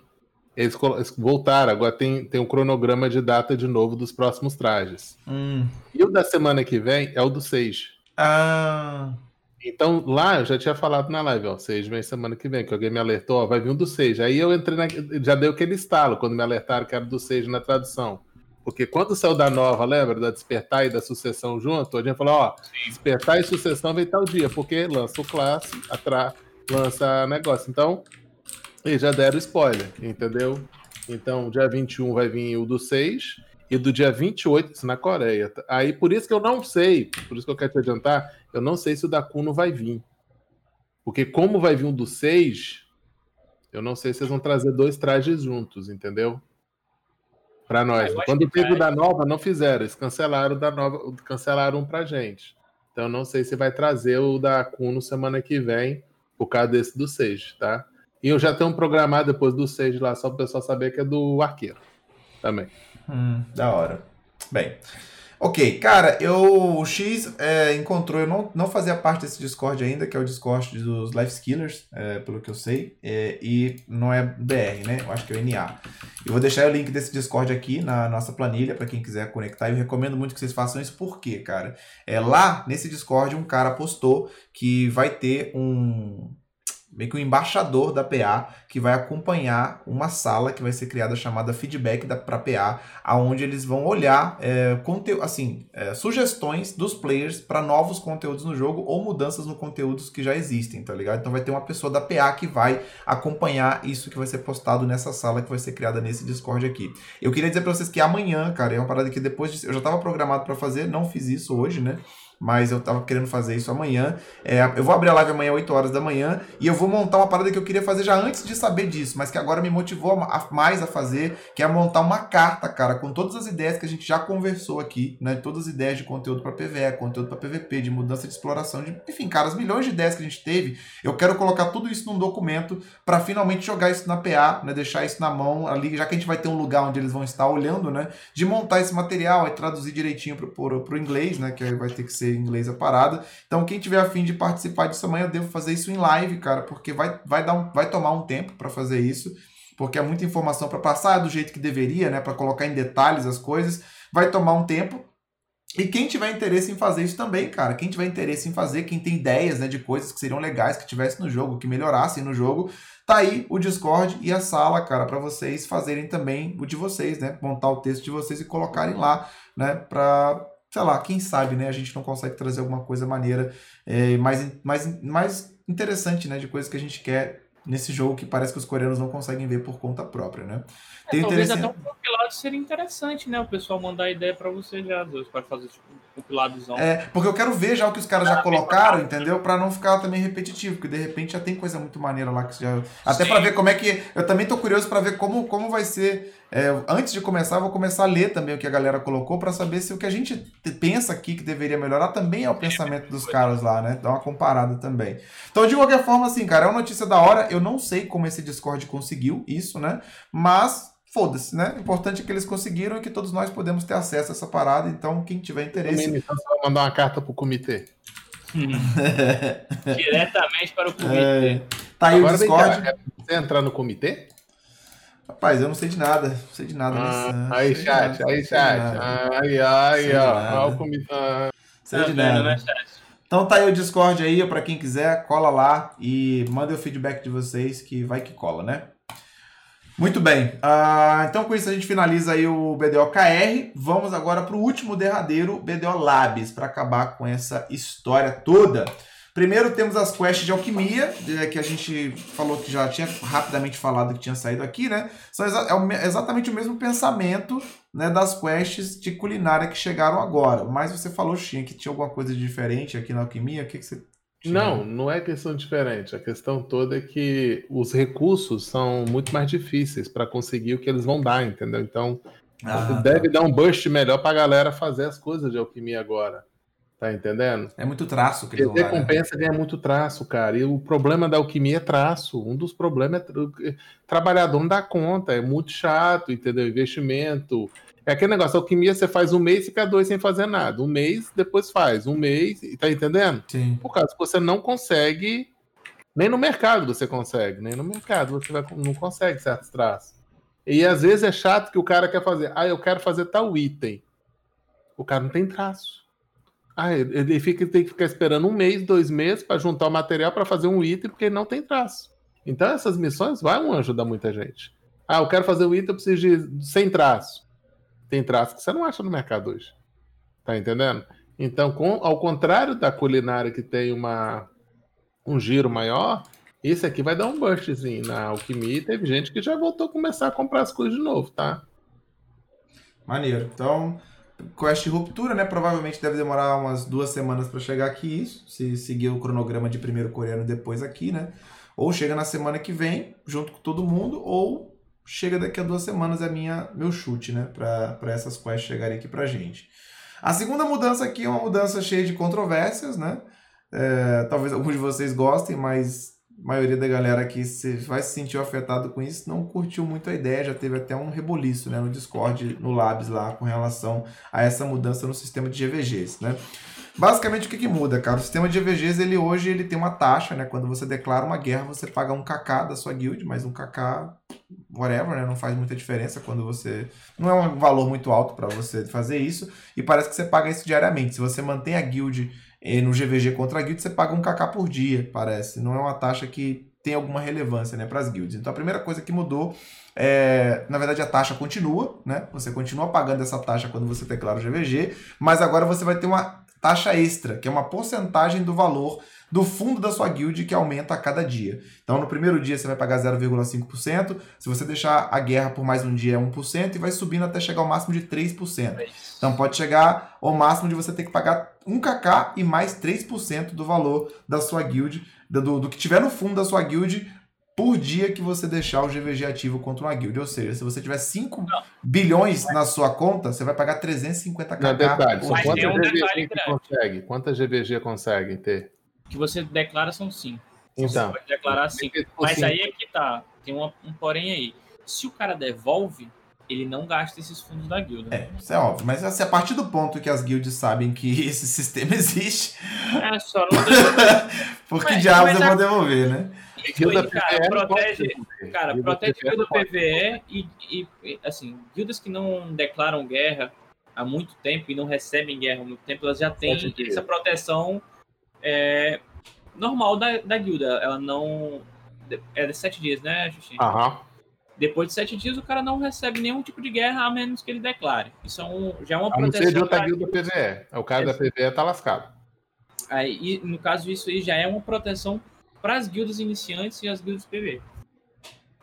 eles, voltaram. Agora tem, tem um cronograma de data de novo dos próximos trajes. Hum. E o da semana que vem é o do 6. Ah. Então, lá eu já tinha falado na live, ó, 6 vem semana que vem, que alguém me alertou, ó, vai vir um do 6. Aí eu entrei na. Já deu aquele estalo quando me alertaram que era do 6 na tradução. Porque quando saiu da nova, lembra? Da despertar e da sucessão junto, a gente falou, ó, despertar e sucessão vem tal dia, porque lança o classe, atra... lança negócio. Então, eles já deram spoiler, entendeu? Então, dia 21 vai vir o do 6 e do dia 28, isso na Coreia. Aí, por isso que eu não sei, por isso que eu quero te adiantar, eu não sei se o da Kuno vai vir. Porque como vai vir um do 6, eu não sei se eles vão trazer dois trajes juntos, entendeu? Pra nós. acho Quando teve o da nova, não fizeram. Eles cancelaram o da nova, cancelaram um pra gente. Então não sei se vai trazer o da Kuno semana que vem, por causa desse do Sage, tá? E eu já tenho um programado depois do Sage lá, só para o pessoal saber que é do arqueiro também. Hum, da hora. Bem, ok, cara, eu, o X é, encontrou, eu não, não fazia parte desse Discord ainda, que é o Discord dos Life Skillers, é, pelo que eu sei, é, e não é BR, né? Eu acho que é o NA. Eu vou deixar o link desse Discord aqui na nossa planilha para quem quiser conectar. Eu recomendo muito que vocês façam isso, porque, cara, é lá nesse Discord um cara postou que vai ter um meio que um embaixador da PA que vai acompanhar uma sala que vai ser criada chamada feedback para PA, aonde eles vão olhar é, conteúdo, assim, é, sugestões dos players para novos conteúdos no jogo ou mudanças no conteúdos que já existem, tá ligado? Então vai ter uma pessoa da PA que vai acompanhar isso que vai ser postado nessa sala que vai ser criada nesse Discord aqui. Eu queria dizer para vocês que amanhã, cara, é uma parada que depois de, eu já estava programado para fazer, não fiz isso hoje, né? Mas eu tava querendo fazer isso amanhã. É, eu vou abrir a live amanhã, 8 horas da manhã, e eu vou montar uma parada que eu queria fazer já antes de saber disso, mas que agora me motivou a, mais a fazer, que é montar uma carta, cara, com todas as ideias que a gente já conversou aqui, né? Todas as ideias de conteúdo para PVE, conteúdo para PVP, de mudança de exploração, de, enfim, cara, as milhões de ideias que a gente teve, eu quero colocar tudo isso num documento para finalmente jogar isso na PA, né? Deixar isso na mão ali, já que a gente vai ter um lugar onde eles vão estar olhando, né? De montar esse material e traduzir direitinho pro, pro, pro inglês, né? Que vai ter que ser inglês a parada. Então, quem tiver afim de participar disso amanhã, eu devo fazer isso em live, cara, porque vai, vai, dar um, vai tomar um tempo para fazer isso, porque é muita informação para passar do jeito que deveria, né? Para colocar em detalhes as coisas. Vai tomar um tempo, e quem tiver interesse em fazer isso também, cara, quem tiver interesse em fazer, quem tem ideias né, de coisas que seriam legais que tivesse no jogo, que melhorassem no jogo, tá aí o Discord e a sala, cara, para vocês fazerem também o de vocês, né? Montar o texto de vocês e colocarem lá, né? Para sei lá, quem sabe, né? A gente não consegue trazer alguma coisa maneira, é, mais, mais, mais interessante, né? De coisas que a gente quer nesse jogo que parece que os coreanos não conseguem ver por conta própria, né? É, talvez até um compilado seria interessante, né? O pessoal mandar ideia para você já, Deus, para fazer tipo, um compiladozão. É, porque eu quero ver já o que os caras já colocaram, entendeu? Para não ficar também repetitivo, porque de repente já tem coisa muito maneira lá que já até para ver como é que eu também tô curioso para ver como como vai ser é, antes de começar, eu vou começar a ler também o que a galera colocou para saber se o que a gente pensa aqui que deveria melhorar também é o pensamento dos caras lá, né? Dar uma comparada também. Então, de qualquer forma, assim, cara, é uma notícia da hora. Eu não sei como esse Discord conseguiu isso, né? Mas foda-se, né? O importante é que eles conseguiram e que todos nós podemos ter acesso a essa parada. Então, quem tiver interesse. Também, então, você vai mandar uma carta pro comitê. [laughs] Diretamente para o comitê. É, tá aí Agora o Discord. Cá, você entrar no comitê? Rapaz, eu não sei de nada. Não sei de nada. Ah, aí, chat, aí, chat. Ai, ai, ó. Sei de nada. Sei de nada. Né, então tá aí o Discord aí, para quem quiser, cola lá e manda o feedback de vocês que vai que cola, né? Muito bem. Uh, então com isso a gente finaliza aí o BDO KR. Vamos agora para o último derradeiro BDO Labs para acabar com essa história toda. Primeiro temos as quests de alquimia, que a gente falou que já tinha rapidamente falado que tinha saído aqui, né? São exa é exatamente o mesmo pensamento né, das quests de culinária que chegaram agora. Mas você falou, Xinha, que tinha alguma coisa diferente aqui na alquimia. O que, que você. Tinha? Não, não é questão diferente. A questão toda é que os recursos são muito mais difíceis para conseguir o que eles vão dar, entendeu? Então, ah, deve tá. dar um boost melhor para a galera fazer as coisas de alquimia agora. Tá entendendo? É muito traço que eles vão recompensa ganha muito traço, cara. E o problema da alquimia é traço. Um dos problemas é trabalhador não dá conta, é muito chato, entendeu? Investimento. É aquele negócio, a alquimia você faz um mês e fica dois sem fazer nada. Um mês, depois faz. Um mês, tá entendendo? Sim. Por causa que você não consegue. Nem no mercado você consegue, nem no mercado você vai, não consegue certos traços. E às vezes é chato que o cara quer fazer, ah, eu quero fazer tal item. O cara não tem traço. Ah, ele fica, tem que ficar esperando um mês, dois meses para juntar o material para fazer um item, porque ele não tem traço. Então, essas missões vão ajudar muita gente. Ah, eu quero fazer um item, eu preciso de 100 traços. Tem traço que você não acha no mercado hoje. Tá entendendo? Então, com, ao contrário da culinária que tem uma, um giro maior, esse aqui vai dar um burstzinho na alquimia. Teve gente que já voltou a começar a comprar as coisas de novo, tá? Maneiro. Então, Quest Ruptura, né? Provavelmente deve demorar umas duas semanas para chegar aqui isso, se seguir o cronograma de primeiro coreano depois aqui, né? Ou chega na semana que vem, junto com todo mundo, ou chega daqui a duas semanas, é minha, meu chute, né? Para essas quests chegarem aqui pra gente. A segunda mudança aqui é uma mudança cheia de controvérsias, né? É, talvez alguns de vocês gostem, mas maioria da galera aqui se, vai se sentir afetado com isso, não curtiu muito a ideia, já teve até um reboliço né, no Discord, no Labs lá, com relação a essa mudança no sistema de GVGs, né? Basicamente, o que, que muda, cara? O sistema de GVGs, ele hoje ele tem uma taxa, né? Quando você declara uma guerra, você paga um KK da sua guild, mas um KK, whatever, né? Não faz muita diferença quando você... Não é um valor muito alto para você fazer isso, e parece que você paga isso diariamente. Se você mantém a guild e no GVG contra a guild você paga um KK por dia, parece. Não é uma taxa que tem alguma relevância né, para as guilds. Então a primeira coisa que mudou é, na verdade a taxa continua, né? Você continua pagando essa taxa quando você declara o GVG, mas agora você vai ter uma taxa extra, que é uma porcentagem do valor do fundo da sua guild que aumenta a cada dia. Então, no primeiro dia você vai pagar 0,5%, se você deixar a guerra por mais um dia é 1% e vai subindo até chegar ao máximo de 3%. Então, pode chegar ao máximo de você ter que pagar 1kk e mais 3% do valor da sua guild, do, do que tiver no fundo da sua guild por dia que você deixar o GVG ativo contra uma guild. Ou seja, se você tiver 5 bilhões na sua conta, você vai pagar 350k. Não, detalhe, só quantas um GVG consegue? Quantas GVG consegue ter? que você declara são cinco. Então, você pode declarar cinco. Mas aí é que tá. Tem uma, um porém aí. Se o cara devolve, ele não gasta esses fundos da guilda. É, isso é óbvio. Mas assim, a partir do ponto que as guilds sabem que [laughs] esse sistema existe. É, só não devolver. Por que diabos eu vou [laughs] devolver, né? Guilda cara, protege, cara, guilda protege guilda PVE e, e, e, assim, guildas que não declaram guerra há muito tempo e não recebem guerra há muito tempo, elas já têm essa proteção é, normal da, da guilda. Ela não. É de sete dias, né, Xuxi? Aham. Depois de sete dias, o cara não recebe nenhum tipo de guerra, a menos que ele declare. Isso é um, já é uma a proteção. Não ser de outra guilda PVE. O cara da PVE tá lascado. Aí, no caso, isso aí já é uma proteção para as guildas iniciantes e as guildas PVE.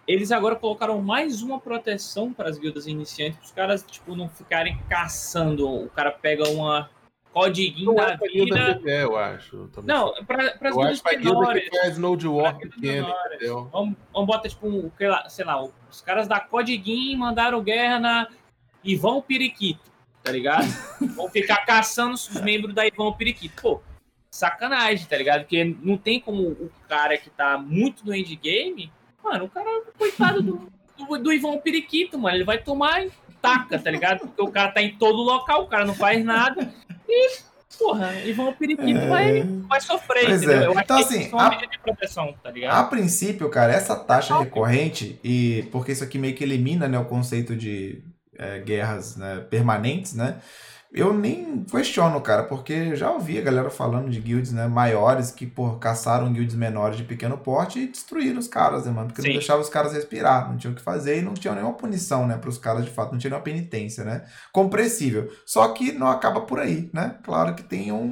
Eles agora colocaram mais uma proteção para as guildas iniciantes, para os caras tipo, não ficarem caçando. O cara pega uma codiguinho da é vida. É, eu acho. Não, para as guildas menores. Que faz load war pequeno, entendeu? Vamos, vamos botar, tipo, um, sei lá, os caras da Codiguin mandaram guerra na Ivão Periquito, tá ligado? [laughs] Vão ficar caçando os membros da Ivão Periquito. Pô, sacanagem, tá ligado? Porque não tem como o cara que tá muito no endgame, mano, o cara, coitado do, do, do Ivão Periquito, mano, ele vai tomar taca, tá ligado? Porque o cara tá em todo local, o cara não faz nada. E, porra, Ivan Periquito é... vai, vai sofrer, pois entendeu? É. Eu então, assim, a... de proteção, tá ligado? A princípio, cara, essa taxa recorrente, e porque isso aqui meio que elimina né, o conceito de é, guerras né, permanentes, né? Eu nem questiono, cara, porque já ouvi a galera falando de guilds, né, maiores que, por caçaram guilds menores de pequeno porte e destruíram os caras, né, mano? Porque Sim. não deixavam os caras respirar, não tinham o que fazer e não tinham nenhuma punição, né, pros caras de fato, não tinha nenhuma penitência, né? Compreensível. Só que não acaba por aí, né? Claro que tem um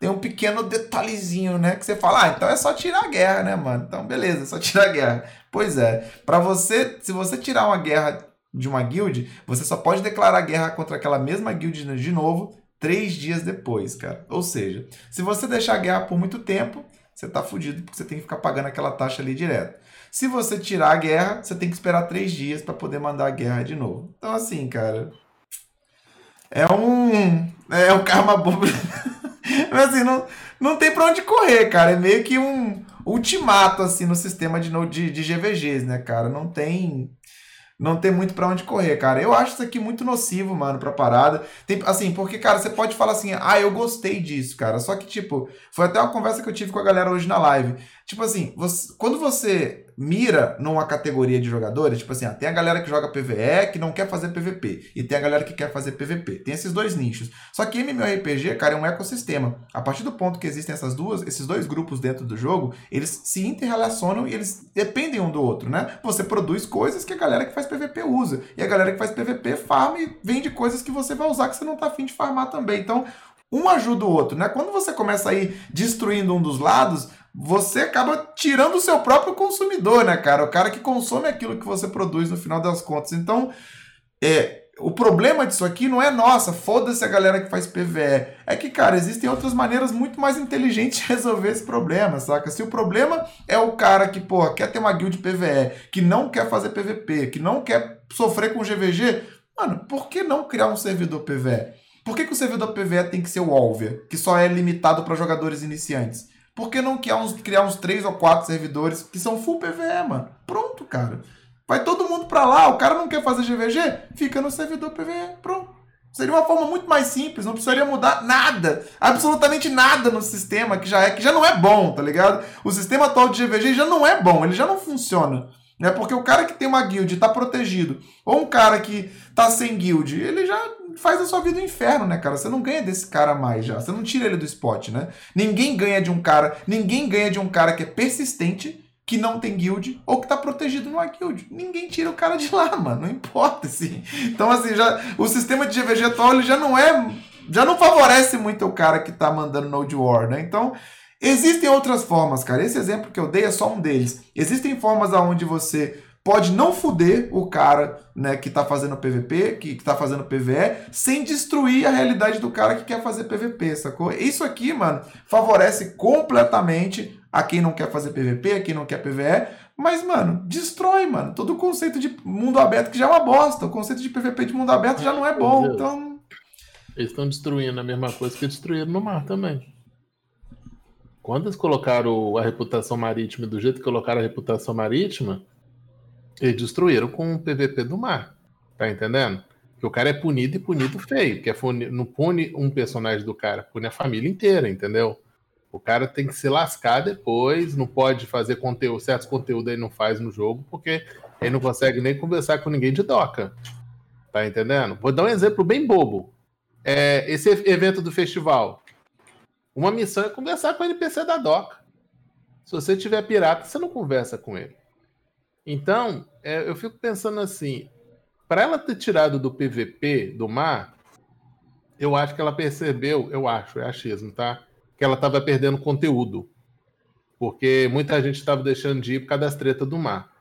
tem um pequeno detalhezinho, né, que você fala: "Ah, então é só tirar a guerra, né, mano? Então beleza, é só tirar a guerra". Pois é. Para você, se você tirar uma guerra de uma guild, você só pode declarar guerra contra aquela mesma guild de novo três dias depois, cara. Ou seja, se você deixar a guerra por muito tempo, você tá fudido porque você tem que ficar pagando aquela taxa ali direto. Se você tirar a guerra, você tem que esperar três dias para poder mandar a guerra de novo. Então, assim, cara. É um. É um karma [laughs] bom. Mas assim, não, não tem pra onde correr, cara. É meio que um ultimato, assim, no sistema de, de, de GVGs, né, cara? Não tem não tem muito para onde correr, cara. Eu acho isso aqui muito nocivo, mano, pra parada. Tem, assim, porque, cara, você pode falar assim, ah, eu gostei disso, cara. Só que, tipo, foi até uma conversa que eu tive com a galera hoje na live. Tipo assim, você, quando você mira numa categoria de jogadores, tipo assim, ah, tem a galera que joga PVE que não quer fazer PVP, e tem a galera que quer fazer PVP. Tem esses dois nichos. Só que MMORPG, cara, é um ecossistema. A partir do ponto que existem essas duas, esses dois grupos dentro do jogo, eles se interrelacionam e eles dependem um do outro, né? Você produz coisas que a galera que faz PVP usa, e a galera que faz PVP farma e vende coisas que você vai usar que você não tá afim de farmar também. Então, um ajuda o outro, né? Quando você começa a ir destruindo um dos lados, você acaba tirando o seu próprio consumidor, né, cara? O cara que consome aquilo que você produz no final das contas. Então, é, o problema disso aqui não é nossa, foda-se a galera que faz PVE. É que, cara, existem outras maneiras muito mais inteligentes de resolver esse problema, saca? Se o problema é o cara que, pô, quer ter uma guild PVE, que não quer fazer PVP, que não quer sofrer com GVG, mano, por que não criar um servidor PVE? Por que, que o servidor PVE tem que ser o Olvia, que só é limitado para jogadores iniciantes? Por que não criar uns, criar uns 3 ou 4 servidores que são full PVE, mano? Pronto, cara. Vai todo mundo pra lá, o cara não quer fazer GVG? Fica no servidor PVE, pronto. Seria uma forma muito mais simples, não precisaria mudar nada, absolutamente nada no sistema que já é que já não é bom, tá ligado? O sistema atual de GVG já não é bom, ele já não funciona. Né? Porque o cara que tem uma guild tá protegido, ou um cara que tá sem guild, ele já faz a sua vida um inferno, né, cara? Você não ganha desse cara mais já. Você não tira ele do spot, né? Ninguém ganha de um cara, ninguém ganha de um cara que é persistente, que não tem guild ou que tá protegido numa guild. Ninguém tira o cara de lá, [laughs] mano. Não importa, assim. Então, assim, já, o sistema de GVG atual ele já não é. Já não favorece muito o cara que tá mandando Node War, né? Então, existem outras formas, cara. Esse exemplo que eu dei é só um deles. Existem formas aonde você pode não fuder o cara né, que tá fazendo PVP, que, que tá fazendo PVE, sem destruir a realidade do cara que quer fazer PVP, sacou? Isso aqui, mano, favorece completamente a quem não quer fazer PVP, a quem não quer PVE, mas, mano, destrói, mano, todo o conceito de mundo aberto que já é uma bosta, o conceito de PVP de mundo aberto já não é bom, então... Eles estão destruindo a mesma coisa que destruíram no mar também. Quando eles colocaram a reputação marítima do jeito que colocaram a reputação marítima, eles destruíram com o PVP do mar. Tá entendendo? Que o cara é punido e punido feio. Que é não pune um personagem do cara, pune a família inteira, entendeu? O cara tem que se lascar depois, não pode fazer conteúdo, certos conteúdos aí não faz no jogo, porque ele não consegue nem conversar com ninguém de doca. Tá entendendo? Vou dar um exemplo bem bobo. É, esse evento do festival. Uma missão é conversar com o NPC da doca. Se você tiver pirata, você não conversa com ele. Então, é, eu fico pensando assim, para ela ter tirado do PVP do mar, eu acho que ela percebeu, eu acho, é achismo, tá? Que ela estava perdendo conteúdo. Porque muita gente estava deixando de ir por causa das tretas do mar.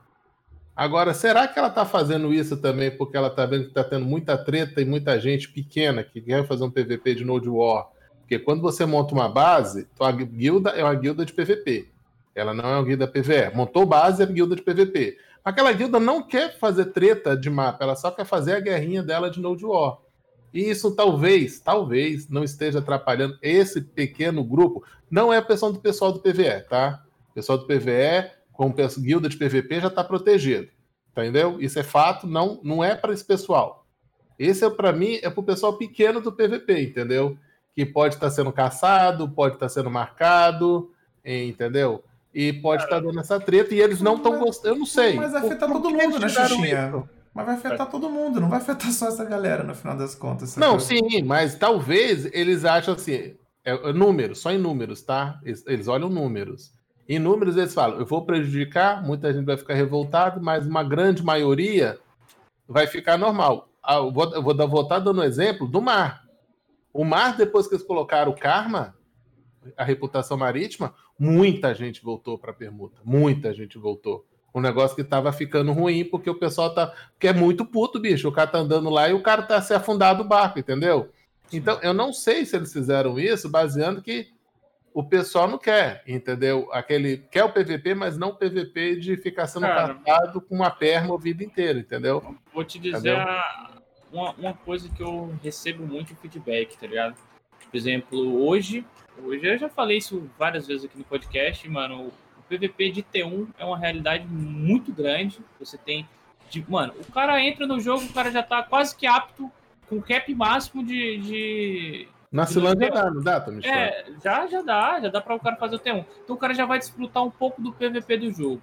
Agora, será que ela está fazendo isso também porque ela está vendo que está tendo muita treta e muita gente pequena que quer fazer um PVP de Node War? Porque quando você monta uma base, tua guilda é uma guilda de PVP. Ela não é uma guilda PVE. Montou base, é guilda de PVP. Aquela guilda não quer fazer treta de mapa, ela só quer fazer a guerrinha dela de Node War. E isso talvez, talvez, não esteja atrapalhando esse pequeno grupo. Não é a questão do pessoal do PVE, tá? O pessoal do PVE, com guilda de PVP, já está protegido. Entendeu? Isso é fato, não, não é para esse pessoal. Esse é para mim, é para o pessoal pequeno do PVP, entendeu? Que pode estar tá sendo caçado, pode estar tá sendo marcado, entendeu? E pode estar tá dando essa treta e eles não estão gostando. Eu não sei. Mas vai afetar todo mundo, né, Xuxinha? Mas vai afetar todo mundo, não vai afetar só essa galera no final das contas. Não, coisa. sim, mas talvez eles acham assim, é, é, números, só em números, tá? Eles, eles, olham números. Em números eles falam, eu vou prejudicar, muita gente vai ficar revoltada, mas uma grande maioria vai ficar normal. Ah, eu vou, eu vou, vou estar dando exemplo do mar. O mar, depois que eles colocaram o karma, a reputação marítima, muita gente voltou para a permuta. Muita gente voltou. Um negócio que estava ficando ruim porque o pessoal tá. que é muito puto, bicho. O cara tá andando lá e o cara tá se afundado o barco, entendeu? Então, eu não sei se eles fizeram isso baseando que o pessoal não quer, entendeu? Aquele quer o PVP, mas não o PVP de ficar sendo Cara, com uma perna a vida inteira, entendeu? Vou te dizer uma, uma coisa que eu recebo muito feedback, tá ligado? Por exemplo, hoje Hoje eu já falei isso várias vezes aqui no podcast, mano. O PVP de T1 é uma realidade muito grande. Você tem. De, mano, o cara entra no jogo, o cara já tá quase que apto com cap máximo de. de na Cilândia dá, não dá, Tommy? É, já, já dá, já dá para o cara fazer o T1. Então o cara já vai disputar um pouco do PVP do jogo.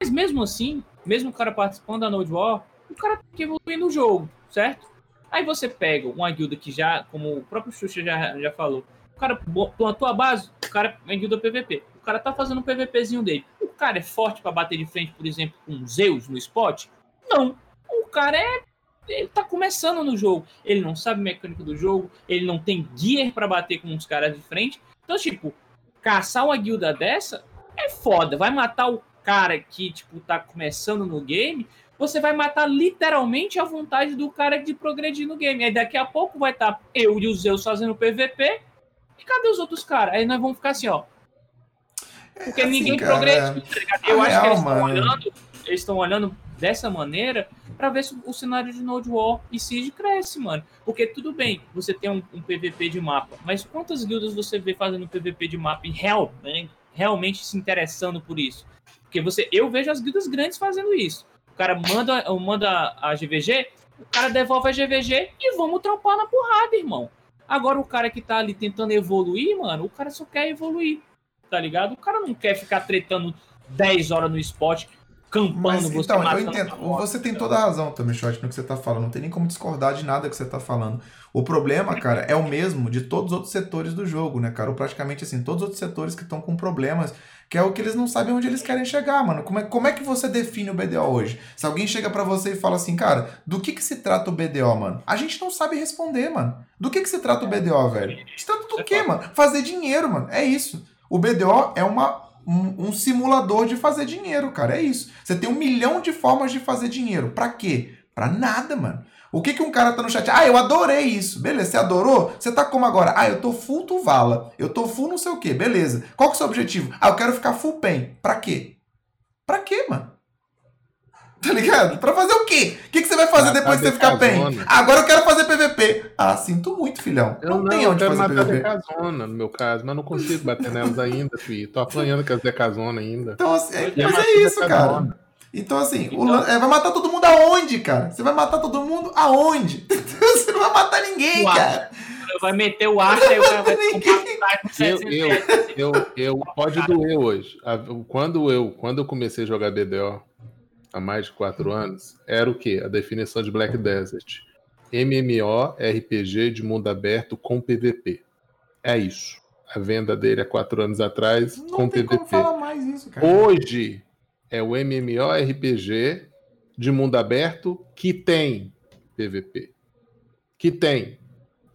Mas mesmo assim, mesmo o cara participando da Node War, o cara tem que evoluir no jogo, certo? Aí você pega uma guilda que já, como o próprio Xuxa já, já falou, o cara plantou a base, o cara é guilda PVP. O cara tá fazendo um PVPzinho dele. O cara é forte para bater de frente, por exemplo, com Zeus no spot? Não. O cara é. Ele tá começando no jogo. Ele não sabe mecânica do jogo. Ele não tem gear para bater com os caras de frente. Então, tipo, caçar uma guilda dessa é foda. Vai matar o cara que, tipo, tá começando no game. Você vai matar literalmente a vontade do cara de progredir no game. Aí daqui a pouco vai estar tá eu e o Zeus fazendo PVP e cadê os outros caras? Aí nós vamos ficar assim, ó. Porque é assim, ninguém cara, progrediu, tá Eu é acho real, que eles estão olhando, eles estão olhando dessa maneira para ver se o cenário de Node War e Siege cresce, mano. Porque tudo bem, você tem um, um, PVP de mapa, mas quantas guildas você vê fazendo PVP de mapa em real, né? realmente se interessando por isso? Porque você, eu vejo as guildas grandes fazendo isso. O cara manda, manda a GVG, o cara devolve a GVG e vamos trampar na porrada, irmão. Agora o cara que tá ali tentando evoluir, mano, o cara só quer evoluir, tá ligado? O cara não quer ficar tretando 10 horas no spot campando Mas, você Então, eu entendo. Você tem toda a razão também, Shot, no que você tá falando. Não tem nem como discordar de nada que você tá falando. O problema, cara, é o mesmo de todos os outros setores do jogo, né, cara? Ou praticamente assim, todos os outros setores que estão com problemas, que é o que eles não sabem onde eles querem chegar, mano. Como é, como é que você define o BDO hoje? Se alguém chega para você e fala assim, cara, do que que se trata o BDO, mano? A gente não sabe responder, mano. Do que que se trata o BDO, velho? Se trata do quê, mano? Fazer dinheiro, mano. É isso. O BDO é uma um, um, simulador de fazer dinheiro, cara. É isso. Você tem um milhão de formas de fazer dinheiro. Pra quê? Pra nada, mano. O que que um cara tá no chat? Ah, eu adorei isso. Beleza, você adorou? Você tá como agora? Ah, eu tô full Tuvala. Eu tô full não sei o quê. Beleza. Qual que é o seu objetivo? Ah, eu quero ficar full pen. Pra quê? Pra quê, mano? Tá ligado? Pra fazer o quê? O que, que você vai fazer depois que você ficar bem? agora eu quero fazer PVP. Ah, sinto muito, filhão. Eu não, não tem onde eu fazer PVP. Decazona, no meu caso, mas não consigo bater nelas ainda, filho. Tô apanhando com as Decazona ainda. Então, assim, é, mas é isso, cara. Então, assim, então... O, é, vai matar todo mundo aonde, cara? Você vai matar todo mundo aonde? [laughs] você não vai matar ninguém, Uau. cara. Vai meter o ar e vai eu, eu, eu, eu, pode doer hoje. Quando eu, quando eu comecei a jogar BDO, há mais de quatro anos, era o quê? A definição de Black Desert. MMO RPG de mundo aberto com PVP. É isso. A venda dele há quatro anos atrás Não com tem PVP. Como falar mais isso, cara. Hoje é o MMO RPG de mundo aberto que tem PVP. Que tem.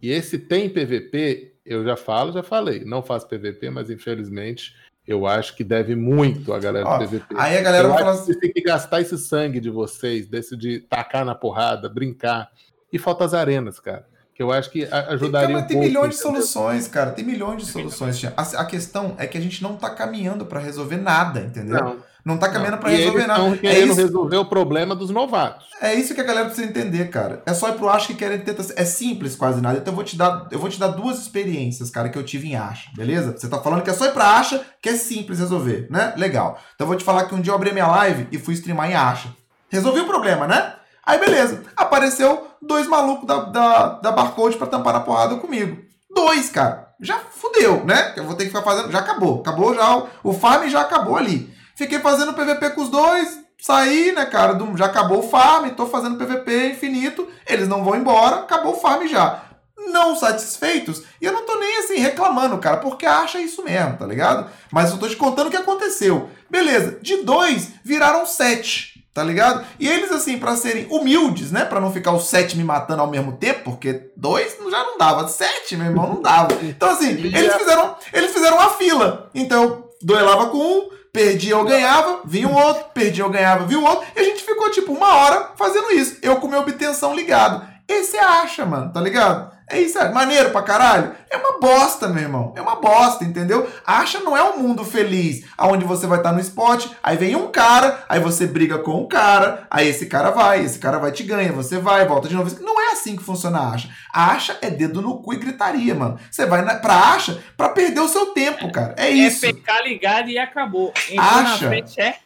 E esse tem PVP, eu já falo, já falei. Não faço PVP, mas infelizmente eu acho que deve muito a galera Ó, do PVP. Aí a galera eu vai falar assim... Vocês têm que gastar esse sangue de vocês, desse de tacar na porrada, brincar. E falta as arenas, cara. Que eu acho que ajudaria tem, um tem milhões de soluções, cara. Tem milhões de soluções. A, a questão é que a gente não tá caminhando para resolver nada, entendeu? Não. Não tá caminhando para resolver nada. Estão é querendo é isso... resolver o problema dos novatos. É isso que a galera precisa entender, cara. É só ir pro Acha que querem tentar. É simples, quase nada. Então eu vou te dar, eu vou te dar duas experiências, cara, que eu tive em Acha, beleza? Você tá falando que é só ir pra Acha, que é simples resolver, né? Legal. Então eu vou te falar que um dia eu abri minha live e fui streamar em Acha. Resolvi o problema, né? Aí beleza. Apareceu dois malucos da, da, da Barcode pra tampar a porrada comigo. Dois, cara. Já fudeu, né? Eu vou ter que ficar fazendo. Já acabou. Acabou já. O, o farm já acabou ali. Fiquei fazendo PVP com os dois, saí, né, cara? Do, já acabou o farm, tô fazendo PVP infinito, eles não vão embora, acabou o farm já. Não satisfeitos, e eu não tô nem assim reclamando, cara, porque acha isso mesmo, tá ligado? Mas eu tô te contando o que aconteceu. Beleza, de dois viraram sete, tá ligado? E eles, assim, para serem humildes, né? para não ficar os sete me matando ao mesmo tempo, porque dois já não dava, sete, meu irmão, não dava. [laughs] Então, assim, eles fizeram, eles fizeram uma fila. Então, eu duelava com um, perdia ou ganhava, vinha um outro, perdia ou ganhava, vinha um outro, e a gente ficou tipo uma hora fazendo isso. Eu com minha obtenção ligado. Esse é acha, mano, tá ligado? É isso, é maneiro pra caralho? É uma bosta, meu irmão. É uma bosta, entendeu? Acha não é um mundo feliz, aonde você vai estar tá no spot, aí vem um cara, aí você briga com o um cara, aí esse cara vai, esse cara vai te ganha, você vai, volta de novo. Não é assim que funciona a acha. A acha é dedo no cu e gritaria, mano. Você vai na, pra acha pra perder o seu tempo, cara. É, é isso. É ficar ligado e acabou. Entrou acha. frente é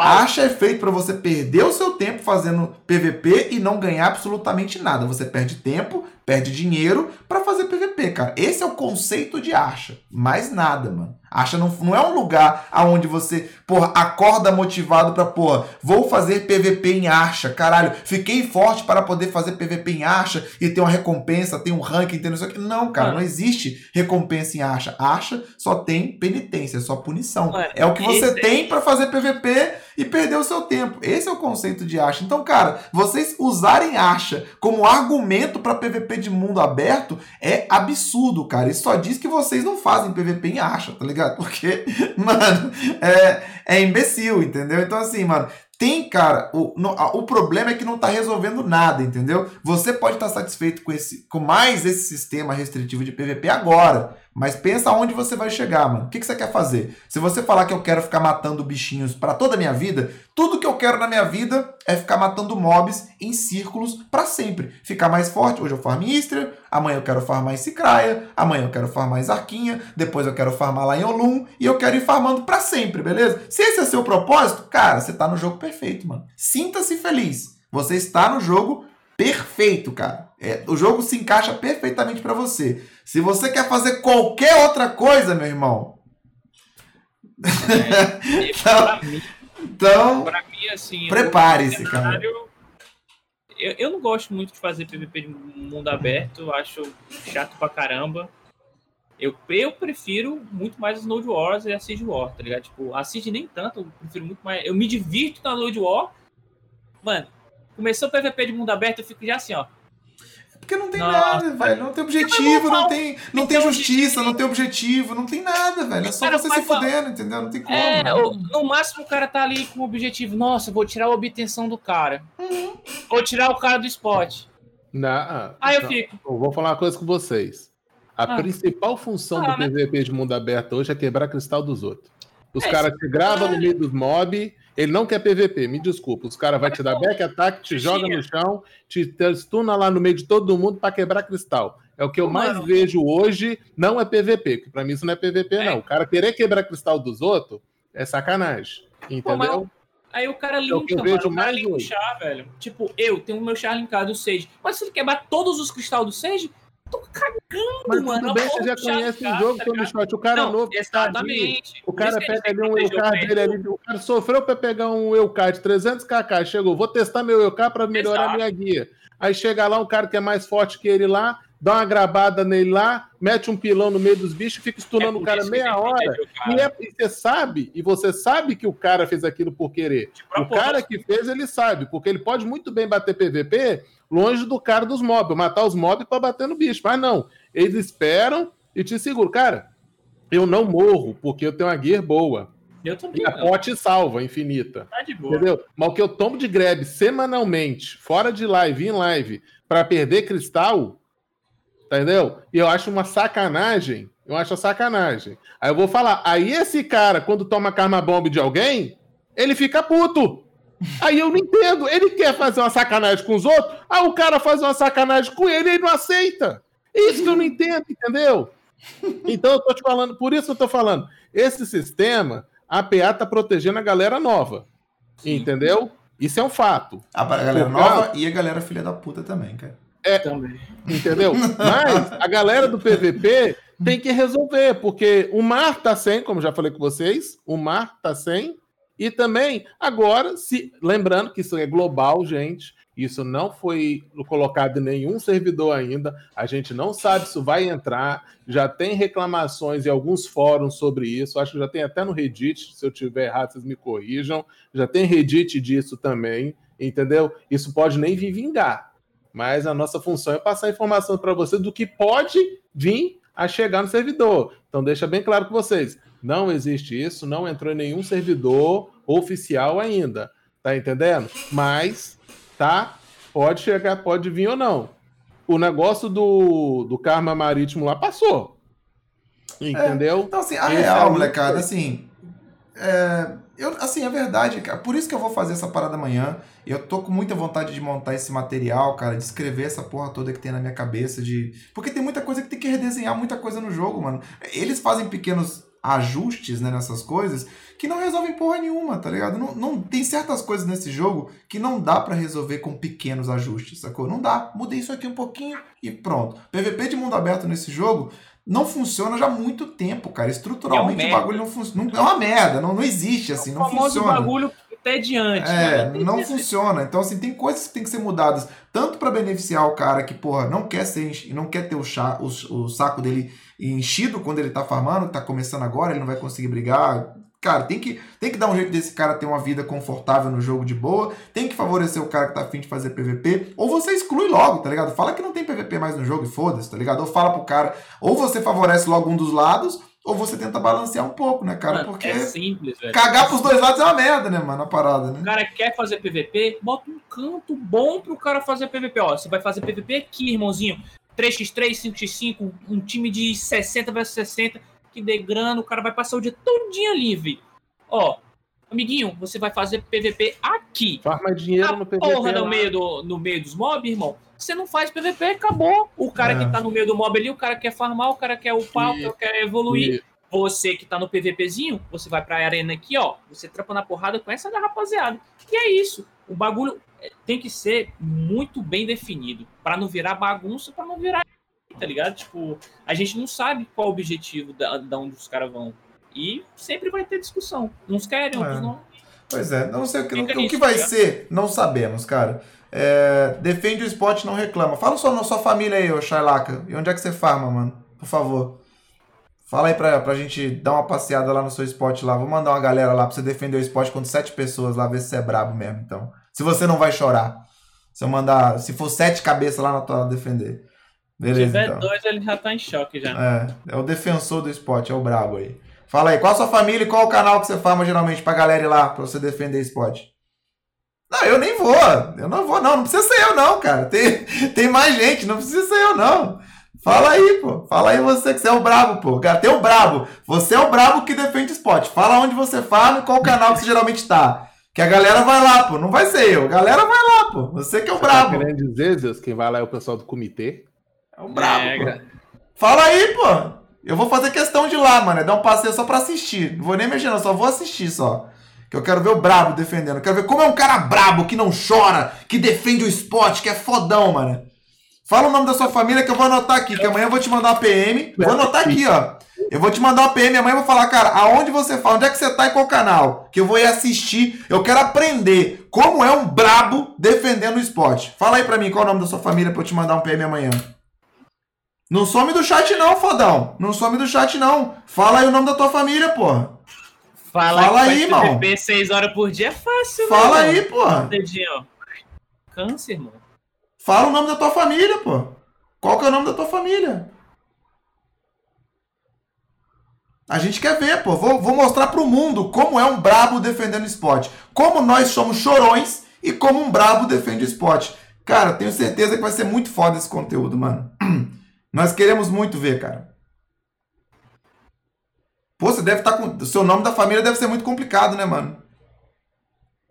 Acha é feito para você perder o seu tempo fazendo PVP e não ganhar absolutamente nada. Você perde tempo, perde dinheiro para fazer PVP, cara. Esse é o conceito de acha. Mais nada, mano. Acha não, não é um lugar aonde você, porra, acorda motivado pra, porra, vou fazer PVP em acha, caralho, fiquei forte para poder fazer PVP em acha e ter uma recompensa, ter um ranking, ter isso aqui. Não, cara, não existe recompensa em acha. Acha só tem penitência, só punição. é o que você tem para fazer PVP e perder o seu tempo. Esse é o conceito de acha. Então, cara, vocês usarem acha como argumento para PVP de mundo aberto é absurdo, cara. Isso só diz que vocês não fazem PVP em acha, tá ligado? [laughs] Porque, mano, é, é imbecil, entendeu? Então, assim, mano, Tem, cara, o, no, o problema é que não tá resolvendo nada, entendeu? Você pode estar satisfeito com, esse, com mais esse sistema restritivo de PVP agora, mas pensa onde você vai chegar, mano. O que, que você quer fazer? Se você falar que eu quero ficar matando bichinhos para toda a minha vida, tudo que eu quero na minha vida é ficar matando mobs em círculos para sempre. Ficar mais forte. Hoje eu farmo Istria, amanhã eu quero farmar em Cicraia, amanhã eu quero farmar em Arquinha, depois eu quero farmar lá em Olum e eu quero ir farmando para sempre, beleza? Se esse é seu propósito, cara, você tá no jogo perfeito, mano. Sinta-se feliz. Você está no jogo perfeito, cara. É, o jogo se encaixa perfeitamente para você. Se você quer fazer qualquer outra coisa, meu irmão. É, [laughs] então, mim, então assim, prepare-se, cara. Eu, eu não gosto muito de fazer PVP de mundo aberto, acho chato pra caramba. Eu, eu prefiro muito mais Node Wars e a Siege War, tá ligado? Tipo, a Siege nem tanto, eu prefiro muito mais. Eu me divirto na Node War. Mano, começou o PVP de mundo aberto, eu fico já assim, ó. Porque não tem Nossa, nada, velho. Não tem objetivo, não tem, não tem justiça, não tem objetivo, não tem nada, velho. É só você se fudendo, entendeu? Não tem como. É, no máximo o cara tá ali com o objetivo. Nossa, vou tirar a obtenção do cara. Uhum. Vou tirar o cara do spot. Não, Aí eu fico. Eu vou falar uma coisa com vocês. A ah. principal função ah, do PVP né? de mundo aberto hoje é quebrar cristal dos outros. Os é, caras te gravam no meio dos mobs ele não quer PVP, me desculpa. Os caras vão te dar back attack, te joga no chão, te, te stuna lá no meio de todo mundo para quebrar cristal. É o que eu mais vejo hoje, não é PVP, que para mim isso não é PVP, é. não. O cara querer quebrar cristal dos outros é sacanagem. Entendeu? Pô, Aí o cara linka, é o que eu mano, vejo mais linka o char, velho. Tipo, eu tenho o meu char linkado do Sage. Mas se ele quebrar todos os cristais do Sage, tô cagando, Mas mano. Tudo bem, você já conhece o jogo, Tommy Shot. O cara não, novo. Exatamente. O cara pega ali um Eucard dele ali. O cara sofreu pra pegar um Eucard 300kk. Chegou, vou testar meu Eucard pra melhorar Exato. minha guia. Aí chega lá um cara que é mais forte que ele lá, dá uma grabada nele lá, mete um pilão no meio dos bichos, fica estunando é o cara meia hora. E, é, e, você sabe, e você sabe que o cara fez aquilo por querer. O cara que fez, ele sabe, porque ele pode muito bem bater PVP longe do cara dos mobs, matar os mobs para bater no bicho. Mas não, eles esperam e te seguram. Cara, eu não morro porque eu tenho uma gear boa. Eu também. E a pote salva, infinita. Tá de boa. Entendeu? Mas o que eu tomo de grab semanalmente, fora de live, em live, para perder cristal, entendeu? E eu acho uma sacanagem. Eu acho sacanagem. Aí eu vou falar, aí esse cara, quando toma karma bomb de alguém, ele fica puto. Aí eu não entendo. Ele quer fazer uma sacanagem com os outros, aí o cara faz uma sacanagem com ele e ele não aceita. Isso que eu não entendo, entendeu? Então eu tô te falando, por isso eu tô falando. Esse sistema, a PA tá protegendo a galera nova. Sim. Entendeu? Isso é um fato. A galera nova e a galera filha da puta também, cara. É, também. Entendeu? [laughs] Mas a galera do PVP tem que resolver, porque o mar tá sem, como já falei com vocês, o mar tá sem e também, agora, se lembrando que isso é global, gente, isso não foi colocado em nenhum servidor ainda. A gente não sabe se vai entrar. Já tem reclamações em alguns fóruns sobre isso. Acho que já tem até no Reddit. Se eu tiver errado, vocês me corrijam. Já tem Reddit disso também, entendeu? Isso pode nem vir vingar. Mas a nossa função é passar informação para vocês do que pode vir a chegar no servidor. Então deixa bem claro com vocês. Não existe isso, não entrou em nenhum servidor oficial ainda. Tá entendendo? Mas, tá? Pode chegar, pode vir ou não. O negócio do, do karma marítimo lá passou. Entendeu? É, então, assim, a Esse real, é molecada, assim. É, eu, assim, é verdade, cara. Por isso que eu vou fazer essa parada amanhã. Eu tô com muita vontade de montar esse material, cara, de escrever essa porra toda que tem na minha cabeça. de Porque tem muita coisa que tem que redesenhar, muita coisa no jogo, mano. Eles fazem pequenos ajustes né, nessas coisas que não resolvem porra nenhuma, tá ligado? Não, não tem certas coisas nesse jogo que não dá para resolver com pequenos ajustes, sacou? Não dá. Mudei isso aqui um pouquinho e pronto. PVP de mundo aberto nesse jogo não funciona já há muito tempo, cara. Estruturalmente é o bagulho não funciona. É uma merda, não, não existe assim, é não funciona. bagulho até diante. É, né? não funciona. Então, assim, tem coisas que tem que ser mudadas, tanto para beneficiar o cara que, porra, não quer ser, não quer ter o, chá, o, o saco dele enchido quando ele tá farmando, tá começando agora, ele não vai conseguir brigar. Cara, tem que, tem que dar um jeito desse cara ter uma vida confortável no jogo de boa. Tem que favorecer o cara que tá afim de fazer PVP. Ou você exclui logo, tá ligado? Fala que não tem PVP mais no jogo e foda-se, tá ligado? Ou fala pro cara. Ou você favorece logo um dos lados, ou você tenta balancear um pouco, né, cara? Mano, Porque é simples, velho. cagar pros dois lados é uma merda, né, mano? A parada, O né? cara quer fazer PVP, bota um canto bom pro cara fazer PVP. Ó, você vai fazer PVP aqui, irmãozinho. 3x3, 5x5, um time de 60 versus 60, que dê grana, o cara vai passar o dia todinho livre. Ó, amiguinho, você vai fazer PVP aqui. Farma dinheiro A no PVP. porra no meio, do, no meio dos mobs, irmão. Você não faz PVP, acabou. O cara É. que tá no meio do mob ali, o cara quer farmar, o cara quer upar, E- o cara quer evoluir. E- Você que tá no PVPzinho, você vai pra arena aqui, ó. Você trampa na porrada com essa da rapaziada. E é isso. O bagulho é, tem que ser muito bem definido. Pra não virar bagunça, pra não virar. Tá ligado? Tipo, a gente não sabe qual o objetivo da, da onde os caras vão. E sempre vai ter discussão. Uns querem, outros É. não. Pois é, não sei o que, o que vai tá? ser, não sabemos, cara. É, defende o spot, não reclama. Fala só na sua família aí, ô Shailaka. E onde é que você farma, mano? Por favor. Fala aí pra, pra gente dar uma passeada lá no seu spot lá. Vou mandar uma galera lá pra você defender o spot com sete pessoas lá, ver se você é brabo mesmo, então. Se você não vai chorar. Se eu mandar. Se for sete cabeças lá na tua defender. Se Beleza, tiver então. dois, ele já tá em choque já. É, é o defensor do spot, é o brabo aí. Fala aí, qual a sua família e qual o canal que você farma geralmente pra galera ir lá pra você defender spot? Não, eu nem vou. Eu não vou, não. Não precisa ser eu, não, cara. Tem, [laughs] tem mais gente, não precisa ser eu, não. Fala aí, pô. Fala aí você que você é o brabo, pô. Cara, tem o brabo. Você é o brabo que defende spot. Fala onde você farma e qual canal que você geralmente tá. Que a galera vai lá, pô. Não vai ser eu. A galera vai lá, pô. Você que é o Você tá brabo. querendo dizer, Zeus, quem vai lá é o pessoal do comitê? É o brabo, É. Fala aí, pô. Eu vou fazer questão de ir lá, mano. É dar um passeio só pra assistir. Não vou nem mexer, não. Só vou assistir só. Que eu quero ver o brabo defendendo. Eu quero ver como é um cara brabo, que não chora, que defende o esporte, que é fodão, mano. Fala o nome da sua família que eu vou anotar aqui. Que amanhã eu vou te mandar uma PM. Vou anotar aqui, ó. Eu vou te mandar uma PM. Amanhã eu vou falar, cara, aonde você fala? Onde é que você tá e qual canal? Que eu vou ir assistir. Eu quero aprender como é um brabo defendendo o esporte. Fala aí pra mim qual é o nome da sua família pra eu te mandar um PM amanhã. Não some do chat não, fodão. Não some do chat não. Fala aí o nome da tua família, porra. Fala, Fala aí, irmão. PVP 6 horas por dia é fácil, né, Fala mano? aí, porra. Dedinho. Câncer, irmão. Fala o nome da tua família, pô. Qual que é o nome da tua família? A gente quer ver, pô. Vou, vou mostrar pro mundo como é um brabo defendendo esporte. Como nós somos chorões e como um brabo defende o esporte. Cara, tenho certeza que vai ser muito foda esse conteúdo, mano. [clears throat] Nós queremos muito ver, cara. Pô, você deve estar com. O seu nome da família deve ser muito complicado, né, mano?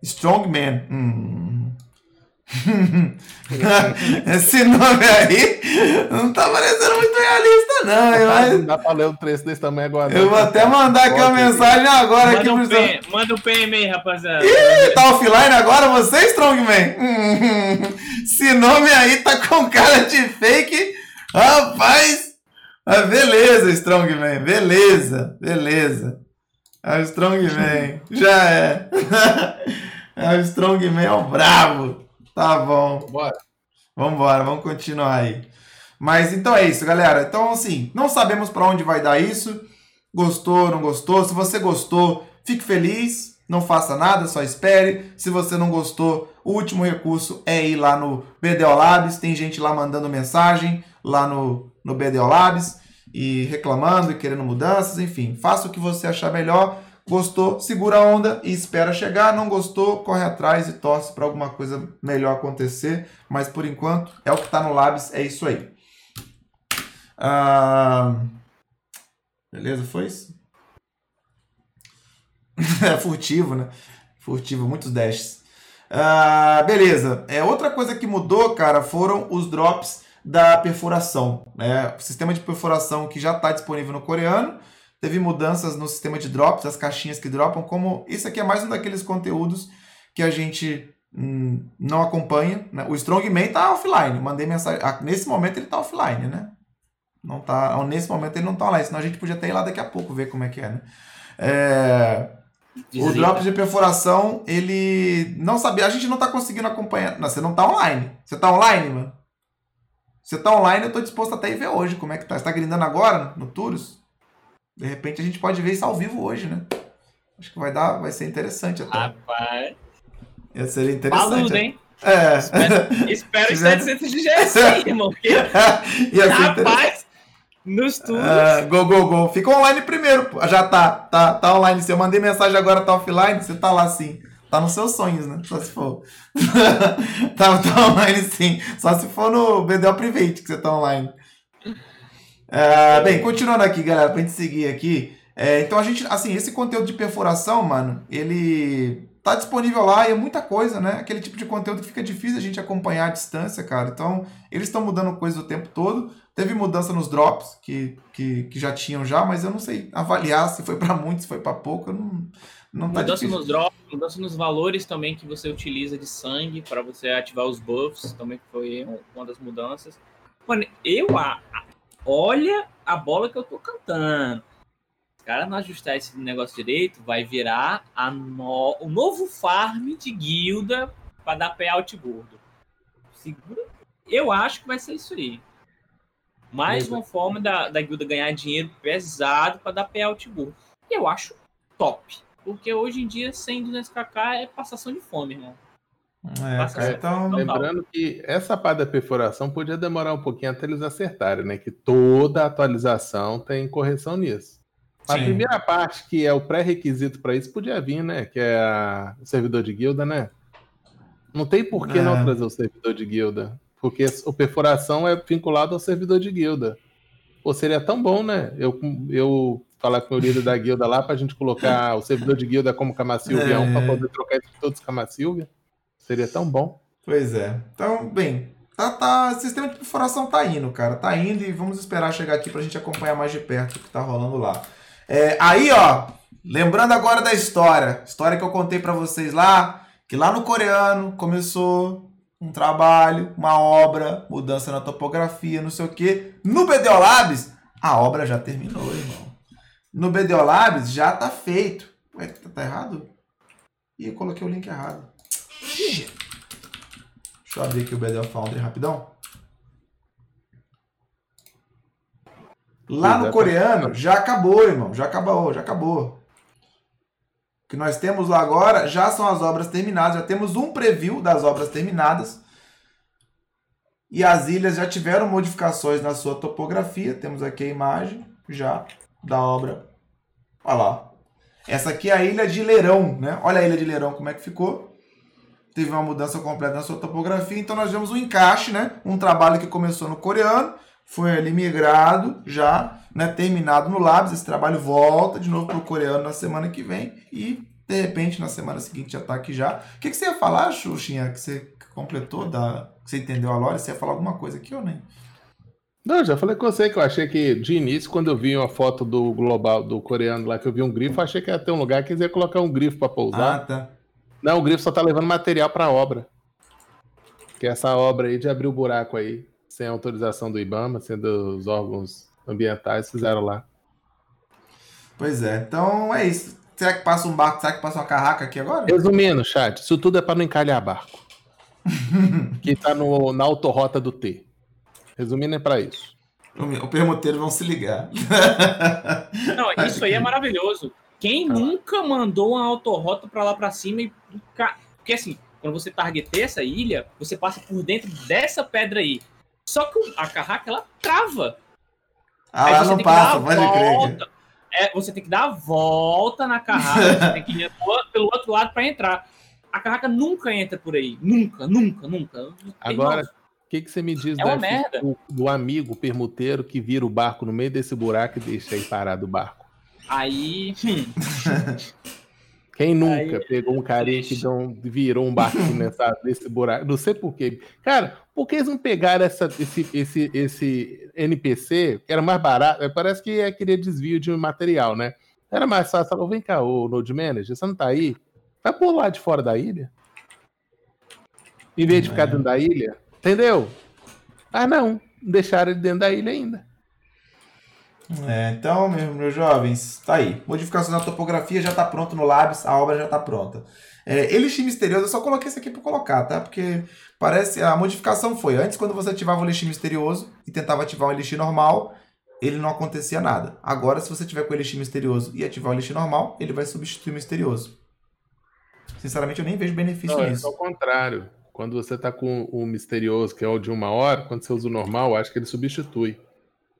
Strongman. Hum. [laughs] Esse nome aí não tá parecendo muito realista, não. hein, mas- Não dá pra ler um trecho desse tamanho agora. Eu não. vou até mandar aqui uma mensagem agora aqui Manda um, pro seu- PM, manda um PM aí, rapaziada. Ih, tá offline agora você, Strongman? Hum, [laughs] Esse nome aí tá com cara de fake. Rapaz. Ah, beleza, Strongman. Beleza, beleza. É o Strongman. Já é. [laughs] É o Strongman, é o brabo. Tá bom. Bora. Vambora, vamos continuar aí. Mas então é isso, galera. Então, assim, não sabemos para onde vai dar isso. Gostou, não gostou? Se você gostou, fique feliz. Não faça nada, só espere. Se você não gostou, o último recurso é ir lá no BDO Labs. Tem gente lá mandando mensagem lá no, no BDO Labs e reclamando e querendo mudanças. Enfim, faça o que você achar melhor. Gostou, segura a onda e espera chegar. Não gostou, corre atrás e torce para alguma coisa melhor acontecer. Mas por enquanto, é o que está no Labs, é isso aí. Ah, Beleza, foi isso? [laughs] é furtivo, né? Furtivo, muitos dashes. Ah, beleza. É, outra coisa que mudou, cara, foram os drops da perfuração. Né? O sistema de perfuração que já está disponível no coreano. Teve mudanças no sistema de drops, as caixinhas que dropam. Como isso aqui é mais um daqueles conteúdos que a gente hum, não acompanha. Né? O Strongman tá offline. Mandei mensagem. ah, nesse momento ele tá offline, né? Não tá. Nesse momento ele não tá online. Senão a gente podia até ir lá daqui a pouco ver como é que é, né? É, o drop de perfuração, ele não sabia. A gente não tá conseguindo acompanhar. Não, você não tá online. Você tá online, mano? Você tá online, eu tô disposto até a ir ver hoje como é que tá. Você tá grindando agora no Turus? De repente a gente pode ver isso ao vivo hoje, né? Acho que vai dar, vai ser interessante até. Rapaz, Ia ser interessante. paludo, hein? É. Espero, espero os Tiver- 700 de GS aí, irmão. Porque, [laughs] rapaz, Nos turnos. Ah, go, go, go. Fica online primeiro, pô. Já tá, tá, tá online. Se eu mandei mensagem agora, tá offline, você tá lá sim. Tá nos seus sonhos, né? Só se for. [laughs] tá, tá online sim. Só se for no BDO Private que você tá online. Ah, bem, continuando aqui, galera, pra gente seguir aqui. É, então a gente, assim, esse conteúdo de perfuração, mano, ele tá disponível lá e é muita coisa, né? Aquele tipo de conteúdo que fica difícil a gente acompanhar à distância, cara. Então, eles estão mudando coisa o tempo todo. Teve mudança nos drops, que, que, que já tinham já, mas eu não sei avaliar se foi para muito, se foi para pouco. Eu não, não tá mudança difícil. nos drops, mudança nos valores também que você utiliza de sangue para você ativar os buffs, também foi uma das mudanças. Mano, eu a, a- olha a bola que eu tô cantando. Os caras não ajustar esse negócio direito, vai virar a no- o novo farm de guilda para dar payout gordo. Segura. Eu acho que vai ser isso aí. Mais uma forma da, da guilda ganhar dinheiro pesado para dar payout gordo. Eu acho top. Porque hoje em dia, 100, 200kk é passação de fome, irmão. É, cara, então. Lembrando que essa parte da perfuração podia demorar um pouquinho até eles acertarem, né? Que toda atualização tem correção nisso. A Sim. primeira parte, que é o pré-requisito para isso, podia vir, né? Que é a- o servidor de guilda, né? Não tem por que É. não trazer o servidor de guilda. Porque o perfuração é vinculado ao servidor de guilda. Pô, seria tão bom, né? Eu, eu falar com o líder da guilda lá pra gente colocar [laughs] o servidor de guilda como Camasilvia 1 É. pra poder trocar entre todos os Camasilvia. Seria tão bom. Pois é. Então, bem, tá, tá, o sistema de perfuração tá indo, cara. Tá indo e vamos esperar chegar aqui pra gente acompanhar mais de perto o que tá rolando lá. É, aí, ó, lembrando agora da história. História que eu contei pra vocês lá, que lá no coreano começou um trabalho, uma obra, mudança na topografia, não sei o quê. No BDO Labs, a obra já terminou, irmão. No BDO Labs já tá feito. Ué, tá, tá errado? Ih, eu coloquei o link errado. Deixa eu abrir aqui o BDO Foundry rapidão. Lá no coreano já acabou, irmão. Já acabou, já acabou. O que nós temos lá agora já são as obras terminadas. Já temos um preview das obras terminadas. E as ilhas já tiveram modificações na sua topografia. Temos aqui a imagem já da obra. Olha lá. Essa aqui é a ilha de Leirão, né? Olha a ilha de Leirão como é que ficou teve uma mudança completa na sua topografia, então nós vemos um encaixe, né? Um trabalho que começou no coreano, foi ali migrado já, né? Terminado no Labs, esse trabalho volta de novo para o coreano na semana que vem e de repente na semana seguinte já tá aqui já. O que, que você ia falar, Xuxinha, que você completou, da... que você entendeu a lore? Você ia falar alguma coisa aqui ou nem? Não, já falei com você que eu achei que de início, quando eu vi uma foto do global do coreano lá, que eu vi um grifo, eu achei que ia ter um lugar que eles iam colocar um grifo para pousar. Ah, tá. Não, o grifo só tá levando material pra obra. Que é essa obra aí de abrir o buraco aí, sem autorização do IBAMA, sendo os órgãos ambientais, fizeram lá. Pois é, então é isso. Será que passa um barco? Será que passa uma carraca aqui agora? Resumindo, chat, isso tudo é pra não encalhar barco. [laughs] que tá no, na autorrota do T. Resumindo, é pra isso. O permuteiro vão se ligar. Não, [laughs] isso aí é maravilhoso. Quem nunca mandou uma autorrota pra lá pra cima e. Porque assim, quando você targeteia essa ilha, você passa por dentro dessa pedra aí. Só que a carraca ela trava. Ah, Aí lá você não tem que dar passa, a pode crer. É, você tem que dar a volta na carraca, [laughs] você tem que ir pelo outro lado pra entrar. A carraca nunca entra por aí. Nunca, nunca, nunca. Agora, o que, que você me diz É uma da- merda. do, do amigo permuteiro que vira o barco no meio desse buraco e deixa aí parado o barco? aí. hum, [laughs] Quem nunca Aí, pegou um carinha que dão- virou um barco nessa, nesse buraco? Não sei porquê. Cara, por que eles não pegaram essa, esse, esse, esse NPC, que era mais barato? eh, Parece que é querer desvio de material, né? Era mais fácil. Falou, vem cá, ô Node Manager, você não tá aí? Vai por lá de fora da ilha. Em vez de ficar É. dentro da ilha. Entendeu? Ah, não. Deixaram ele dentro da ilha ainda. É, então, meus, meus jovens, tá aí. Modificação na topografia já tá pronto no Labs, a obra já tá pronta. É, Elixir Misterioso, eu só coloquei isso aqui pra colocar, tá? Porque parece. A modificação foi antes, quando você ativava o Elixir Misterioso e tentava ativar o Elixir normal, ele não acontecia nada. Agora, se você tiver com o Elixir Misterioso e ativar o Elixir normal, ele vai substituir o Misterioso. Sinceramente, eu nem vejo benefício Não, é nisso. ao contrário. Quando você tá com o misterioso, que é o de uma hora, quando você usa o normal, acho que ele substitui.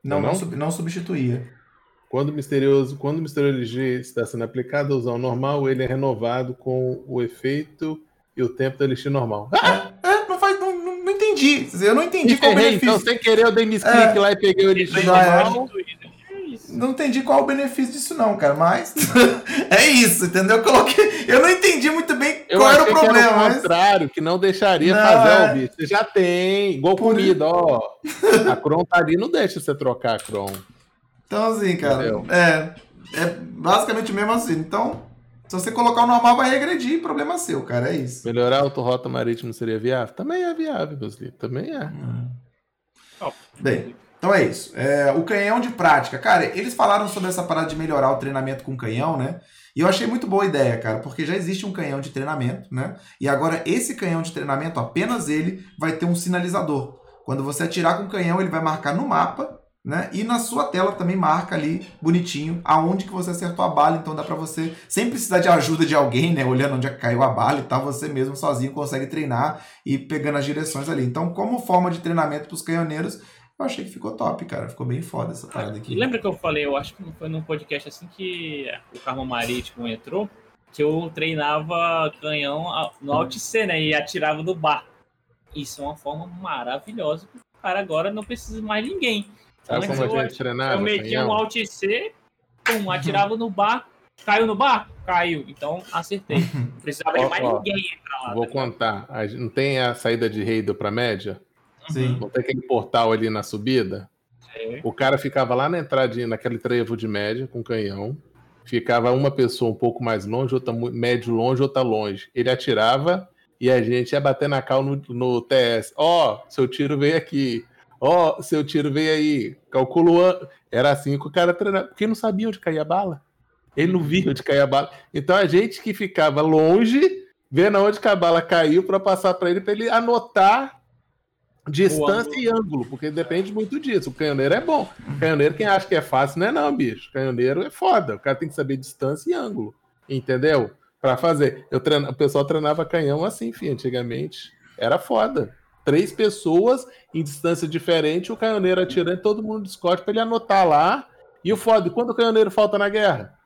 Não, Não? não, sub- não substituía. Quando o misterioso, quando o misterioso LG está sendo aplicado usar normal, ele é renovado com o efeito e o tempo do elixir normal. Ah, É, não faz. Não, não, entendi. Eu não entendi qual o errei, benefício. então, sem querer, eu dei misclick É. lá e peguei o elixir normal. É. Não entendi qual o benefício disso, não, cara. Mas [laughs] é isso, entendeu? Eu coloquei. Eu não entendi muito bem Eu qual era o problema, que era o mas. contrário, que não deixaria Não, fazer é. o bicho. Você já tem, igual Por- comida, ó. [laughs] A Cron tá ali, não deixa você trocar a Cron. Então, assim, cara. Entendeu? É. É basicamente mesmo assim. Então, se você colocar o normal, vai regredir. Problema seu, cara. É isso. Melhorar a autorrota marítimo seria viável? Também é viável, meus livros. Também é. Ó, Bem, então é isso. É, o canhão de prática. Cara, eles falaram sobre essa parada de melhorar o treinamento com canhão, né? E eu achei muito boa a ideia, cara, porque já existe um canhão de treinamento, né? E agora esse canhão de treinamento, apenas ele, vai ter um sinalizador. Quando você atirar com o canhão, ele vai marcar no mapa, né? E na sua tela também marca ali, bonitinho, aonde que você acertou a bala. Então dá pra você, sem precisar de ajuda de alguém, né? Olhando onde é caiu a bala e tal, você mesmo sozinho consegue treinar e pegando as direções ali. Então, como forma de treinamento pros canhoneiros, eu achei que ficou top, cara. Ficou bem foda essa parada aqui. Lembra que eu falei, eu acho que foi num podcast assim que o Carmo Marítimo entrou, que eu treinava canhão no Alt C, né? E atirava do bar. Isso é uma forma maravilhosa. O cara agora não precisa mais de ninguém. Sabe Antes como a eu- treinava? eu metia canhão? um Alt C, pum, atirava no bar, caiu no bar? Caiu. Então acertei. Não [laughs] precisava de mais ó, ninguém entrar lá. Vou tá contar. Não tem a saída de Reido pra média? Sim. Não tem aquele portal ali na subida? É. O cara ficava lá na entradinha, naquele trevo de média, com canhão. Ficava uma pessoa um pouco mais longe, outra médio longe, outra longe. Ele atirava e a gente ia bater na cal no, no TS. Ó, seu tiro veio aqui. Ó, seu tiro veio aí. Calculou. Era assim que o cara treinava. Porque não sabia onde caía a bala. Ele não via onde caía a bala. Então a gente que ficava longe, vendo onde a bala caiu para passar para ele, para ele anotar distância ângulo. e ângulo, porque depende muito disso. O canhoneiro é bom. Canhoneiro, quem acha que é fácil, não é não, bicho. Canhoneiro é foda. O cara tem que saber distância e ângulo. Entendeu? Pra fazer. Eu treina... O pessoal treinava canhão assim, filho, antigamente. Era foda. Três pessoas em distância diferente, o canhoneiro atirando e todo mundo discorde pra ele anotar lá. E o foda, e quando o canhoneiro falta na guerra?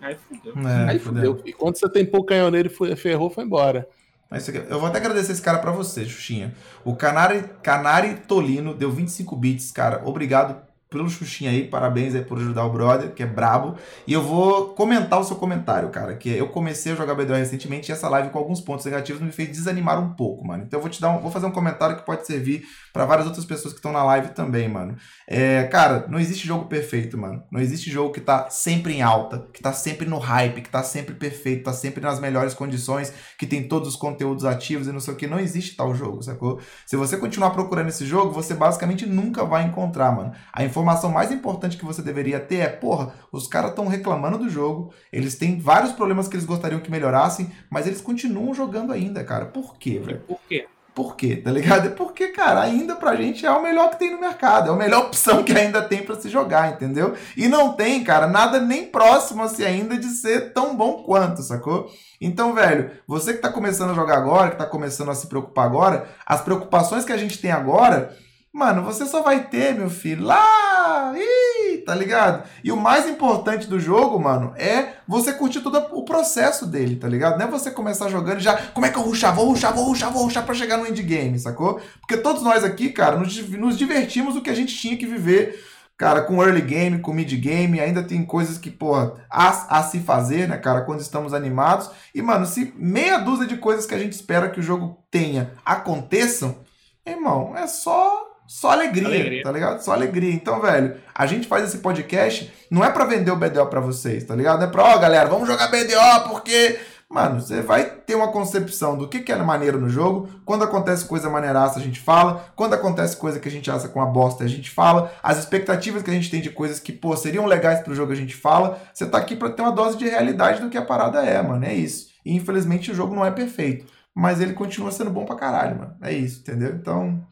Aí fudeu. É, Aí fudeu. fudeu. E quando você tem pouco canhoneiro e ferrou, foi embora. Aqui- Eu vou até agradecer esse cara pra você, Xuxinha. O Canari, Canari Tolino deu 25 bits, cara. Obrigado pelo Xuxinha aí. Parabéns aí por ajudar o brother, que é brabo. E eu vou comentar o seu comentário, cara. Que eu comecei a jogar BDO recentemente e essa live com alguns pontos negativos me fez desanimar um pouco, mano. Então eu vou te dar um, vou fazer um comentário que pode servir pra várias outras pessoas que estão na live também, mano. É, cara, não existe jogo perfeito, mano. Não existe jogo que tá sempre em alta, que tá sempre no hype, que tá sempre perfeito, tá sempre nas melhores condições, que tem todos os conteúdos ativos e não sei o que. Não existe tal jogo, sacou? Se você continuar procurando esse jogo, você basicamente nunca vai encontrar, mano. A informação mais importante que você deveria ter é, porra, os caras estão reclamando do jogo, eles têm vários problemas que eles gostariam que melhorassem, mas eles continuam jogando ainda, cara. Por quê, velho? Por quê? Por quê? Tá ligado? É porque, cara, ainda pra gente é o melhor que tem no mercado. É a melhor [laughs] opção que ainda tem pra se jogar, entendeu? E não tem, cara, nada nem próximo assim ainda de ser tão bom quanto, sacou? Então, velho, você que tá começando a jogar agora, que tá começando a se preocupar agora, as preocupações que a gente tem agora, mano, você só vai ter, meu filho, lá! Ih, tá ligado? E o mais importante do jogo, mano, é você curtir todo o processo dele, tá ligado? Não é você começar jogando já, como é que eu ruxar? Vou ruxar, vou ruxar, vou ruxar pra chegar no endgame, sacou? Porque todos nós aqui, cara, nos, nos divertimos o que a gente tinha que viver, cara, com early game, com mid game, ainda tem coisas que, porra, há a se fazer, né, cara, quando estamos animados. E, mano, se meia dúzia de coisas que a gente espera que o jogo tenha aconteçam, irmão, é só só alegria, Alegria. tá ligado? Só alegria. Então, velho, a gente faz esse podcast não é pra vender o BDO pra vocês, tá ligado? É pra, ó, galera, vamos jogar BDO porque. Mano, você vai ter uma concepção do que, que é maneiro no jogo. Quando acontece coisa maneiraça, a gente fala. Quando acontece coisa que a gente acha com a bosta, a gente fala. As expectativas que a gente tem de coisas que, pô, seriam legais pro jogo, a gente fala. Você tá aqui pra ter uma dose de realidade do que a parada é, mano. É isso. E infelizmente o jogo não é perfeito. Mas ele continua sendo bom pra caralho, mano. É isso, entendeu? Então,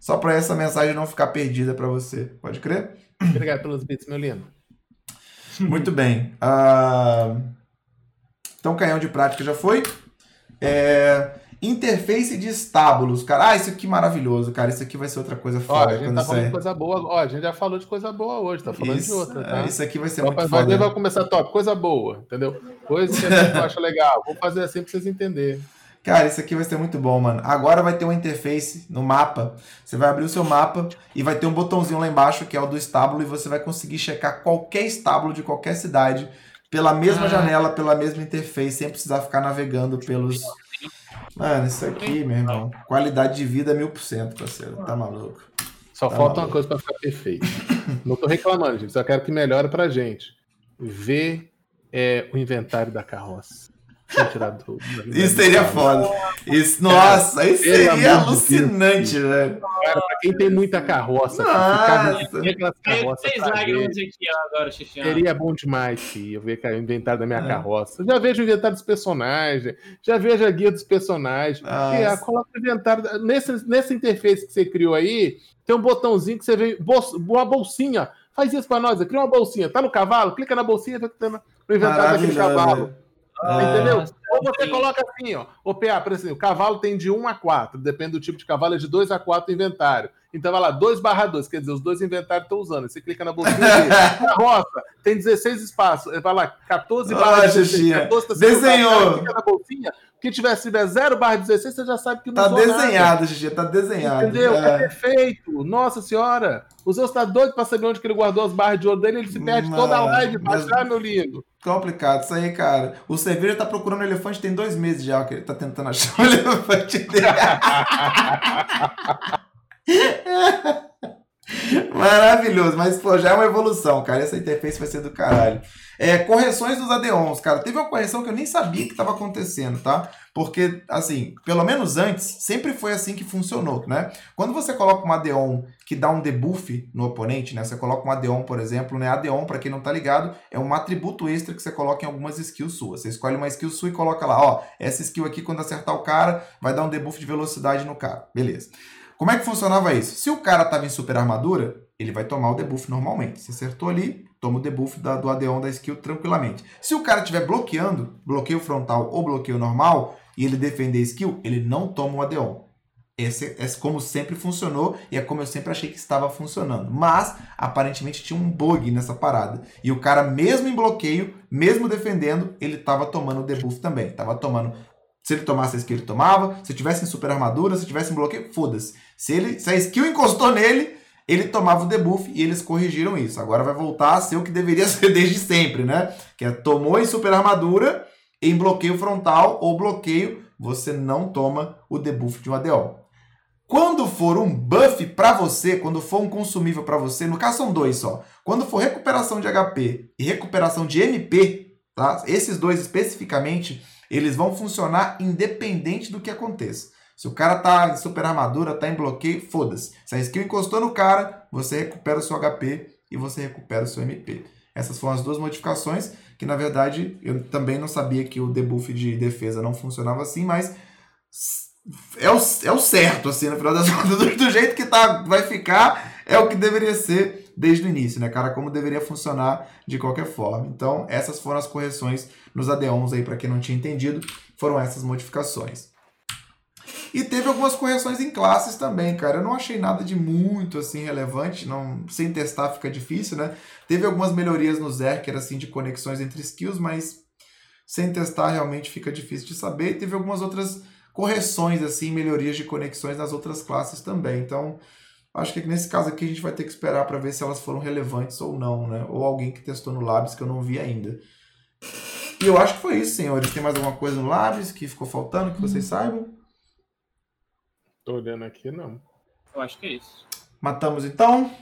só pra essa mensagem não ficar perdida pra você. Pode crer? Obrigado pelos bits, meu lindo. Muito bem. Ah, Então, canhão de prática já foi. É, Interface de estábulos, cara. Ah, isso aqui maravilhoso, cara. Isso aqui vai ser outra coisa Ó, foda. a gente tá falando de coisa boa. Ó, a gente já falou de coisa boa hoje, tá falando de isso, outra, tá? é, isso aqui vai ser Então, muito foda. vai começar top, coisa boa, entendeu? Coisa que a gente [laughs] acha legal. Vou fazer assim pra vocês entenderem. Cara, isso aqui vai ser muito bom, mano. Agora vai ter uma interface no mapa. Você vai abrir o seu mapa e vai ter um botãozinho lá embaixo que é o do estábulo e você vai conseguir checar qualquer estábulo de qualquer cidade pela mesma Ah. janela, pela mesma interface, sem precisar ficar navegando pelos. Mano, isso aqui, meu irmão. Qualidade de vida mil por cento, parceiro. Tá maluco. Só Tá falta uma maluco. coisa pra ficar perfeito. Não tô reclamando, gente. Só quero que melhore pra gente. Ver é, o inventário da carroça. Isso seria foda. Isso, nossa, isso pelo seria alucinante, velho. Cara, pra quem tem muita carroça, ficar Nossa. Veio carroças três lágrimas aqui agora, Xixi. Seria bom demais, filho, eu ver o inventário da minha É. carroça. Já vejo o inventário dos personagens, já vejo a guia dos personagens. Ah, coloca o inventário. Nesse, nessa interface que você criou aí, tem um botãozinho que você vê, bol- uma bolsinha. Faz isso pra nós, cria uma bolsinha. Tá no cavalo? Clica na bolsinha, vai no inventário daquele cavalo. Ah, Entendeu? Ou você sim. coloca assim, ó. O PA, por exemplo, o cavalo tem de 1 a 4, depende do tipo de cavalo, é de 2 a 4 inventário. Então vai lá, 2 barra 2, quer dizer, os dois inventários estão usando. Você clica na bolsinha dele. [laughs] Carroça, tem 16 espaços. Vai lá, 14 barra Olha, 16. Xuxinha, 14 tá desenhou. usado, Clica na bolsinha. Que tiver, se tiver 0 barra 16, você já sabe que não Tá desenhado, Gigi, tá desenhado. Entendeu? É. É. perfeito. Nossa senhora. O Zeus tá doido pra saber onde que ele guardou as barras de ouro dele. Ele se perde toda a Mano, live pra mas- achar, meu lindo. Complicado isso aí, cara. O cerveja tá procurando elefante tem dois meses já que ele tá tentando achar o [laughs] elefante dele. [laughs] [laughs] Maravilhoso, mas pô, já é uma evolução, cara. Essa interface vai ser do caralho. É, correções dos adeons, cara. Teve uma correção que eu nem sabia que estava acontecendo, tá? Porque, assim, pelo menos antes, sempre foi assim que funcionou, né? Quando você coloca um adeon que dá um debuff no oponente, né? Você coloca um adeon, por exemplo, né? Adeon, para quem não tá ligado, é um atributo extra que você coloca em algumas skills suas. Você escolhe uma skill sua e coloca lá, ó, essa skill aqui quando acertar o cara, vai dar um debuff de velocidade no cara. Beleza. Como é que funcionava isso? Se o cara tava em super armadura, ele vai tomar o debuff normalmente. Se acertou ali, toma o debuff da, do adeon da skill tranquilamente. Se o cara estiver bloqueando, bloqueio frontal ou bloqueio normal, e ele defender a skill, ele não toma o adeon. Esse é como sempre funcionou e é como eu sempre achei que estava funcionando. Mas, aparentemente, tinha um bug nessa parada. E o cara, mesmo em bloqueio, mesmo defendendo, ele estava tomando o debuff também. Tava tomando. Se ele tomasse a skill, ele tomava. Se tivesse em super armadura, se tivesse em bloqueio, foda-se. Se, ele, se a skill encostou nele, ele tomava o debuff e eles corrigiram isso. Agora vai voltar a ser o que deveria [laughs] ser desde sempre, né? Que é tomou em super armadura, em bloqueio frontal ou bloqueio, você não toma o debuff de um ADO. Quando for um buff para você, quando for um consumível para você, no caso são dois só. Quando for recuperação de HP e recuperação de MP, tá? Esses dois especificamente, eles vão funcionar independente do que aconteça. Se o cara tá em super armadura, tá em bloqueio, foda-se. Se a skill encostou no cara, você recupera o seu HP e você recupera o seu MP. Essas foram as duas modificações, que na verdade eu também não sabia que o debuff de defesa não funcionava assim, mas é o, é o certo, assim, no final das [laughs] contas, do, do jeito que tá, vai ficar, é o que deveria ser desde o início, né, cara? Como deveria funcionar de qualquer forma. Então, essas foram as correções nos adeons aí, para quem não tinha entendido, foram essas modificações. E teve algumas correções em classes também, cara. Eu não achei nada de muito assim relevante, não sem testar fica difícil, né? Teve algumas melhorias no Zerker assim de conexões entre skills, mas sem testar realmente fica difícil de saber. E teve algumas outras correções assim, melhorias de conexões nas outras classes também. Então, acho que nesse caso aqui a gente vai ter que esperar para ver se elas foram relevantes ou não, né? Ou alguém que testou no Labs que eu não vi ainda. E eu acho que foi isso, senhores. Tem mais alguma coisa no Labs que ficou faltando que vocês saibam? Tô olhando aqui, não. Eu acho que é isso. Matamos então.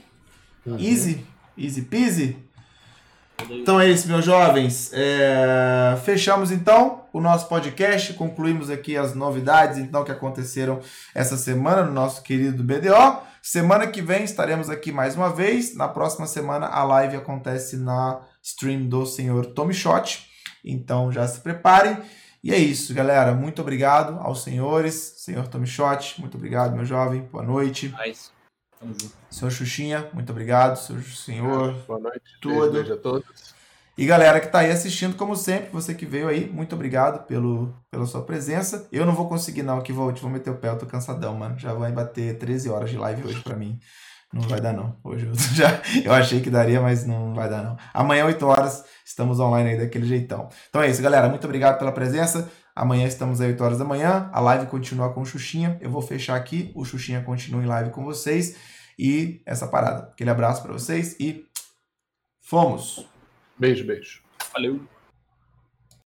Uhum. Easy. Easy peasy. Então é isso, meus jovens. É, Fechamos então o nosso podcast. Concluímos aqui as novidades então que aconteceram essa semana no nosso querido BDO. Semana que vem estaremos aqui mais uma vez. Na próxima semana a live acontece na stream do senhor Tommy Shot. Então já se preparem. E é isso, galera. Muito obrigado aos senhores. Senhor Tommy Shot, muito obrigado, meu jovem. Boa noite. Tamo junto. Senhor Xuxinha, muito obrigado. Senhor, senhor Boa noite. Tudo. Beijo, beijo a todos. E galera que tá aí assistindo, como sempre, você que veio aí, muito obrigado pelo, pela sua presença. Eu não vou conseguir não, que vou, vou meter o pé, eu tô cansadão, mano. Já vai bater 13 horas de live hoje pra mim. Não vai dar não. Hoje eu [laughs] já eu achei que daria, mas não vai dar não. Amanhã 8 horas estamos online aí daquele jeitão. Então é isso, galera. Muito obrigado pela presença. Amanhã estamos às 8 horas da manhã. A live continua com o Xuxinha. Eu vou fechar aqui. O Xuxinha continua em live com vocês. E essa parada. Aquele abraço para vocês e fomos! Beijo, beijo. Valeu.